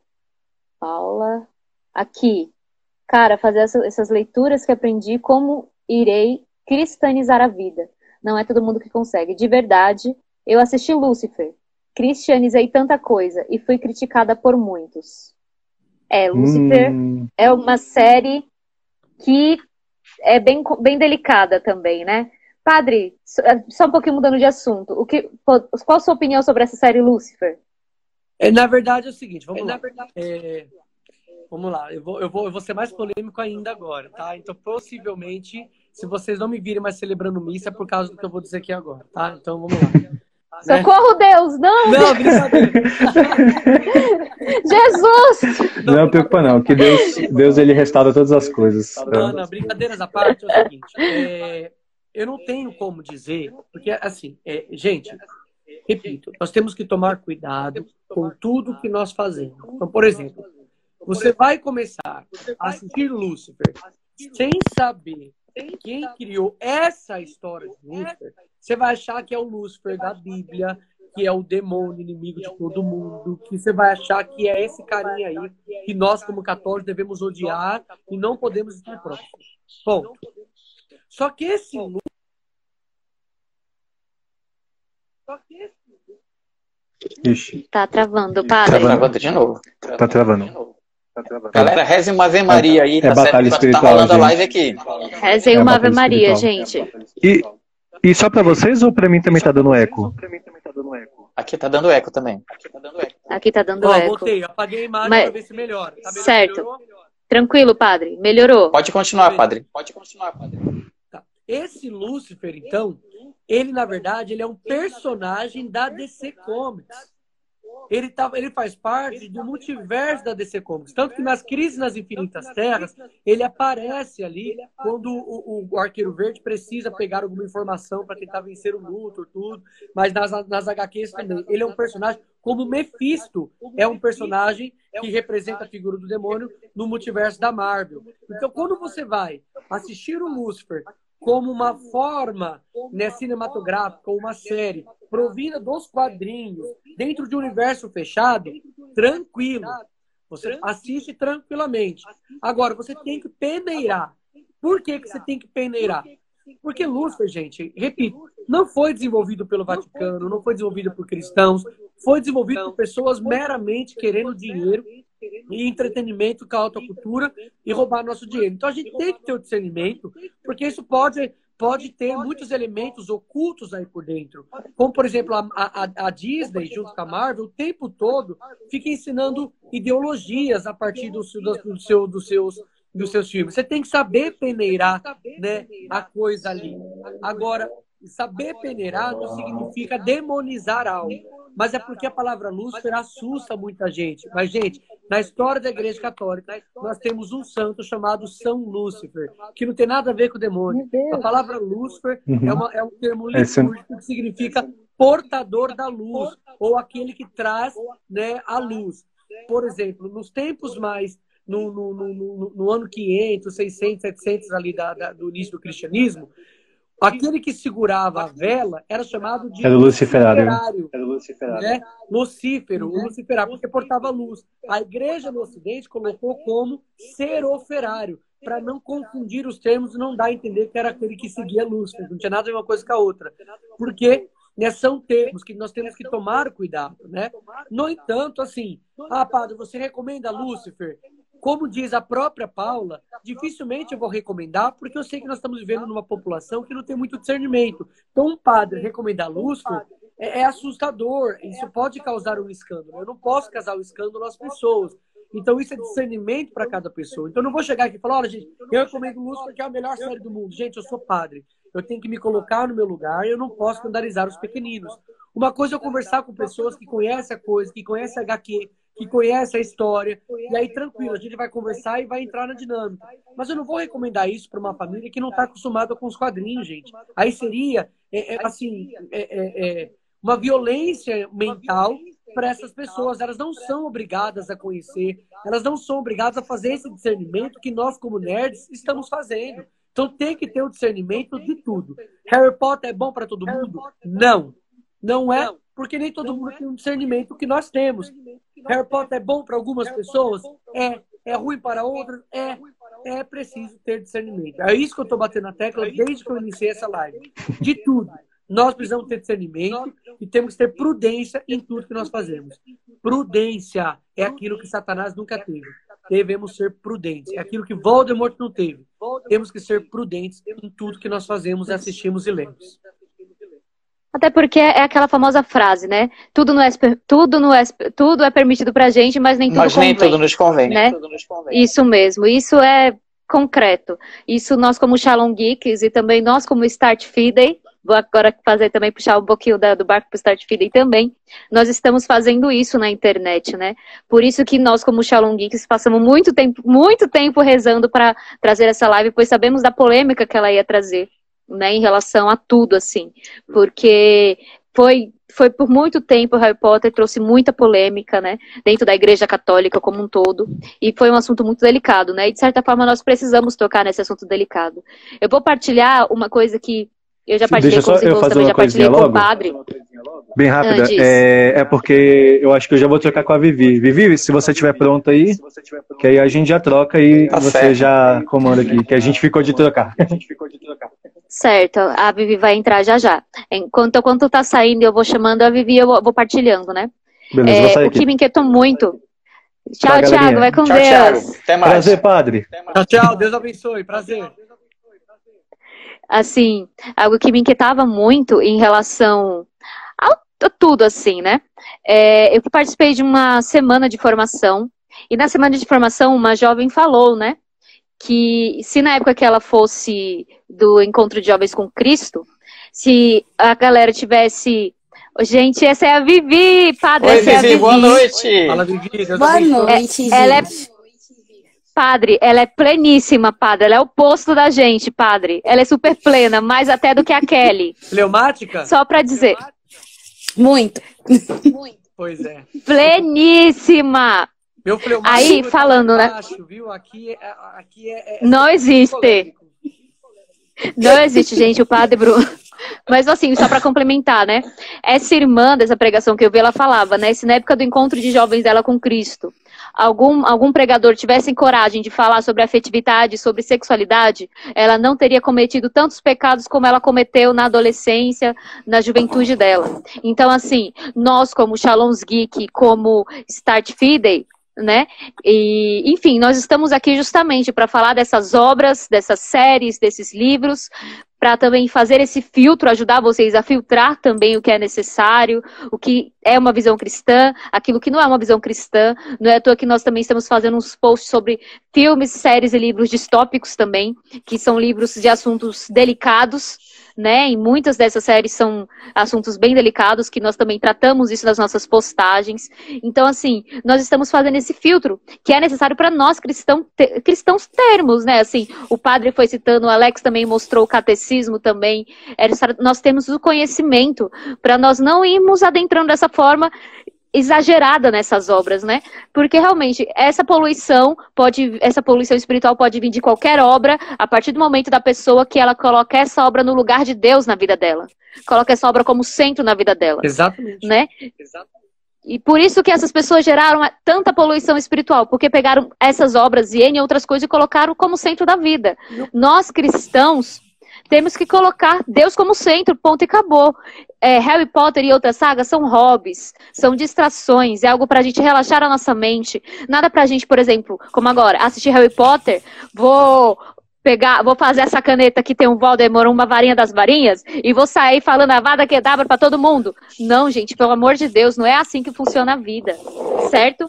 Paula. Aqui. Cara, fazer essas leituras que aprendi, como irei cristianizar a vida. Não é todo mundo que consegue. De verdade, eu assisti Lúcifer. Cristianizei tanta coisa e fui criticada por muitos. É, Lúcifer hum. é uma série que é bem, bem delicada também, né? Padre, só um pouquinho mudando de assunto. O que, qual a sua opinião sobre essa série Lúcifer? É, na verdade é o seguinte, vamos é, lá. Verdade... É, vamos lá, eu vou, eu, vou, eu vou ser mais polêmico ainda agora, tá? Então, possivelmente, se vocês não me virem mais celebrando missa, é por causa do que eu vou dizer aqui agora, tá? Então, vamos lá. Né? Socorro, Deus! Não! Não, brincadeira! Jesus! Não, não preocupa não, que Deus, Deus ele restaura todas as coisas. Não, não, brincadeiras à parte, é o seguinte, é, eu não tenho como dizer, porque assim, é, gente, repito, nós temos que tomar cuidado com tudo que nós fazemos. Então, por exemplo, você vai começar a assistir Lúcifer. sem saber quem criou essa história de Lúcifer, você vai achar que é o Lúcifer da Bíblia, que é o demônio inimigo de todo mundo, que você vai achar que é esse carinha aí que nós, como católicos, devemos odiar e não podemos estar próximos. Ponto. Só que esse Lúcifer. Só que esse Ixi. Tá travando, padre. Tá travando de novo. Tá travando. Tá travando. Galera, reze uma Ave Maria aí, é, tá batalha certo? Espiritual, tá rolando gente. a live aqui. Rezem é uma Ave Maria, espiritual. gente. E, e só pra vocês ou pra mim também tá dando eco? Aqui tá dando eco também. Aqui tá dando eco. Aqui tá dando oh, eco. Voltei, apaguei a imagem Mas... pra ver se melhora. Tá certo. Melhorou? Tranquilo, padre. Melhorou. Pode continuar, padre. Pode continuar, padre. Tá. Esse Lúcifer, então, ele, na verdade, ele é um personagem da DC Comics. ele, tá, ele faz parte do multiverso da DC Comics. Tanto que nas Crises nas Infinitas Terras, ele aparece ali quando o, o Arqueiro Verde precisa pegar alguma informação para tentar vencer o Luthor, tudo. Mas nas, nas HQs também. Ele é um personagem, como Mephisto é um personagem que representa a figura do demônio no multiverso da Marvel. Então, quando você vai assistir o Lucifer como uma forma né, cinematográfica, uma série provida dos quadrinhos, dentro de um universo fechado, tranquilo. Você assiste tranquilamente. Agora, você tem que peneirar. Por que, que você tem que peneirar? Porque Lúcifer, gente, repito, não foi desenvolvido pelo Vaticano, não foi desenvolvido por cristãos, foi desenvolvido por pessoas meramente querendo dinheiro e entretenimento com a alta cultura e roubar nosso dinheiro. Então a gente tem que ter o discernimento, porque isso pode, pode ter muitos elementos ocultos aí por dentro. Como, por exemplo, a, a, a Disney, junto com a Marvel, o tempo todo fica ensinando ideologias a partir do, do, do seu, dos seus dos seus filmes. Você tem que saber peneirar né, a coisa ali. Agora, saber peneirar não significa demonizar algo. Mas é porque a palavra Lúcifer assusta muita gente. Mas, gente, na história da Igreja Católica, nós temos um santo chamado São Lúcifer, que não tem nada a ver com o demônio. A palavra Lúcifer uhum. é, uma, é, um termo litúrgico que significa portador da luz, ou aquele que traz né, a luz. Por exemplo, nos tempos mais no, no, no, no, ano 500, 600, 700 ali da, da, do início do cristianismo, aquele que segurava a vela era chamado de era luciferário. Era luciferário. Né? Lucífero, o luciferário, porque portava luz. A igreja no ocidente colocou como seroferário, para não confundir os termos e não dar a entender que era aquele que seguia Lúcifer. Não tinha nada a ver uma coisa com a outra. Porque né, são termos que nós temos que tomar cuidado, né? No entanto, assim, ah, padre, você recomenda Lúcifer? Como diz a própria Paula, dificilmente eu vou recomendar, porque eu sei que nós estamos vivendo numa população que não tem muito discernimento. Então, um padre recomendar Lúcifer é, é assustador, isso pode causar um escândalo. Eu não posso causar um escândalo às pessoas. Então, isso é discernimento para cada pessoa. Então, eu não vou chegar aqui e falar: olha, gente, eu recomendo Lúcifer porque é a melhor série do mundo. Gente, eu sou padre. Eu tenho que me colocar no meu lugar eu não posso escandalizar os pequeninos. Uma coisa é conversar com pessoas que conhecem a coisa, que conhecem a HQ, que conhece a história, e aí tranquilo, a gente vai conversar e vai entrar na dinâmica. Mas eu não vou recomendar isso para uma família que não está acostumada com os quadrinhos, gente. Aí seria, é, é, assim, é, é, é uma violência mental para essas pessoas. Elas não são obrigadas a conhecer, elas não são obrigadas a fazer esse discernimento que nós, como nerds, estamos fazendo. Então tem que ter o discernimento de tudo. Harry Potter é bom para todo mundo? Não. Não é porque nem todo mundo tem um discernimento que nós temos. Harry Potter é bom para algumas pessoas? É. É ruim para outras? É. É preciso ter discernimento. É isso que eu estou batendo na tecla desde que eu iniciei essa live. De tudo. Nós precisamos ter discernimento e temos que ter prudência em tudo que nós fazemos. Prudência é aquilo que Satanás nunca teve. Devemos ser prudentes. É aquilo que Voldemort não teve. Temos que ser prudentes em tudo que nós fazemos, assistimos e lemos. Até porque é aquela famosa frase, né? Tudo, não é, tudo, não é, tudo é permitido pra gente, mas nem tudo mas convém. Mas nem tudo nos convém. Né? Tudo nos convém. Isso mesmo. Isso é concreto. Isso nós como Shalom Geeks e também nós como Start Feeder, vou agora fazer também, puxar um pouquinho da, do barco para o Start Feeder também, nós estamos fazendo isso na internet, né? Por isso que nós como Shalom Geeks passamos muito tempo, muito tempo rezando para trazer essa live, pois sabemos da polêmica que ela ia trazer né, em relação a tudo, assim, porque foi, foi por muito tempo Harry Potter trouxe muita polêmica, né, dentro da Igreja Católica como um todo, e foi um assunto muito delicado, né, e de certa forma nós precisamos tocar nesse assunto delicado. Eu vou partilhar uma coisa que eu já partilhei Deixa com os irmãos, também já partilhei com o padre. Bem rápida. Ah, é, é, porque eu acho que eu já vou trocar com a Vivi. Vivi, se você estiver pronto aí, que aí a gente já troca e tá você certo. já comanda aqui, que a gente ficou de trocar. Certo, a Vivi vai entrar já já. Enquanto, enquanto tá saindo, eu vou chamando a Vivi, eu vou partilhando, né? Beleza, é, o que me inquietou muito. Tchau, tá, Thiago, vai com tchau, Deus. Thiago. Até mais. Prazer, padre. Tchau, tchau, Deus abençoe, prazer. Assim, algo que me inquietava muito em relação a tudo, assim, né? É, eu participei de uma semana de formação, e na semana de formação, uma jovem falou, né? que se na época que ela fosse do encontro de jovens com Cristo, se a galera tivesse Gente, essa é a Vivi, padre. Oi, essa Vivi, é a Vivi. boa noite. Fala, Vivi. boa noite, é, Ela é Padre, ela é pleníssima, padre. Ela é o posto da gente, padre. Ela é super plena, mais até do que a Kelly. Fleumática? Só pra dizer. Muito. Muito. Pois é. Pleníssima. Meu Aí, tá falando, né? viu? Aqui, é, aqui é, é Não existe. Não existe, gente, o padre Bruno. Mas assim, só para complementar, né? Essa irmã dessa pregação que eu vi, ela falava, né? Se na época do encontro de jovens dela com Cristo, algum, algum pregador tivesse coragem de falar sobre afetividade, sobre sexualidade, ela não teria cometido tantos pecados como ela cometeu na adolescência, na juventude dela. Então, assim, nós como Shalom's Geek, como Start Fidei, né? E, enfim, nós estamos aqui justamente para falar dessas obras, dessas séries, desses livros, para também fazer esse filtro, ajudar vocês a filtrar também o que é necessário, o que é uma visão cristã, aquilo que não é uma visão cristã. Não é à toa que nós também estamos fazendo uns posts sobre filmes, séries e livros distópicos também, que são livros de assuntos delicados, né? E muitas dessas séries são assuntos bem delicados, que nós também tratamos isso nas nossas postagens. Então, assim, nós estamos fazendo esse filtro que é necessário para nós cristão, te, cristãos termos, né? Assim, o padre foi citando, o Alex também mostrou o catecismo também. É nós temos o conhecimento para nós não irmos adentrando dessa forma exagerada nessas obras, né? Porque realmente essa poluição pode, essa poluição espiritual pode vir de qualquer obra a partir do momento da pessoa que ela coloca essa obra no lugar de Deus na vida dela, coloca essa obra como centro na vida dela. Exatamente. Né? Exatamente. E por isso que essas pessoas geraram tanta poluição espiritual, porque pegaram essas obras e N outras coisas e colocaram como centro da vida. Nós cristãos temos que colocar Deus como centro, ponto e acabou. É, Harry Potter e outras sagas são hobbies, são distrações, é algo para a gente relaxar a nossa mente. Nada para a gente, por exemplo, como agora, assistir Harry Potter, vou pegar, vou fazer essa caneta que tem um Voldemort, uma varinha das varinhas, e vou sair falando a vada que dá para todo mundo. Não, gente, pelo amor de Deus, não é assim que funciona a vida, certo?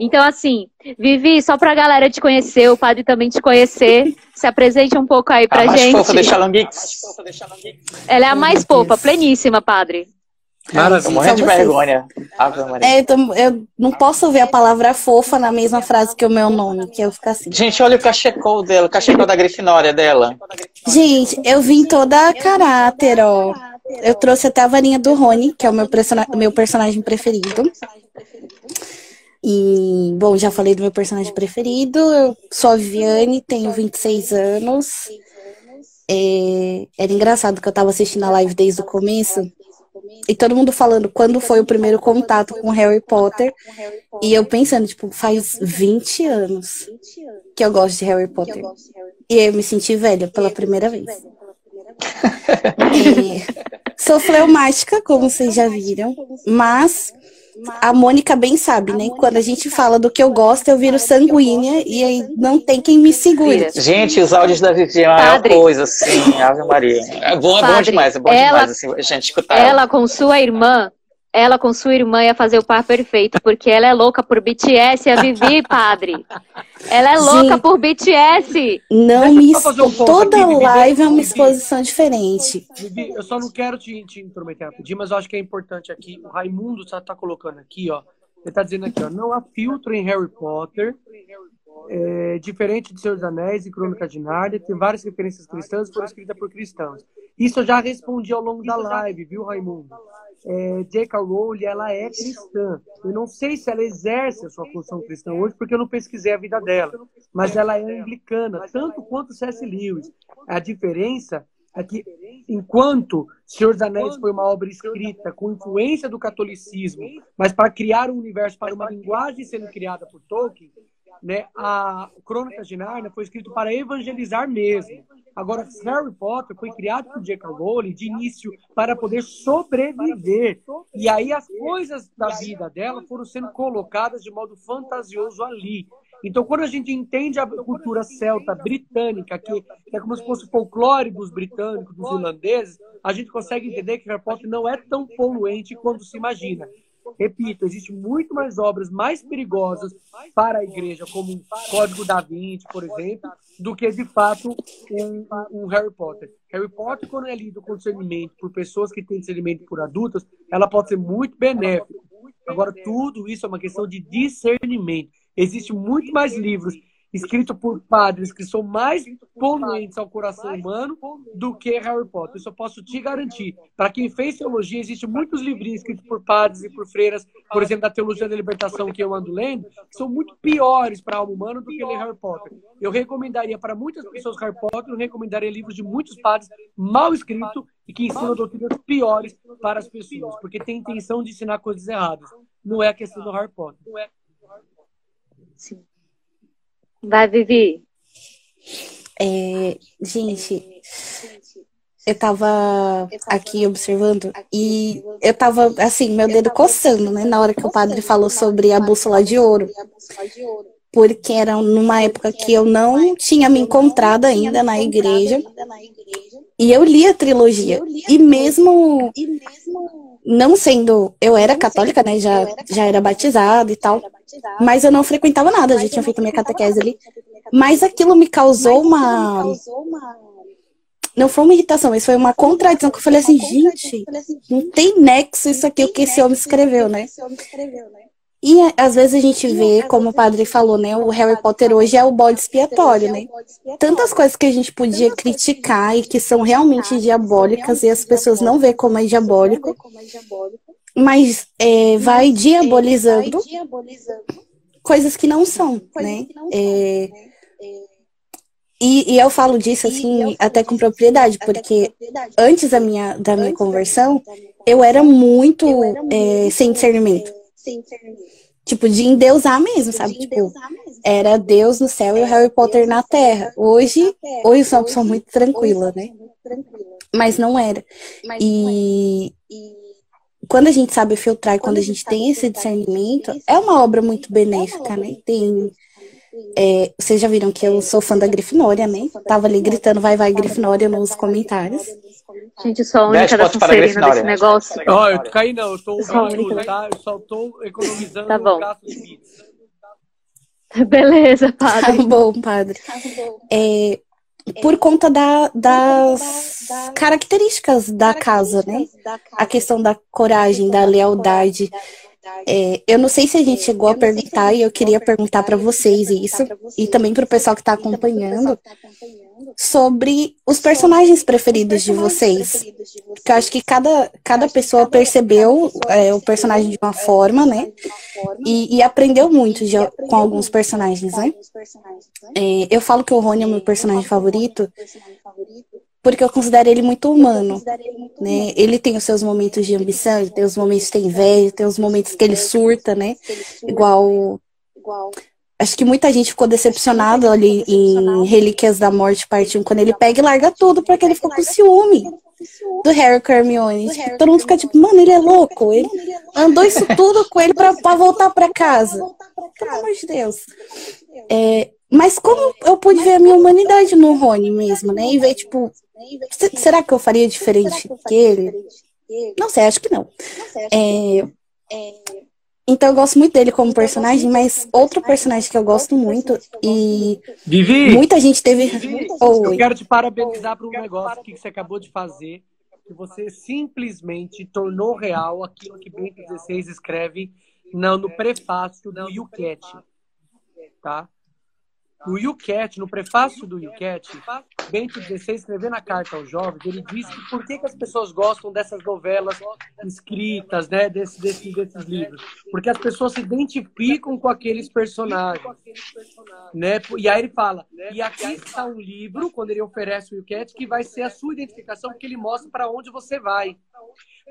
Então, assim, Vivi, só pra galera te conhecer, o padre também te conhecer, se apresente um pouco aí pra a gente. Mais fofa deixa Ela é a mais fofa, pleníssima, padre. Maravilha. morrendo de vergonha. É, eu, tô, eu, não posso ver a palavra fofa na mesma frase que o meu nome, que eu fico assim. Gente, olha o cachecol dela, o cachecol da Grifinória dela. Gente, eu vim toda caráter, ó. Eu trouxe até a varinha do Rony, que é o meu, meu personagem preferido. E, bom, já falei do meu personagem preferido. Eu sou a Viviane, tenho 26 anos. É, era engraçado que eu tava assistindo a live desde o começo e todo mundo falando quando foi o primeiro contato com Harry Potter. E eu pensando, tipo, faz 20 anos que eu gosto de Harry Potter. E eu me senti velha pela primeira vez. sou fleumática, como vocês já viram, mas a Mônica bem sabe, né? Quando a gente fala do que eu gosto, eu viro sanguínea e aí não tem quem me segure. Gente, os áudios da Vivi é uma coisa, assim, Ave Maria. É bom, é bom demais, é bom ela, demais, assim, a gente escutar. Ela com sua irmã, ela com sua irmã ia fazer o par perfeito, porque ela é louca por BTS, a Vivi, padre. Ela é louca Gente, por BTS. Não me um Toda aqui, live é uma exposição diferente. Vivi, eu só não quero te, te intrometer rapidinho, mas eu acho que é importante aqui. O Raimundo tá, tá colocando aqui, ó. Ele tá dizendo aqui, ó. Não há filtro em Harry Potter. É, diferente de Seus Anéis e Crônica de Nárnia, tem várias referências cristãs que foram escritas por cristãos. Isso eu já respondi ao longo da live, viu, Raimundo? é, J.K. Rowling ela é cristã. Eu não sei se ela exerce a sua função cristã hoje, porque eu não pesquisei a vida dela. Mas ela é anglicana, tanto quanto C.S. Lewis. A diferença é que, enquanto Senhor dos Anéis foi uma obra escrita com influência do catolicismo, mas para criar um universo para uma linguagem sendo criada por Tolkien, né, a Crônica de Narnia foi escrito para evangelizar mesmo. Agora, Harry Potter foi criado por J.K. Rowling de início para poder sobreviver. E aí as coisas da vida dela foram sendo colocadas de modo fantasioso ali. Então, quando a gente entende a cultura celta britânica, que é como se fosse o folclore dos britânicos, dos irlandeses, a gente consegue entender que Harry Potter não é tão poluente quanto se imagina. Repito, existe muito mais obras mais perigosas para a igreja, como o Código da Vinci, por exemplo, do que de fato um, um Harry Potter. Harry Potter, quando é lido com discernimento por pessoas que têm discernimento por adultos, ela pode ser muito benéfica. Agora, tudo isso é uma questão de discernimento. Existem muito mais livros escrito por padres que são mais poluentes ao coração humano do que Harry Potter. Isso eu posso te garantir. Para quem fez teologia, existem muitos livrinhos escritos por padres e por freiras, por exemplo, da Teologia da Libertação que eu ando lendo, que são muito piores para a alma humana do que ler Harry Potter. Eu recomendaria para muitas pessoas Harry Potter, eu recomendaria livros de muitos padres mal escritos e que ensinam doutrinas piores para as pessoas, porque tem intenção de ensinar coisas erradas. Não é a questão do Harry Potter. Sim. Vai, Vivi. É, gente, eu tava aqui observando e eu tava, assim, meu dedo coçando, né, na hora que o padre falou sobre a bússola de ouro. Porque era numa época que eu não tinha me encontrado ainda na igreja. E eu li a trilogia. E mesmo não sendo. Eu era católica, né? Já, já era batizada e tal. Mas eu não frequentava nada, já tinha feito minha catequese ali. Mas aquilo me causou uma. Não foi uma irritação, mas foi uma contradição que eu falei assim, gente, não tem nexo isso aqui, o que esse homem escreveu, né? E às vezes a gente vê, como o padre falou, né? O Harry Potter hoje é o bode expiatório, né? Tantas coisas que a gente podia criticar e que são realmente diabólicas e as pessoas não vê como é diabólico mas é, vai diabolizando coisas que não são, né? É, e, e, eu falo disso assim até com propriedade, porque antes da minha, da minha conversão, eu era muito é, sem discernimento. Tipo, de endeusar mesmo, sabe? Tipo, era Deus no céu e o Harry Potter na terra. Hoje, hoje eu sou uma pessoa muito tranquila, né? Mas não era. E, quando a gente sabe filtrar e quando a gente tem esse discernimento, é uma obra muito benéfica, né? Tem. É, vocês já viram que eu sou fã da Grifinória, né? Tava ali gritando vai, vai, Grifinória nos comentários. Gente, eu sou a única da Sonserina desse negócio. Ó, oh, eu caí não, eu tô ouvindo tá? Eu só tô economizando tá bom. Beleza, padre. Tá bom, padre. É, por conta da, das características da casa, né? A questão da coragem, da lealdade. É, eu não sei se a gente chegou a perguntar e eu queria perguntar para vocês isso e também para o pessoal que está acompanhando sobre os personagens preferidos de vocês. Porque eu acho que cada, cada pessoa percebeu é, o personagem de uma forma, né? E, e aprendeu muito de, com alguns personagens, né? É, eu falo que o Rony é meu personagem favorito porque eu considero ele muito humano, né? Ele tem os seus momentos de ambição, ele tem os momentos que tem inveja, tem os momentos que ele surta, né? Igual Acho que muita gente ficou decepcionada ali em Relíquias da Morte, parte 1, quando ele pega e larga tudo, porque ele ficou com ciúme do Harry Hermione. Tipo, todo mundo fica tipo, mano, ele é louco. Ele andou isso tudo com ele pra, pra voltar pra casa. Pelo amor de Deus. É, mas como eu pude ver a minha humanidade no Rony mesmo, né? E ver, tipo, será que eu faria diferente que ele? Não sei, acho que não. É, então eu gosto muito dele como personagem, mas outro personagem que eu gosto muito e Vivi, muita gente teve. Vivi, oh, eu quero te parabenizar por um negócio que você acabou de fazer, que você simplesmente tornou real aquilo que Bento XVI escreve no, no prefácio do Yucat, tá? No YouCat, no prefácio do YouCat, Bento XVI escrevendo a carta aos jovens, ele disse que por que, que as pessoas gostam dessas novelas escritas, né, desse, desse, desses livros? Porque as pessoas se identificam com aqueles personagens, né? E aí ele fala, e aqui está um livro, quando ele oferece o YouCat, que vai ser a sua identificação, porque ele mostra para onde você vai.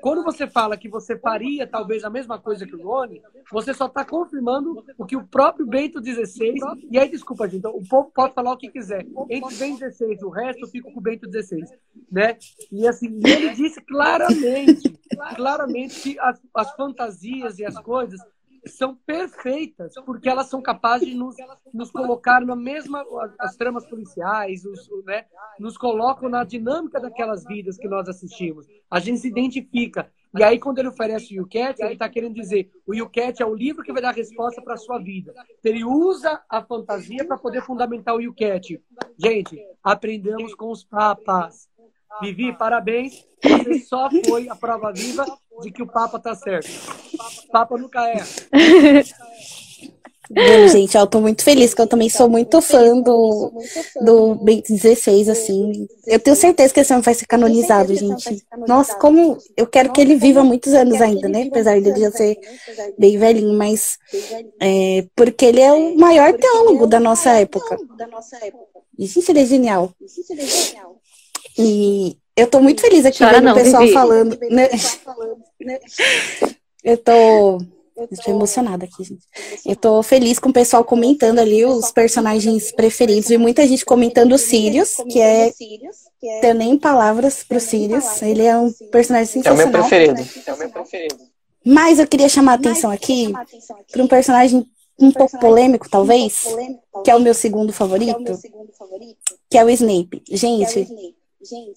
Quando você fala que você faria talvez a mesma coisa que o Rony, você só está confirmando o que o próprio Bento XVI. E aí, desculpa, gente, o povo pode falar o que quiser. Entre Bento XVI o resto, eu fico com o Bento XVI. Né? E assim, ele disse claramente, claramente que as, as fantasias e as coisas são perfeitas, porque elas são capazes de nos, nos colocar na mesma. As tramas policiais, os, né, nos colocam na dinâmica daquelas vidas que nós assistimos. A gente se identifica. E aí, quando ele oferece o YouCat, ele está querendo dizer o YouCat é o livro que vai dar resposta para a sua vida. Ele usa a fantasia para poder fundamentar o YouCat. Gente, aprendemos com os papas. Vivi, parabéns. Você só foi a prova viva de que o Papa tá certo. O Papa nunca é. Bom, gente, eu tô muito feliz, que eu também sou muito fã do, do Bento 16, assim. Eu tenho certeza que esse homem vai ser canonizado, gente. Nossa, como eu quero que ele viva muitos anos ainda, né? Apesar de ele já ser bem velhinho, mas é, porque ele é o maior teólogo da nossa época. E, gente, ele é genial. E eu tô muito feliz aqui vendo o pessoal falando. Né? Eu tô Estou emocionada aqui, gente. Eu tô feliz com o pessoal comentando ali os personagens preferidos. E muita gente comentando o Sirius, que é. Tenho nem palavras pro Sirius. Ele é um personagem sensacional. É o meu preferido. É o meu preferido. Mas eu queria chamar a atenção aqui para um personagem um pouco polêmico, talvez, que é o meu segundo favorito, que é o Snape. Gente,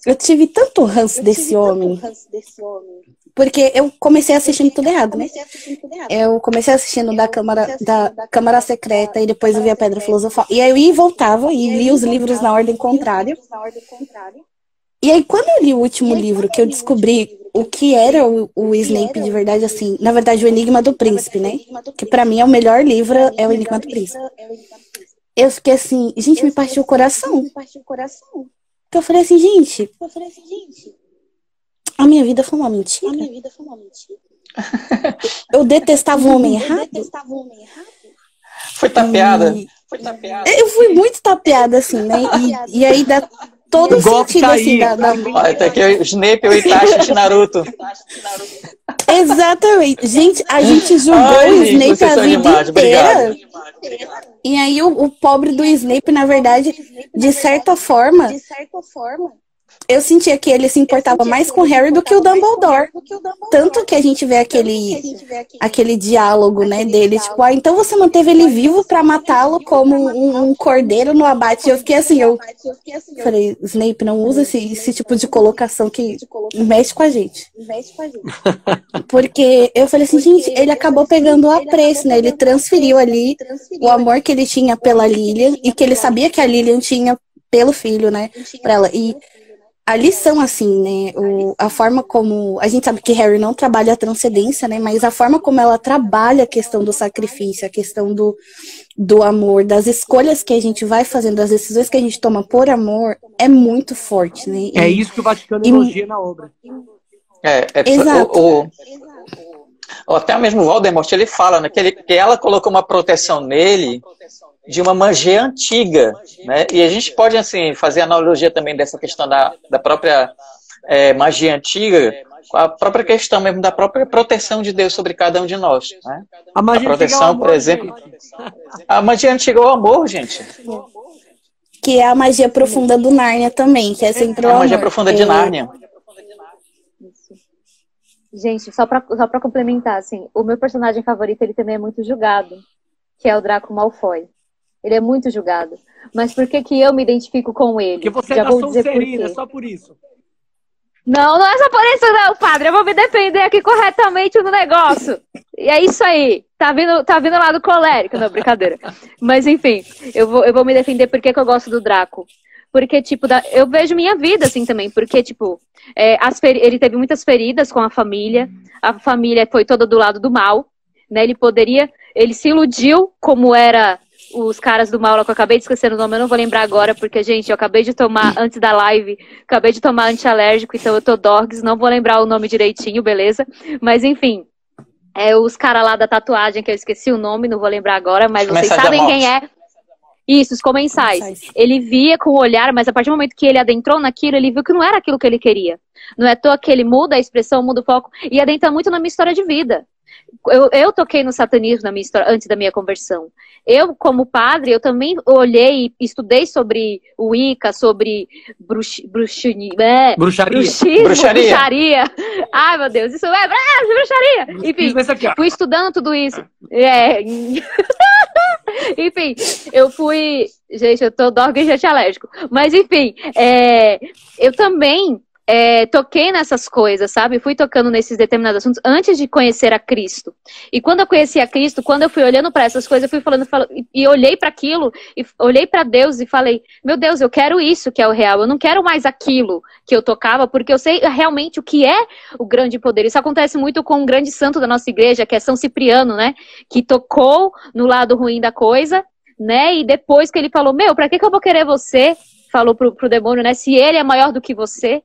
eu tive tanto ranço desse homem. Porque eu comecei assistindo tudo errado, né? Eu comecei assistindo da Câmara, da Câmara Secreta e depois eu vi a Pedra Filosofal. E aí eu ia e voltava e li os livros na ordem contrária. E aí, quando eu li o último livro, que eu descobri o que era o, o Snape de verdade, assim, na verdade, o Enigma do Príncipe, né? Que para mim é o melhor livro, é o Enigma do Príncipe. Eu fiquei assim, gente, me partiu o coração. Que eu falei assim, gente. Eu falei assim, gente. A minha vida foi uma mentira. A minha vida foi uma mentira. eu detestava o homem errado. Eu detestava o homem errado. Foi tapeada. E... Foi tapeada. Eu fui muito tapeada, assim, né? E, e aí dá todo o sentido, tá assim, da, da... Olha, tá aqui o Snape, o Itachi de Naruto. Exatamente. Gente, a gente julgou Ai, o Snape a vida inteira. Obrigado. E aí o, o, pobre do Snape, na verdade, de certa forma, eu sentia que ele se importava mais com o Harry do que o Dumbledore. Tanto que a gente vê aquele, aquele diálogo, né, dele, tipo, ah, então você manteve ele vivo para matá-lo como um, um, cordeiro no abate. Eu fiquei assim, eu falei, Snape, não usa esse, esse tipo de colocação que mexe com a gente. Porque eu falei assim, gente, ele acabou pegando o apreço, né? Ele transferiu ali o amor que ele tinha pela Lilian e que ele sabia que a Lilian tinha pelo filho, né, pra ela. E a lição, assim, né? O, a forma como. A gente sabe que Harry não trabalha a transcendência, né? Mas a forma como ela trabalha a questão do sacrifício, a questão do, do amor, das escolhas que a gente vai fazendo, das decisões que a gente toma por amor, é muito forte, né? E, é isso que o Vaticano e, elogia na obra. É, é Exato. O, o, o, até mesmo o Voldemort, ele fala né, que, ele, que ela colocou uma proteção nele de uma magia antiga, né? E a gente pode assim fazer analogia também dessa questão da, da própria é, magia antiga com a própria questão mesmo da própria proteção de Deus sobre cada um de nós, né? A, magia a proteção, é amor, por exemplo, gente. a magia antiga é o amor, gente. Que é a magia profunda do Nárnia também, que é sempre é a magia profunda de Nárnia. Gente, só para só pra complementar, assim, o meu personagem favorito, ele também é muito julgado, que é o Draco Malfoy. Ele é muito julgado. Mas por que, que eu me identifico com ele? Porque você Já é da Sonserina, é só por isso. Não, não é só por isso não, padre. Eu vou me defender aqui corretamente no negócio. E é isso aí. Tá vindo, tá vindo lá do colérico. Não, brincadeira. Mas enfim, eu vou, eu vou me defender porque que eu gosto do Draco. Porque, tipo, da, eu vejo minha vida assim também. Porque, tipo, é, as ele teve muitas feridas com a família. A família foi toda do lado do mal. Né? Ele poderia. Ele se iludiu como era os caras do mal, que eu acabei de esquecer o nome, eu não vou lembrar agora, porque, gente, eu acabei de tomar, antes da live, acabei de tomar antialérgico, então eu tô dogs, não vou lembrar o nome direitinho, beleza? Mas, enfim, é os caras lá da tatuagem, que eu esqueci o nome, não vou lembrar agora, mas vocês sabem quem é. Isso, os comensais. Ele via com o olhar, mas a partir do momento que ele adentrou naquilo, ele viu que não era aquilo que ele queria. Não é à toa que ele muda a expressão, muda o foco e adentra muito na minha história de vida eu, eu toquei no satanismo na minha história, antes da minha conversão. Eu, como padre, eu também olhei e estudei sobre o Wicca, sobre brux, bruxini, é, bruxaria. Bruxismo, bruxaria. bruxaria. Ai, meu Deus, isso é bruxaria. Enfim, fui estudando tudo isso. É. enfim, eu fui. Gente, eu tô dog e alérgico. Mas, enfim, é, eu também é, toquei nessas coisas, sabe? Fui tocando nesses determinados assuntos antes de conhecer a Cristo. E quando eu conheci a Cristo, quando eu fui olhando para essas coisas, eu fui falando, e, e olhei para aquilo, e olhei para Deus e falei: Meu Deus, eu quero isso que é o real. Eu não quero mais aquilo que eu tocava, porque eu sei realmente o que é o grande poder. Isso acontece muito com um grande santo da nossa igreja, que é São Cipriano, né? Que tocou no lado ruim da coisa, né? E depois que ele falou: Meu, para que, que eu vou querer você? Falou pro, pro demônio, né? Se ele é maior do que você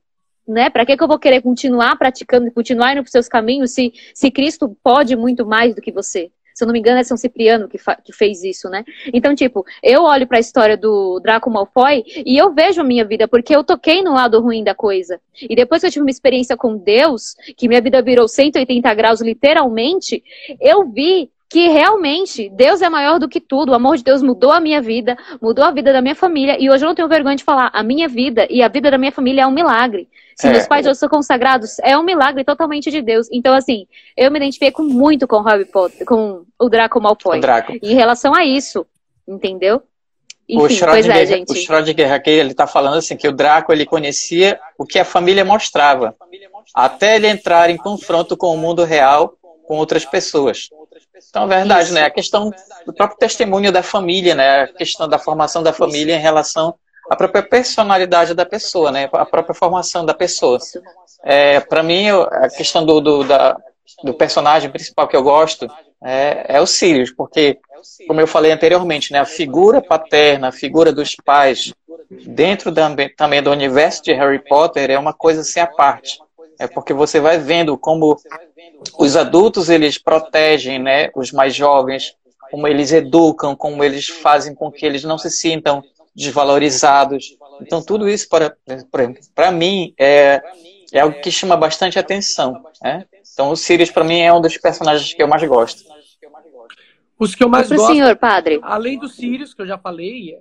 né? Para que, que eu vou querer continuar praticando e continuar indo para os seus caminhos se, se Cristo pode muito mais do que você? Se eu não me engano, é São Cipriano que, que fez isso, né? Então, tipo, eu olho para a história do Draco Malfoy e eu vejo a minha vida, porque eu toquei no lado ruim da coisa. E depois que eu tive uma experiência com Deus, que minha vida virou 180 graus literalmente, eu vi que realmente Deus é maior do que tudo. O amor de Deus mudou a minha vida, mudou a vida da minha família. E hoje eu não tenho vergonha de falar. A minha vida e a vida da minha família é um milagre. Se é. meus pais hoje são consagrados, é um milagre totalmente de Deus. Então, assim, eu me identifico muito com Harry Potter, com o Draco Malfoy. O Draco. Em relação a isso, entendeu? Enfim, o pois é, gente. O Schrödinger aqui, ele tá falando assim, que o Draco, ele conhecia o que a família mostrava. Até ele entrar em confronto com o mundo real, com outras pessoas. Então, é verdade, Isso. né? A questão do próprio testemunho da família, né? A questão da formação da família em relação à própria personalidade da pessoa, né? A própria formação da pessoa. É, Para mim, a questão do, do, da, do personagem principal que eu gosto é, é o Sirius, porque, como eu falei anteriormente, né? A figura paterna, a figura dos pais, dentro da, também do universo de Harry Potter, é uma coisa sem assim, a parte. É porque você vai vendo como os adultos eles protegem, né, os mais jovens, como eles educam, como eles fazem com que eles não se sintam desvalorizados. Então tudo isso para para mim é é algo que chama bastante atenção, né? Então o Sirius para mim é um dos personagens que eu mais gosto. Os que eu mais gosto, senhor, padre. além do Sirius que eu já falei,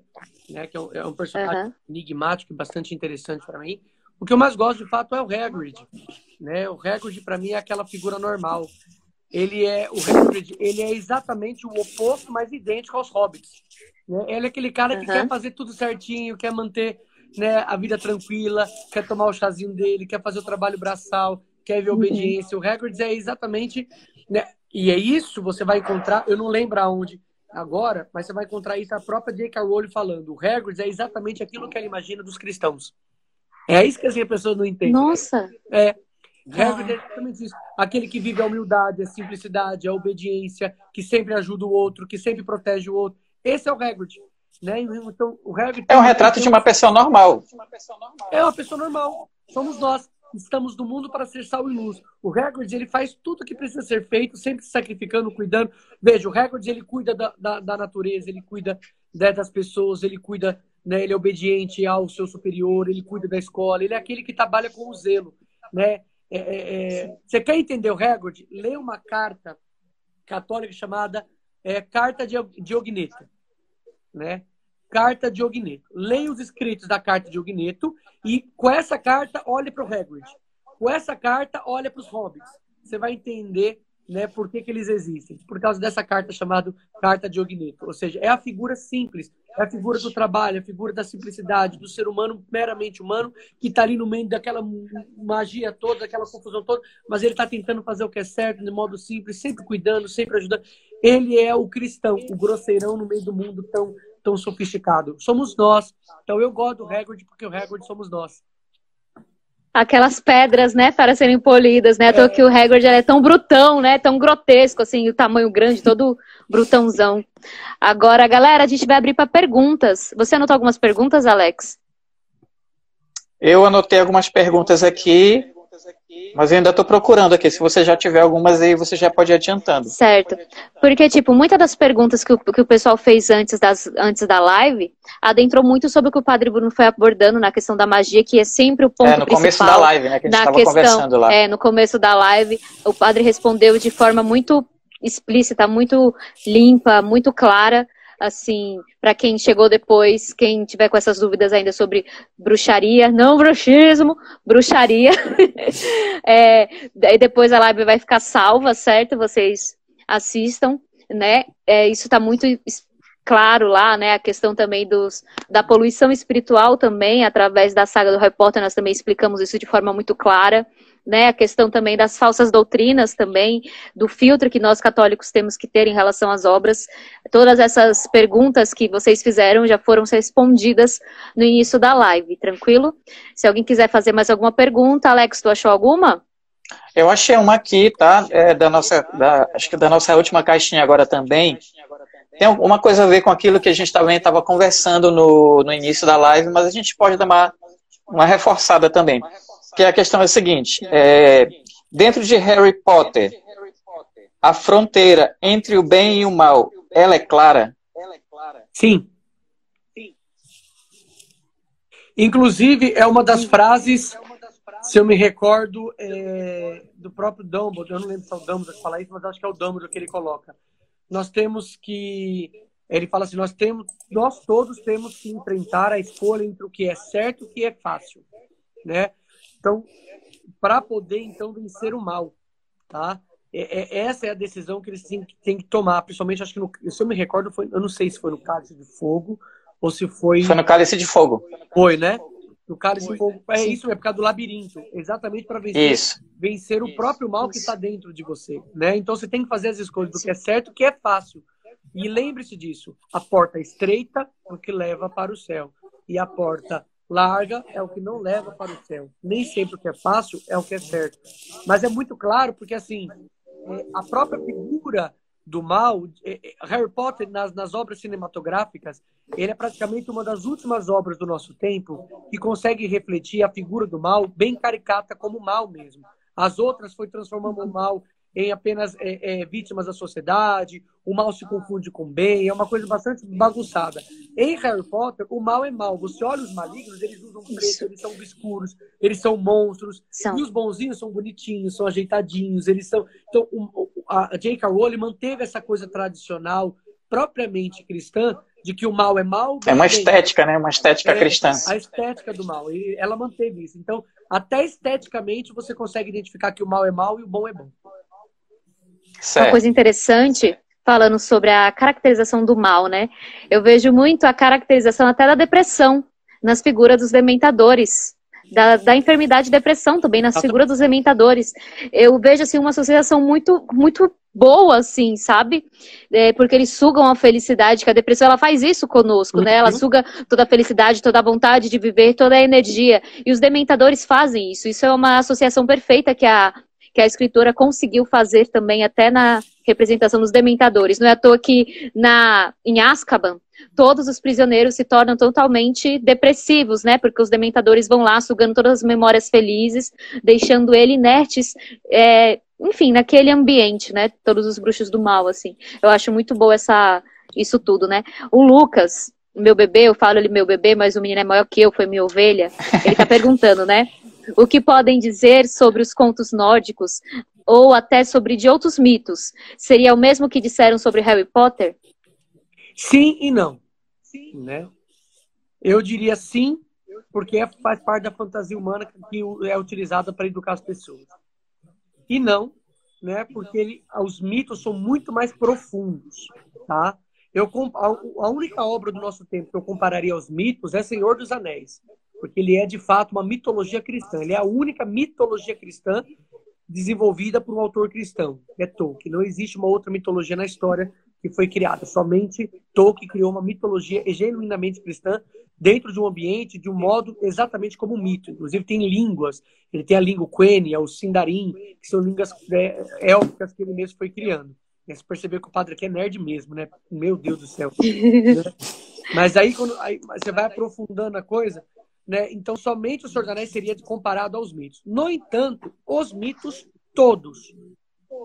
né, que é um, é um personagem uhum. enigmático e bastante interessante para mim. O que eu mais gosto, de fato, é o Hagrid. Né? O Hagrid, para mim, é aquela figura normal. Ele é o Hagrid, ele é exatamente o oposto, mas idêntico aos hobbits. Né? Ele é aquele cara que uhum. quer fazer tudo certinho, quer manter né, a vida tranquila, quer tomar o chazinho dele, quer fazer o trabalho braçal, quer ver uhum. obediência. Uhum. O Hagrid é exatamente... Né? E é isso, você vai encontrar, eu não lembro aonde agora, mas você vai encontrar isso a própria J.K. Rowling falando. O Hagrid é exatamente aquilo que ela imagina dos cristãos. É isso que assim, a pessoa não entende. Nossa! É. Hagrid é exatamente isso. Aquele que vive a humildade, a simplicidade, a obediência, que sempre ajuda o outro, que sempre protege o outro. Esse é o Hagrid. Né? Então, o Hagrid é um retrato de uma pessoa normal. É uma pessoa normal. Somos nós. Estamos no mundo para ser sal e luz. O Hagrid, ele faz tudo o que precisa ser feito, sempre se sacrificando, cuidando. Veja, o Hagrid, ele cuida da, da, da natureza, ele cuida né, das pessoas, ele cuida né? Ele é obediente ao seu superior, ele cuida da escola, ele é aquele que trabalha com o zelo, né? É, é, é você quer entender o Hagrid? Lê uma carta católica chamada é, Carta de Ogneto, né? Carta de Ogneto. Leia os escritos da Carta de Ogneto e com essa carta olhe para o Hagrid. Com essa carta olhe para os hobbits. Você vai entender né, por que, que eles existem? Por causa dessa carta chamada Carta de Ogneto. Ou seja, é a figura simples, é a figura do trabalho, é a figura da simplicidade, do ser humano meramente humano, que está ali no meio daquela magia toda, daquela confusão toda, mas ele está tentando fazer o que é certo, de modo simples, sempre cuidando, sempre ajudando. Ele é o cristão, o grosseirão no meio do mundo tão, tão sofisticado. Somos nós. Então eu gosto do Hagrid porque o Hagrid somos nós aquelas pedras, né, para serem polidas, né? É. que o Hagrid é tão brutão, né? Tão grotesco, assim, o tamanho grande, todo brutãozão. Agora, galera, a gente vai abrir para perguntas. Você anotou algumas perguntas, Alex? Eu anotei algumas perguntas aqui. Mas eu ainda estou procurando aqui. Se você já tiver algumas aí, você já pode ir adiantando. Certo. Porque, tipo, muitas das perguntas que o, que o pessoal fez antes, das, antes da live adentrou muito sobre o que o Padre Bruno foi abordando na questão da magia, que é sempre o ponto principal. É, no principal começo da live, né? Que a gente estava conversando lá. É, no começo da live, o Padre respondeu de forma muito explícita, muito limpa, muito clara assim, para quem chegou depois, quem tiver com essas dúvidas ainda sobre bruxaria, não bruxismo, bruxaria. é, e depois a live vai ficar salva, certo? Vocês assistam, né? É, isso está muito claro lá, né, a questão também dos, da poluição espiritual também, através da saga do Harry Potter, nós também explicamos isso de forma muito clara, né, a questão também das falsas doutrinas também, do filtro que nós católicos temos que ter em relação às obras. Todas essas perguntas que vocês fizeram já foram respondidas no início da live, tranquilo? Se alguém quiser fazer mais alguma pergunta, Alex, tu achou alguma? Eu achei uma aqui, tá? É da nossa, da, acho que da nossa última caixinha agora também. Tem alguma coisa a ver com aquilo que a gente também estava conversando no, no início da live, mas a gente pode dar uma, uma reforçada também. Que a questão é a seguinte: é, dentro de Harry Potter, a fronteira entre o bem e o mal, ela é clara? Sim. Inclusive, é uma das frases se eu me recordo é, do próprio Dumbledore, eu não lembro se é o Dumbledore que fala isso, mas acho que é o Dumbledore que ele coloca. Nós temos que, ele fala assim, nós temos, nós todos temos que enfrentar a escolha entre o que é certo e o que é fácil, né? Então, para poder então vencer o mal, tá? É, é, essa é a decisão que eles têm, têm, que tomar, principalmente acho que no, se eu me recordo foi, eu não sei se foi no Cálice de Fogo ou se foi foi no Cálice de Fogo. Foi, né? O cálice de fogo. É isso, é por causa do labirinto. Exatamente para vencer, isso. vencer o próprio mal que está dentro de você. Né? Então você tem que fazer as escolhas do que é certo, que é fácil. E lembre-se disso: a porta estreita é o que leva para o céu. E a porta larga é o que não leva para o céu. Nem sempre o que é fácil é o que é certo. Mas é muito claro, porque assim, é, a própria figura do mal, é, é, Harry Potter, nas, nas obras cinematográficas, ele é praticamente uma das últimas obras do nosso tempo que consegue refletir a figura do mal bem caricata como mal mesmo. As outras foi transformando o mal em apenas é, é, vítimas da sociedade, o mal se confunde com bem, é uma coisa bastante bagunçada. Em Harry Potter, o mal é mal. Você olha os malignos, eles usam preto, eles são obscuros, eles são monstros. São. E os bonzinhos são bonitinhos, são ajeitadinhos, eles são. Então, a J.K. Rowling manteve essa coisa tradicional, propriamente cristã, de que o mal é mal. É uma estética, né? Uma estética é, cristã. A estética do mal. E ela manteve isso. Então, até esteticamente, você consegue identificar que o mal é mal e o bom é bom. Certo. Uma coisa interessante, falando sobre a caracterização do mal, né? Eu vejo muito a caracterização até da depressão nas figuras dos dementadores. Da, da enfermidade de depressão também nas figuras dos dementadores. Eu vejo assim uma associação muito muito boa, assim, sabe? É, porque eles sugam a felicidade, que a depressão ela faz isso conosco, né? Ela uhum. suga toda a felicidade, toda a vontade de viver, toda a energia. E os dementadores fazem isso. Isso é uma associação perfeita que a que a escritora conseguiu fazer também até na representação dos dementadores. Não é à toa que na, em Azkaban, todos os prisioneiros se tornam totalmente depressivos, né? Porque os dementadores vão lá sugando todas as memórias felizes, deixando ele inertes, é, enfim, naquele ambiente, né? Todos os bruxos do mal, assim. Eu acho muito boa essa, isso tudo, né? O Lucas, meu bebê, eu falo ele meu bebê, mas o menino é maior que eu, foi minha ovelha. Ele tá perguntando, né? O que podem dizer sobre os contos nórdicos ou até sobre de outros mitos? Seria o mesmo que disseram sobre Harry Potter? Sim e não. Sim. Né? Eu diria sim, porque faz parte da fantasia humana que é utilizada para educar as pessoas. E não, né? Porque ele, os mitos são muito mais profundos, tá? Eu, a única obra do nosso tempo que eu compararia aos mitos é Senhor dos Anéis porque ele é de fato uma mitologia cristã. Ele é a única mitologia cristã desenvolvida por um autor cristão, é Tolkien. Não existe uma outra mitologia na história que foi criada. Somente Tolkien criou uma mitologia genuinamente cristã dentro de um ambiente, de um modo exatamente como um mito. Inclusive tem línguas. Ele tem a língua Quenya, é o Sindarin, que são línguas é, élficas que ele mesmo foi criando. E você percebeu que o padre aqui é nerd mesmo, né? Meu Deus do céu. Mas aí, quando aí, você vai aprofundando a coisa, né? Então, somente o Senhor dos Anéis seria comparado aos mitos. No entanto, os mitos todos,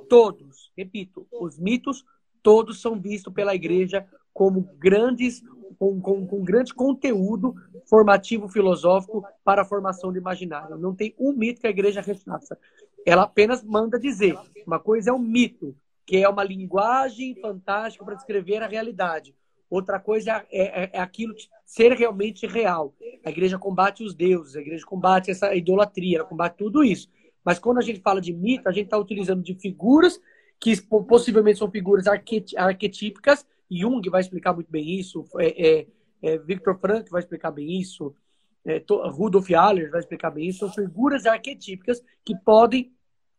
todos, repito, os mitos todos são vistos pela igreja como grandes, com, com, com grande conteúdo formativo filosófico para a formação do imaginário. Não tem um mito que a igreja rechaça. Ela apenas manda dizer. Uma coisa é um mito, que é uma linguagem fantástica para descrever a realidade. Outra coisa é, é, é aquilo ser realmente real. A igreja combate os deuses, a igreja combate essa idolatria, ela combate tudo isso. Mas quando a gente fala de mito, a gente está utilizando de figuras que possivelmente são figuras arquetípicas Jung vai explicar muito bem isso, é, é, é Victor Frank vai explicar bem isso, é, Rudolf Haller vai explicar bem isso. São figuras arquetípicas que podem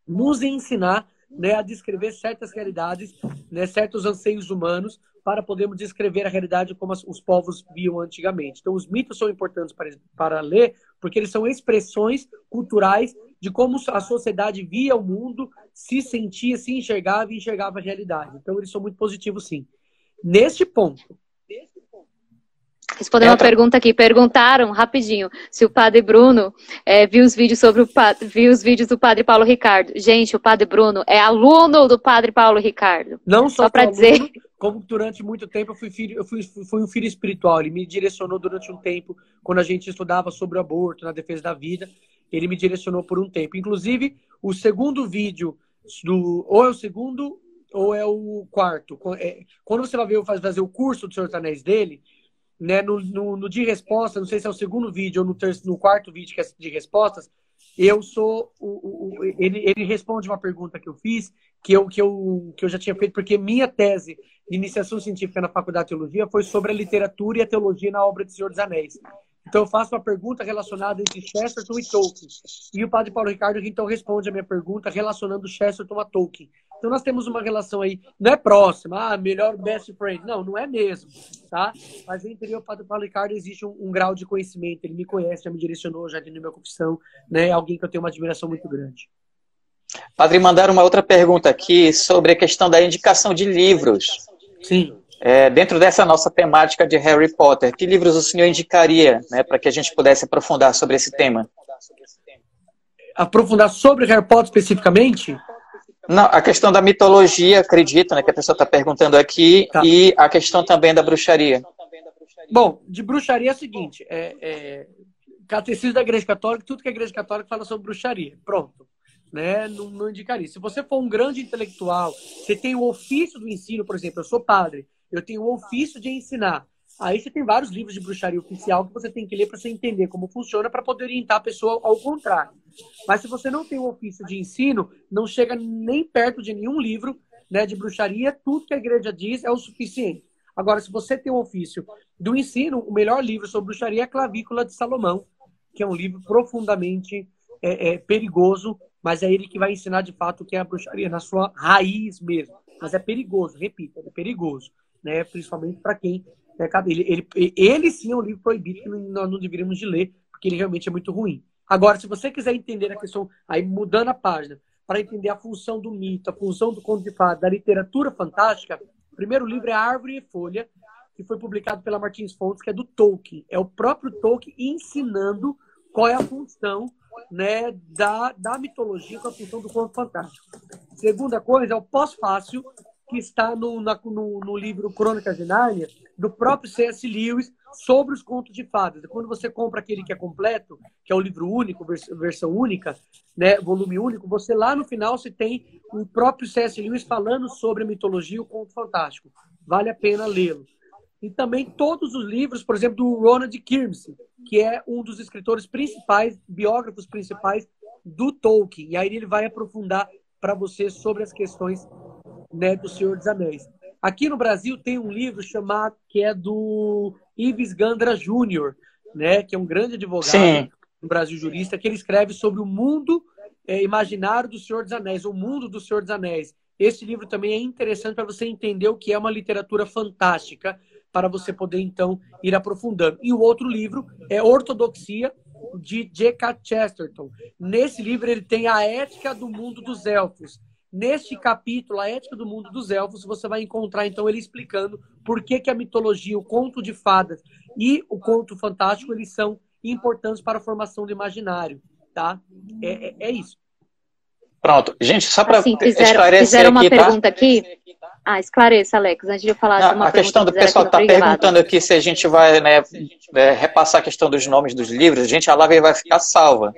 nos ensinar né, a descrever certas realidades, né, certos anseios humanos, para podermos descrever a realidade como os povos viam antigamente. Então, os mitos são importantes para, para ler, porque eles são expressões culturais de como a sociedade via o mundo, se sentia, se enxergava e enxergava a realidade. Então, eles são muito positivos, sim. Neste ponto, Responder uma pergunta aqui. Perguntaram rapidinho se o padre Bruno é, viu os vídeos sobre o viu os vídeos do padre Paulo Ricardo. Gente, o padre Bruno é aluno do padre Paulo Ricardo. Não só, só para dizer. Como durante muito tempo eu fui, filho, eu fui, fui um filho espiritual. Ele me direcionou durante um tempo, quando a gente estudava sobre o aborto, na defesa da vida. Ele me direcionou por um tempo. Inclusive, o segundo vídeo do. Ou é o segundo, ou é o quarto. É, quando você vai ver fazer o curso do Senhor dos Anéis dele, né, no, no, no, de resposta, não sei se é o segundo vídeo ou no, terceiro, no quarto vídeo que é de respostas, eu sou o, o, ele, ele responde uma pergunta que eu fiz, que eu, que, eu, que eu já tinha feito, porque minha tese de iniciação científica na Faculdade de Teologia foi sobre a literatura e a teologia na obra de Senhor dos Anéis. Então eu faço uma pergunta relacionada entre Chesterton e Tolkien. E o padre Paulo Ricardo então responde a minha pergunta relacionando Chesterton a Tolkien. Então nós temos uma relação aí, não é próxima, ah, melhor best friend. Não, não é mesmo, tá? Mas entre eu e o padre Paulo Ricardo existe um, um, grau de conhecimento. Ele me conhece, já me direcionou, já deu minha confissão, né? É alguém que eu tenho uma admiração muito grande. Padre, mandaram uma outra pergunta aqui sobre a questão da indicação de livros. Sim. É, dentro dessa nossa temática de Harry Potter, que livros o senhor indicaria né, para que a gente pudesse aprofundar sobre esse tema? Aprofundar sobre Harry Potter especificamente? Não, a questão da mitologia, acredito, né, que a pessoa está perguntando aqui, tá. e a questão também da bruxaria. Bom, de bruxaria é o seguinte, é, é, catecismo da Igreja Católica, tudo que a Igreja Católica fala sobre bruxaria, pronto. Né, não, não indicaria. Se você for um grande intelectual, você tem o ofício do ensino, por exemplo, eu sou padre, eu tenho o ofício de ensinar. Aí você tem vários livros de bruxaria oficial que você tem que ler para você entender como funciona, para poder orientar a pessoa ao contrário. Mas se você não tem o ofício de ensino, não chega nem perto de nenhum livro né, de bruxaria, tudo que a igreja diz é o suficiente. Agora, se você tem o ofício do ensino, o melhor livro sobre bruxaria é a Clavícula de Salomão, que é um livro profundamente é, é, perigoso, mas é ele que vai ensinar de fato o que é a bruxaria na sua raiz mesmo. Mas é perigoso, repito, é perigoso né? Principalmente para quem né, ele, ele, ele sim é um livro proibido que nós não deveríamos de ler, porque ele realmente é muito ruim. Agora, se você quiser entender a questão, aí mudando a página, para entender a função do mito, a função do conto de fada, da literatura fantástica, o primeiro livro é Árvore e Folha, que foi publicado pela Martins Fontes, que é do Tolkien. É o próprio Tolkien ensinando qual é a função né, da, da mitologia, qual é a função do conto fantástico. Segunda coisa é o pós-fácil, que está no, na, no, no, livro Crônicas de Nárnia, do próprio C.S. Lewis, sobre os contos de fadas. Quando você compra aquele que é completo, que é o livro único, vers versão única, né, volume único, você lá no final você tem o próprio C.S. Lewis falando sobre a mitologia e o conto fantástico. Vale a pena lê-lo. E também todos os livros, por exemplo, do Ronald Kirmse, que é um dos escritores principais, biógrafos principais do Tolkien. E aí ele vai aprofundar para você sobre as questões né, do Senhor dos Anéis. Aqui no Brasil tem um livro chamado que é do Ives Gandra Júnior, né, que é um grande advogado Sim. no Brasil jurista, que ele escreve sobre o mundo é, imaginário do Senhor dos Anéis, o mundo do Senhor dos Anéis. Esse livro também é interessante para você entender o que é uma literatura fantástica, para você poder então ir aprofundando. E o outro livro é Ortodoxia de J.K. Chesterton. Nesse livro ele tem a ética do mundo dos elfos. Neste capítulo, a ética do mundo dos elfos, você vai encontrar então ele explicando por que, que a mitologia, o conto de fadas e o conto fantástico, eles são importantes para a formação do imaginário, tá? É, é, é isso. Pronto. Gente, só para assim, esclarecer fizeram uma aqui, tá? pergunta tá? aqui. Ah, esclareça, Alex, antes de eu falar Não, uma A questão do pessoal está perguntando aqui se a gente vai né, é, repassar a questão dos nomes dos livros. Gente, a live vai ficar salva,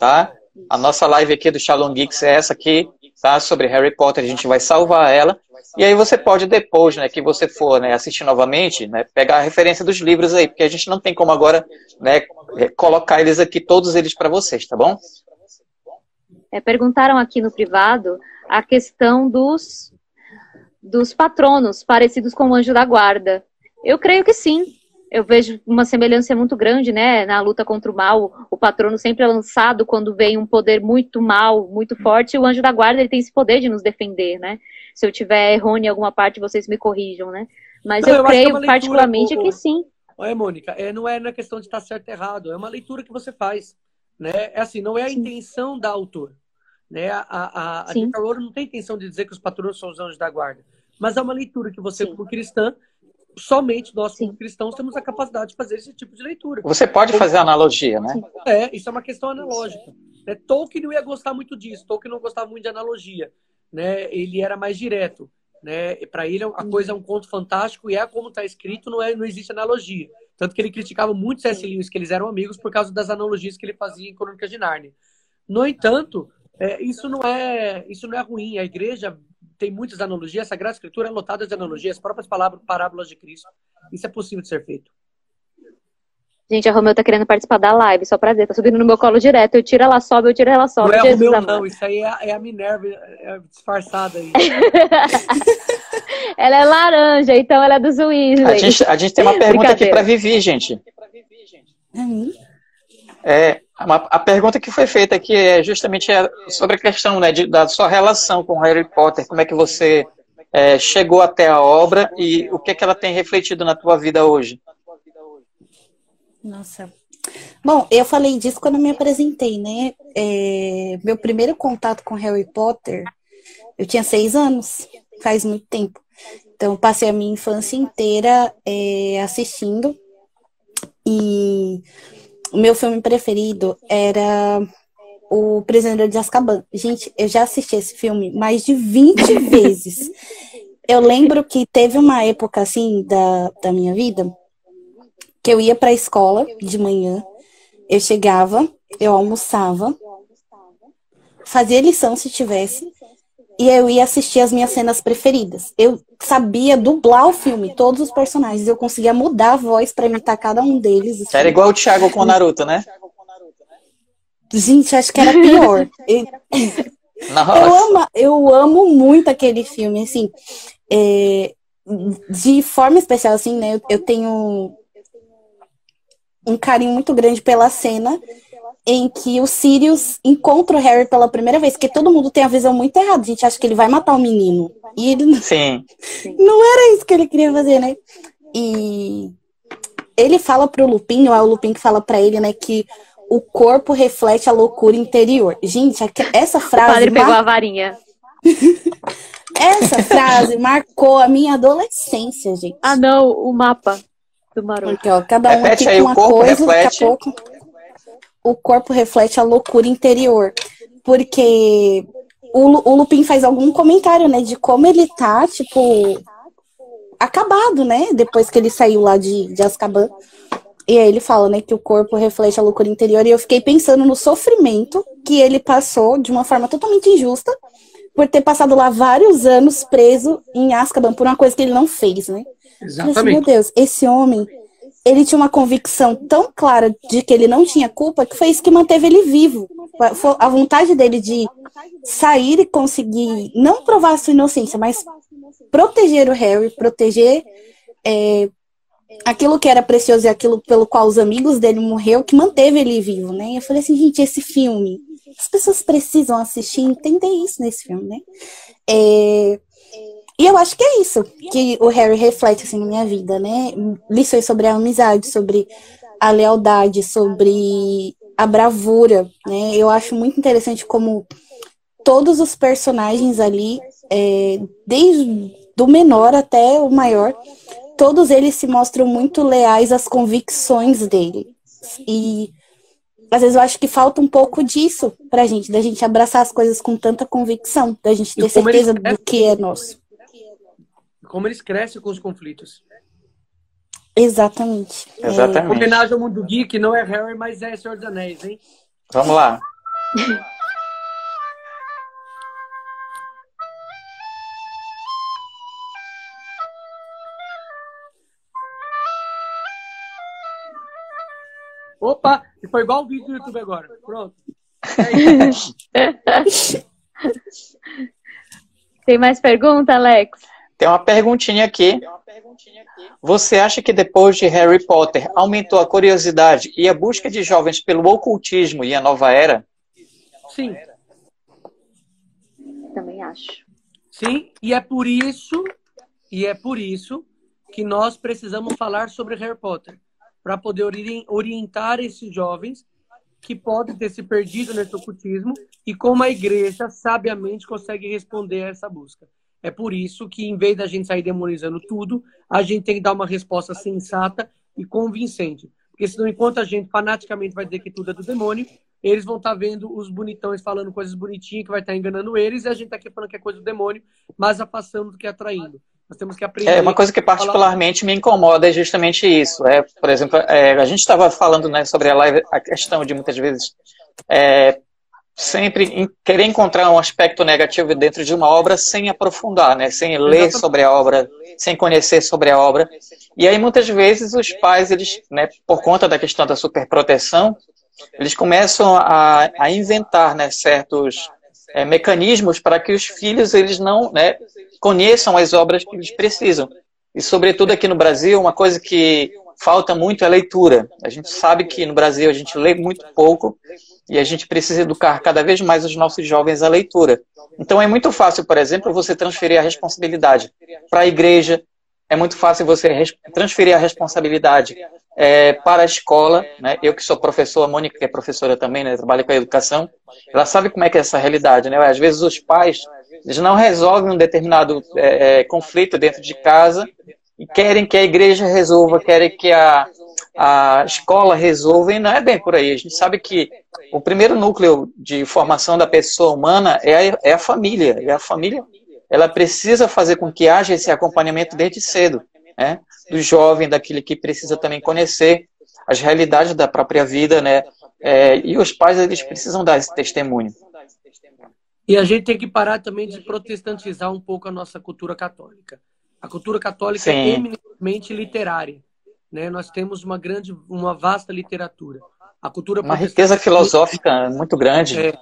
tá? A nossa live aqui do Shalom Geeks é essa aqui tá? Sobre Harry Potter, a gente vai salvar ela. E aí você pode depois, né, que você for né, assistir novamente, né, pegar a referência dos livros aí, porque a gente não tem como agora né, é, colocar eles aqui, todos eles para vocês, tá bom? É, perguntaram aqui no privado a questão dos dos patronos parecidos com o anjo da guarda. Eu creio que sim. Eu vejo uma semelhança muito grande, né, na luta contra o mal. O patrono sempre é lançado quando vem um poder muito mal, muito forte. E o anjo da guarda ele tem esse poder de nos defender, né? Se eu tiver errôneo em alguma parte, vocês me corrijam, né? Mas não, eu, eu creio é leitura, particularmente o, que sim. Olha, Mônica, é, não é na questão de estar certo ou errado, é uma leitura que você faz. Né? É assim, não é a sim. intenção da autora. Né? A, a, a. Rowling não tem intenção de dizer que os patronos são os anjos da guarda. Mas é uma leitura que você, sim. como cristã, somente nós, como cristãos, temos a capacidade de fazer esse tipo de leitura. Você pode fazer analogia, né? É, isso é uma questão analógica. Né? Tolkien não ia gostar muito disso. Tolkien não gostava muito de analogia. Né? Ele era mais direto. Né? Para ele, a coisa é um conto fantástico e é como está escrito, não, é, não existe analogia. Tanto que ele criticava muito C.S. Lewis, que eles eram amigos por causa das analogias que ele fazia em Crônicas de Nárnia. No entanto, é, isso, não é, isso não é ruim. A igreja tem muitas analogias, a Sagrada Escritura é lotada de analogias, as próprias palavras, parábolas de Cristo. Isso é possível de ser feito. Gente, a Romeu tá querendo participar da live, só pra dizer, tá subindo no meu colo direto. Eu tiro, ela sobe, eu tiro, ela sobe. Não é Jesus, Romeu, não, isso aí é, é a Minerva é disfarçada aí. ela é laranja, então ela é dos Weasley. A gente, a gente tem uma pergunta aqui pra Vivi, gente. Uhum. É, a pergunta que foi feita aqui é justamente sobre a questão né, de, da sua relação com Harry Potter. Como é que você é, chegou até a obra e o que, é que ela tem refletido na tua vida hoje? Nossa. Bom, eu falei disso quando me apresentei, né? É, meu primeiro contato com Harry Potter, eu tinha seis anos, faz muito tempo. Então, passei a minha infância inteira é, assistindo. E o meu filme preferido era O Prisioneiro de Azkaban. Gente, eu já assisti esse filme mais de 20 vezes. Eu lembro que teve uma época, assim, da, da minha vida que eu ia para a escola de manhã, eu chegava, eu almoçava, fazia lição se tivesse, e eu ia assistir as minhas cenas preferidas. Eu sabia dublar o filme, todos os personagens, eu conseguia mudar a voz para imitar cada um deles. Assim. Era igual o Thiago com o Naruto, né? Gente, acho que era pior. eu, eu, amo, eu amo muito aquele filme, assim. É, de forma especial, assim, né? Eu, eu tenho um carinho muito grande pela cena em que o Sirius encontra o Harry pela primeira vez, porque todo mundo tem a visão muito errada. A gente acha que ele vai matar o menino. E ele Sim. não era isso que ele queria fazer, né? E ele fala pro Lupin, ou é o Lupin que fala para ele, né, que o corpo reflete a loucura interior. Gente, essa frase. O padre mar... pegou a varinha. essa frase marcou a minha adolescência, gente. Ah, não, o mapa do Maroto. Porque, ó, cada um Repete aqui aí, com uma coisa, reflete... daqui a pouco o corpo reflete a loucura interior. Porque o, o Lupin faz algum comentário, né, de como ele tá, tipo, acabado, né, depois que ele saiu lá de, de Azkaban. E aí ele fala, né, que o corpo reflete a loucura interior. E eu fiquei pensando no sofrimento que ele passou de uma forma totalmente injusta por ter passado lá vários anos preso em Azkaban por uma coisa que ele não fez, né? Exatamente. Assim, meu Deus, esse homem, ele tinha uma convicção tão clara de que ele não tinha culpa que foi isso que manteve ele vivo. A vontade dele de sair e conseguir não provar sua inocência, mas proteger o Harry, proteger é, aquilo que era precioso e aquilo pelo qual os amigos dele morreu, que manteve ele vivo, né? Eu falei assim, gente, esse filme, as pessoas precisam assistir e entender isso nesse filme, né? É, e eu acho que é isso que o Harry reflete assim na minha vida, né? Lições sobre a amizade, sobre a lealdade, sobre a bravura, né? Eu acho muito interessante como todos os personagens ali, é, desde do menor até o maior, todos eles se mostram muito leais às convicções dele. E às vezes eu acho que falta um pouco disso pra gente, da gente abraçar as coisas com tanta convicção, da gente ter certeza do que é nosso como eles crescem com os conflitos. Exatamente. Exatamente. Homenagem ao mundo geek, não é Harry, mas é Senhor dos Anéis, hein? Vamos lá. Opa, foi igual o vídeo do YouTube agora. Pronto. Tem mais pergunta, Alex? Tem uma perguntinha aqui. Você acha que depois de Harry Potter aumentou a curiosidade e a busca de jovens pelo ocultismo e a nova era? Sim. Também acho. Sim, e é por isso, e é por isso que nós precisamos falar sobre Harry Potter, para poder orientar esses jovens que podem ter se perdido nesse ocultismo e como a igreja sabiamente consegue responder a essa busca. É por isso que, em vez da gente sair demonizando tudo, a gente tem que dar uma resposta sensata e convincente. Porque senão, enquanto a gente fanaticamente vai dizer que tudo é do demônio, eles vão estar tá vendo os bonitões falando coisas bonitinhas que vai estar tá enganando eles, e a gente está aqui falando que é coisa do demônio, mas afastando do que é atraindo. Nós temos que aprender. É uma coisa que particularmente me incomoda é justamente isso. É, por exemplo, é, a gente estava falando né, sobre a live, a questão de muitas vezes é, sempre em, querer encontrar um aspecto negativo dentro de uma obra sem aprofundar, né, sem ler sobre a obra, sem conhecer sobre a obra. E aí muitas vezes os pais, eles, né, por conta da questão da superproteção, eles começam a, a inventar né, certos é, mecanismos para que os filhos eles não né, conheçam as obras que eles precisam. E, sobretudo, aqui no Brasil, uma coisa que falta muito é leitura. A gente sabe que no Brasil a gente lê muito pouco e a gente precisa educar cada vez mais os nossos jovens à leitura. Então, é muito fácil, por exemplo, você transferir a responsabilidade para a igreja, é muito fácil você transferir a responsabilidade é, para a escola. Né? Eu que sou professor, a Mônica que é professora também, né? trabalha com a educação, ela sabe como é que é essa realidade. Né? Às vezes os pais eles não resolvem um determinado é, é, conflito dentro de casa e querem que a igreja resolva, querem que a, a escola resolva, e não é bem por aí. A gente sabe que o primeiro núcleo de formação da pessoa humana é a, é a família. E a família ela precisa fazer com que haja esse acompanhamento desde cedo, né? do jovem, daquele que precisa também conhecer as realidades da própria vida, né? É, e os pais eles precisam dar esse testemunho. E a gente tem que parar também de protestantizar um pouco a nossa cultura católica. A cultura católica é Sim. é eminentemente literária. Né? Nós temos uma grande, uma vasta literatura. A cultura uma riqueza filosófica muito grande. É,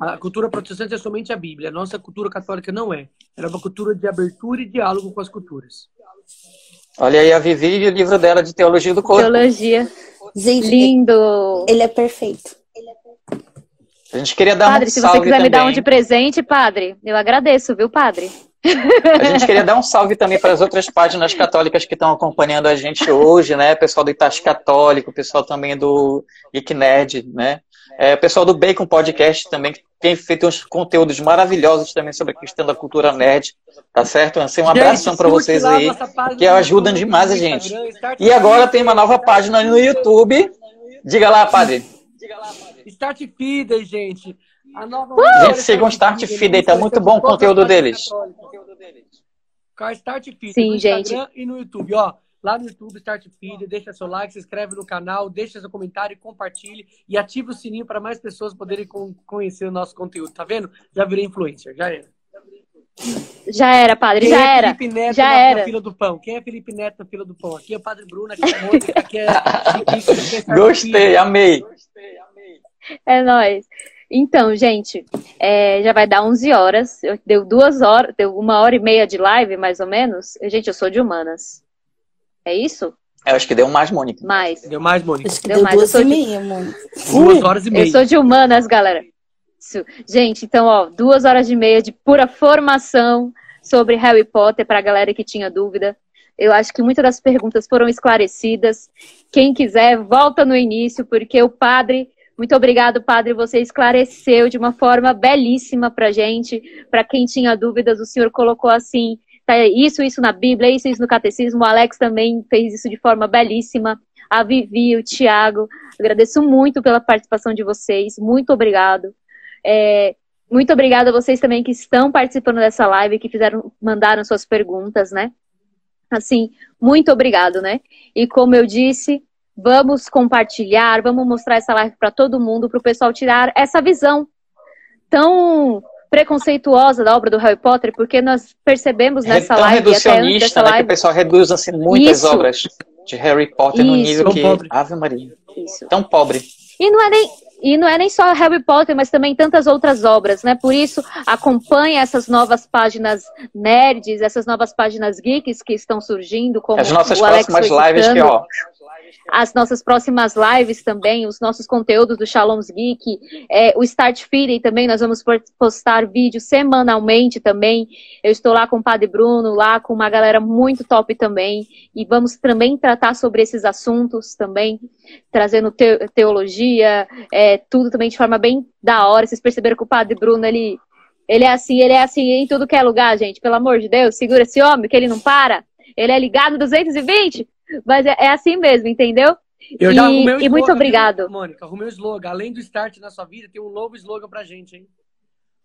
a cultura protestante é somente a Bíblia. A nossa cultura católica não é. Ela é uma cultura de abertura e diálogo com as culturas. Olha aí a Vivi e o livro dela de Teologia do Corpo. Teologia. Gente, lindo. Ele é perfeito. A gente queria dar padre, um se você quiser também. me dar um de presente, padre, eu agradeço, viu, padre? A gente queria dar um salve também para as outras páginas católicas que estão acompanhando a gente hoje, né? Pessoal do Itachi Católico, pessoal também do Geek Nerd, né? É, pessoal do Bacon Podcast também, que tem feito uns conteúdos maravilhosos também sobre a questão da cultura nerd, tá certo? Assim, um abração para vocês aí, que ajudam demais a gente. E agora tem uma nova página no YouTube. Diga lá, padre. Diga lá, padre. Start Feeder, gente. A nova uh! Gente, sigam Start Feeder, tá muito bom o conteúdo deles. Car Start Feeder Sim, no Instagram gente. e no YouTube, ó. Lá no YouTube, Start Feeder, deixa seu like, se inscreve no canal, deixa seu comentário, compartilhe e ative o sininho para mais pessoas poderem conhecer o nosso conteúdo. Tá vendo? Já virei influencer, já era. Já era, padre, Quem já é era. Felipe Neto já na, era. na fila do pão? Quem é Felipe Neto na fila do pão? Aqui é o Padre Bruno, aqui é o Mônica, aqui é. Gostei, amei. É nóis. Então, gente, é, já vai dar 11 horas. deu duas horas, deu uma hora e meia de live, mais ou menos. Gente, eu sou de humanas. É isso? Eu acho que deu mais, Mônica. Mais. Deu mais, Mônica. Acho que deu, deu mais. duas e meia, Mônica. Duas horas e meia. Eu sou de humanas, galera. Isso. Gente, então, ó, duas horas e meia de pura formação sobre Harry Potter para a galera que tinha dúvida. Eu acho que muitas das perguntas foram esclarecidas. Quem quiser, volta no início, porque o padre muito obrigado, padre. Você esclareceu de uma forma belíssima para gente. Para quem tinha dúvidas, o senhor colocou assim: tá, isso, isso na Bíblia, isso, isso no catecismo. O Alex também fez isso de forma belíssima. A Vivi, o Tiago. Agradeço muito pela participação de vocês. Muito obrigado. É, muito obrigada a vocês também que estão participando dessa live, que fizeram, mandaram suas perguntas, né? Assim, muito obrigado, né? E como eu disse, Vamos compartilhar, vamos mostrar essa live para todo mundo, para o pessoal tirar essa visão tão preconceituosa da obra do Harry Potter, porque nós percebemos nessa é tão live reducionista, né, live... que o pessoal reduz assim muitas Isso. obras de Harry Potter Isso. no nível que pobre. Ave Maria. Isso. Tão pobre. E não é nem E não é nem só Harry Potter, mas também tantas outras obras, né? Por isso, acompanhe essas novas páginas nerds, essas novas páginas geeks que estão surgindo, como As nossas próximas lives que, ó, as nossas próximas lives também, os nossos conteúdos do Shalom's Geek, é, o Start Feeding também, nós vamos postar vídeos semanalmente também. Eu estou lá com o Padre Bruno, lá com uma galera muito top também, e vamos também tratar sobre esses assuntos também, trazendo te teologia, é, tudo também de forma bem da hora. Vocês perceberam que o Padre Bruno, ele, ele é assim, ele é assim em tudo que é lugar, gente. Pelo amor de Deus, segura esse homem, que ele não para. Ele é ligado 220. Mas é, é assim mesmo, entendeu? Eu já arrumei o e muito obrigado. Mônica, arrumei o slogan. Além do start na sua vida, tem um novo slogan pra gente, hein?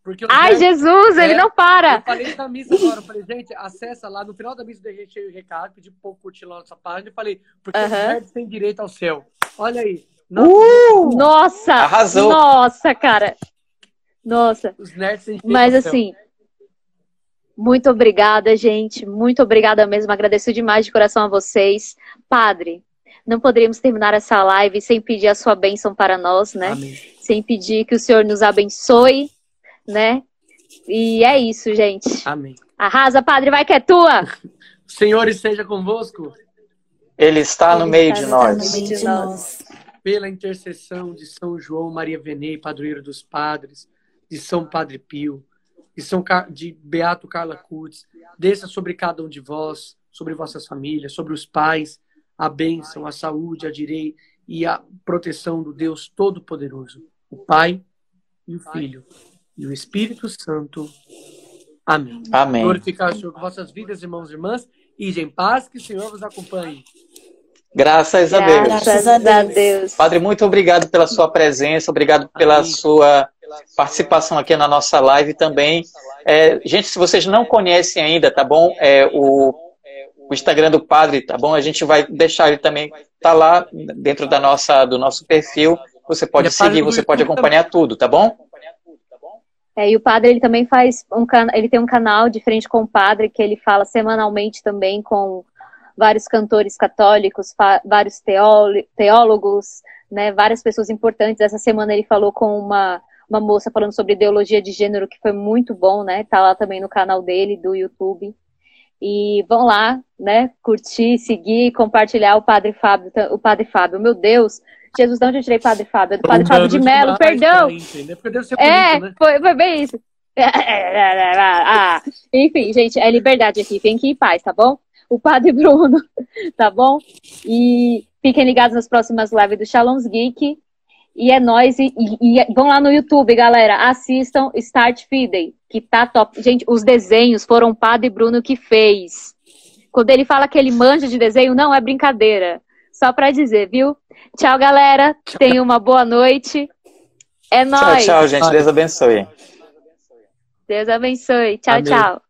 Porque Ai, Jesus, é, ele não para! Eu falei na missa agora, eu falei, gente, acessa lá, no final da missa deixei o recado, pedi pro povo curtir lá nossa página e falei, porque uh -huh. os nerds têm direito ao céu. Olha aí. Nossa, uh, nossa! Arrasou! Nossa, cara! Nossa! Os nerds têm direito Mas assim, muito obrigada, gente. Muito obrigada mesmo. Agradeço demais de coração a vocês. Padre, não poderíamos terminar essa live sem pedir a sua bênção para nós, né? Amém. Sem pedir que o Senhor nos abençoe, né? E é isso, gente. Amém. Arrasa, Padre, vai que é tua! o Senhor esteja convosco. Ele está no meio de nós. No meio de nós. Pela intercessão de São João Maria Venei, padroeiro dos padres, de São Padre Pio, de São de Beato Carla Curtis, desça sobre cada um de vós, sobre vossas famílias, sobre os pais, a bênção, a saúde, a direito e a proteção do Deus Todo-Poderoso, o Pai e o Filho e o Espírito Santo. Amém. Amém. Glorificar o Senhor com vossas vidas, irmãos e irmãs, e em paz, que o Senhor vos acompanhe. Graças a Deus. Graças a Deus. Padre, muito obrigado pela sua presença, obrigado pela Amém. sua participação aqui na nossa live também. É, gente, se vocês não conhecem ainda, tá bom? É, o, o Instagram do Padre, tá bom? A gente vai deixar ele também, tá lá dentro da nossa, do nosso perfil. Você pode é seguir, você pode acompanhar tudo, tá bom? É, e o padre ele também faz um ele tem um canal de frente com o padre que ele fala semanalmente também com vários cantores católicos, vários teólogos, né, várias pessoas importantes. Essa semana ele falou com uma uma moça falando sobre ideologia de gênero, que foi muito bom, né? Tá lá também no canal dele, do YouTube. E vão lá, né? Curtir, seguir, compartilhar o Padre Fábio. O Padre Fábio, meu Deus, Jesus, de onde eu tirei Padre Fábio? É do Padre Fábio de Melo, perdão. É, né? foi, foi bem isso. Ah, enfim, gente, é liberdade aqui. Fiquem em paz, tá bom? O Padre Bruno, tá bom? E fiquem ligados nas próximas lives do Shalom's Geek. E é nós e, e, e, vão lá no YouTube, galera. Assistam Start Feeding, que tá top. Gente, os desenhos foram o Padre Bruno que fez. Quando ele fala que ele manja de desenho, não é brincadeira. Só pra dizer, viu? Tchau, galera. Tenham uma boa noite. É nóis. Tchau, tchau, gente. Deus abençoe. Deus abençoe. Tchau, Amém. tchau.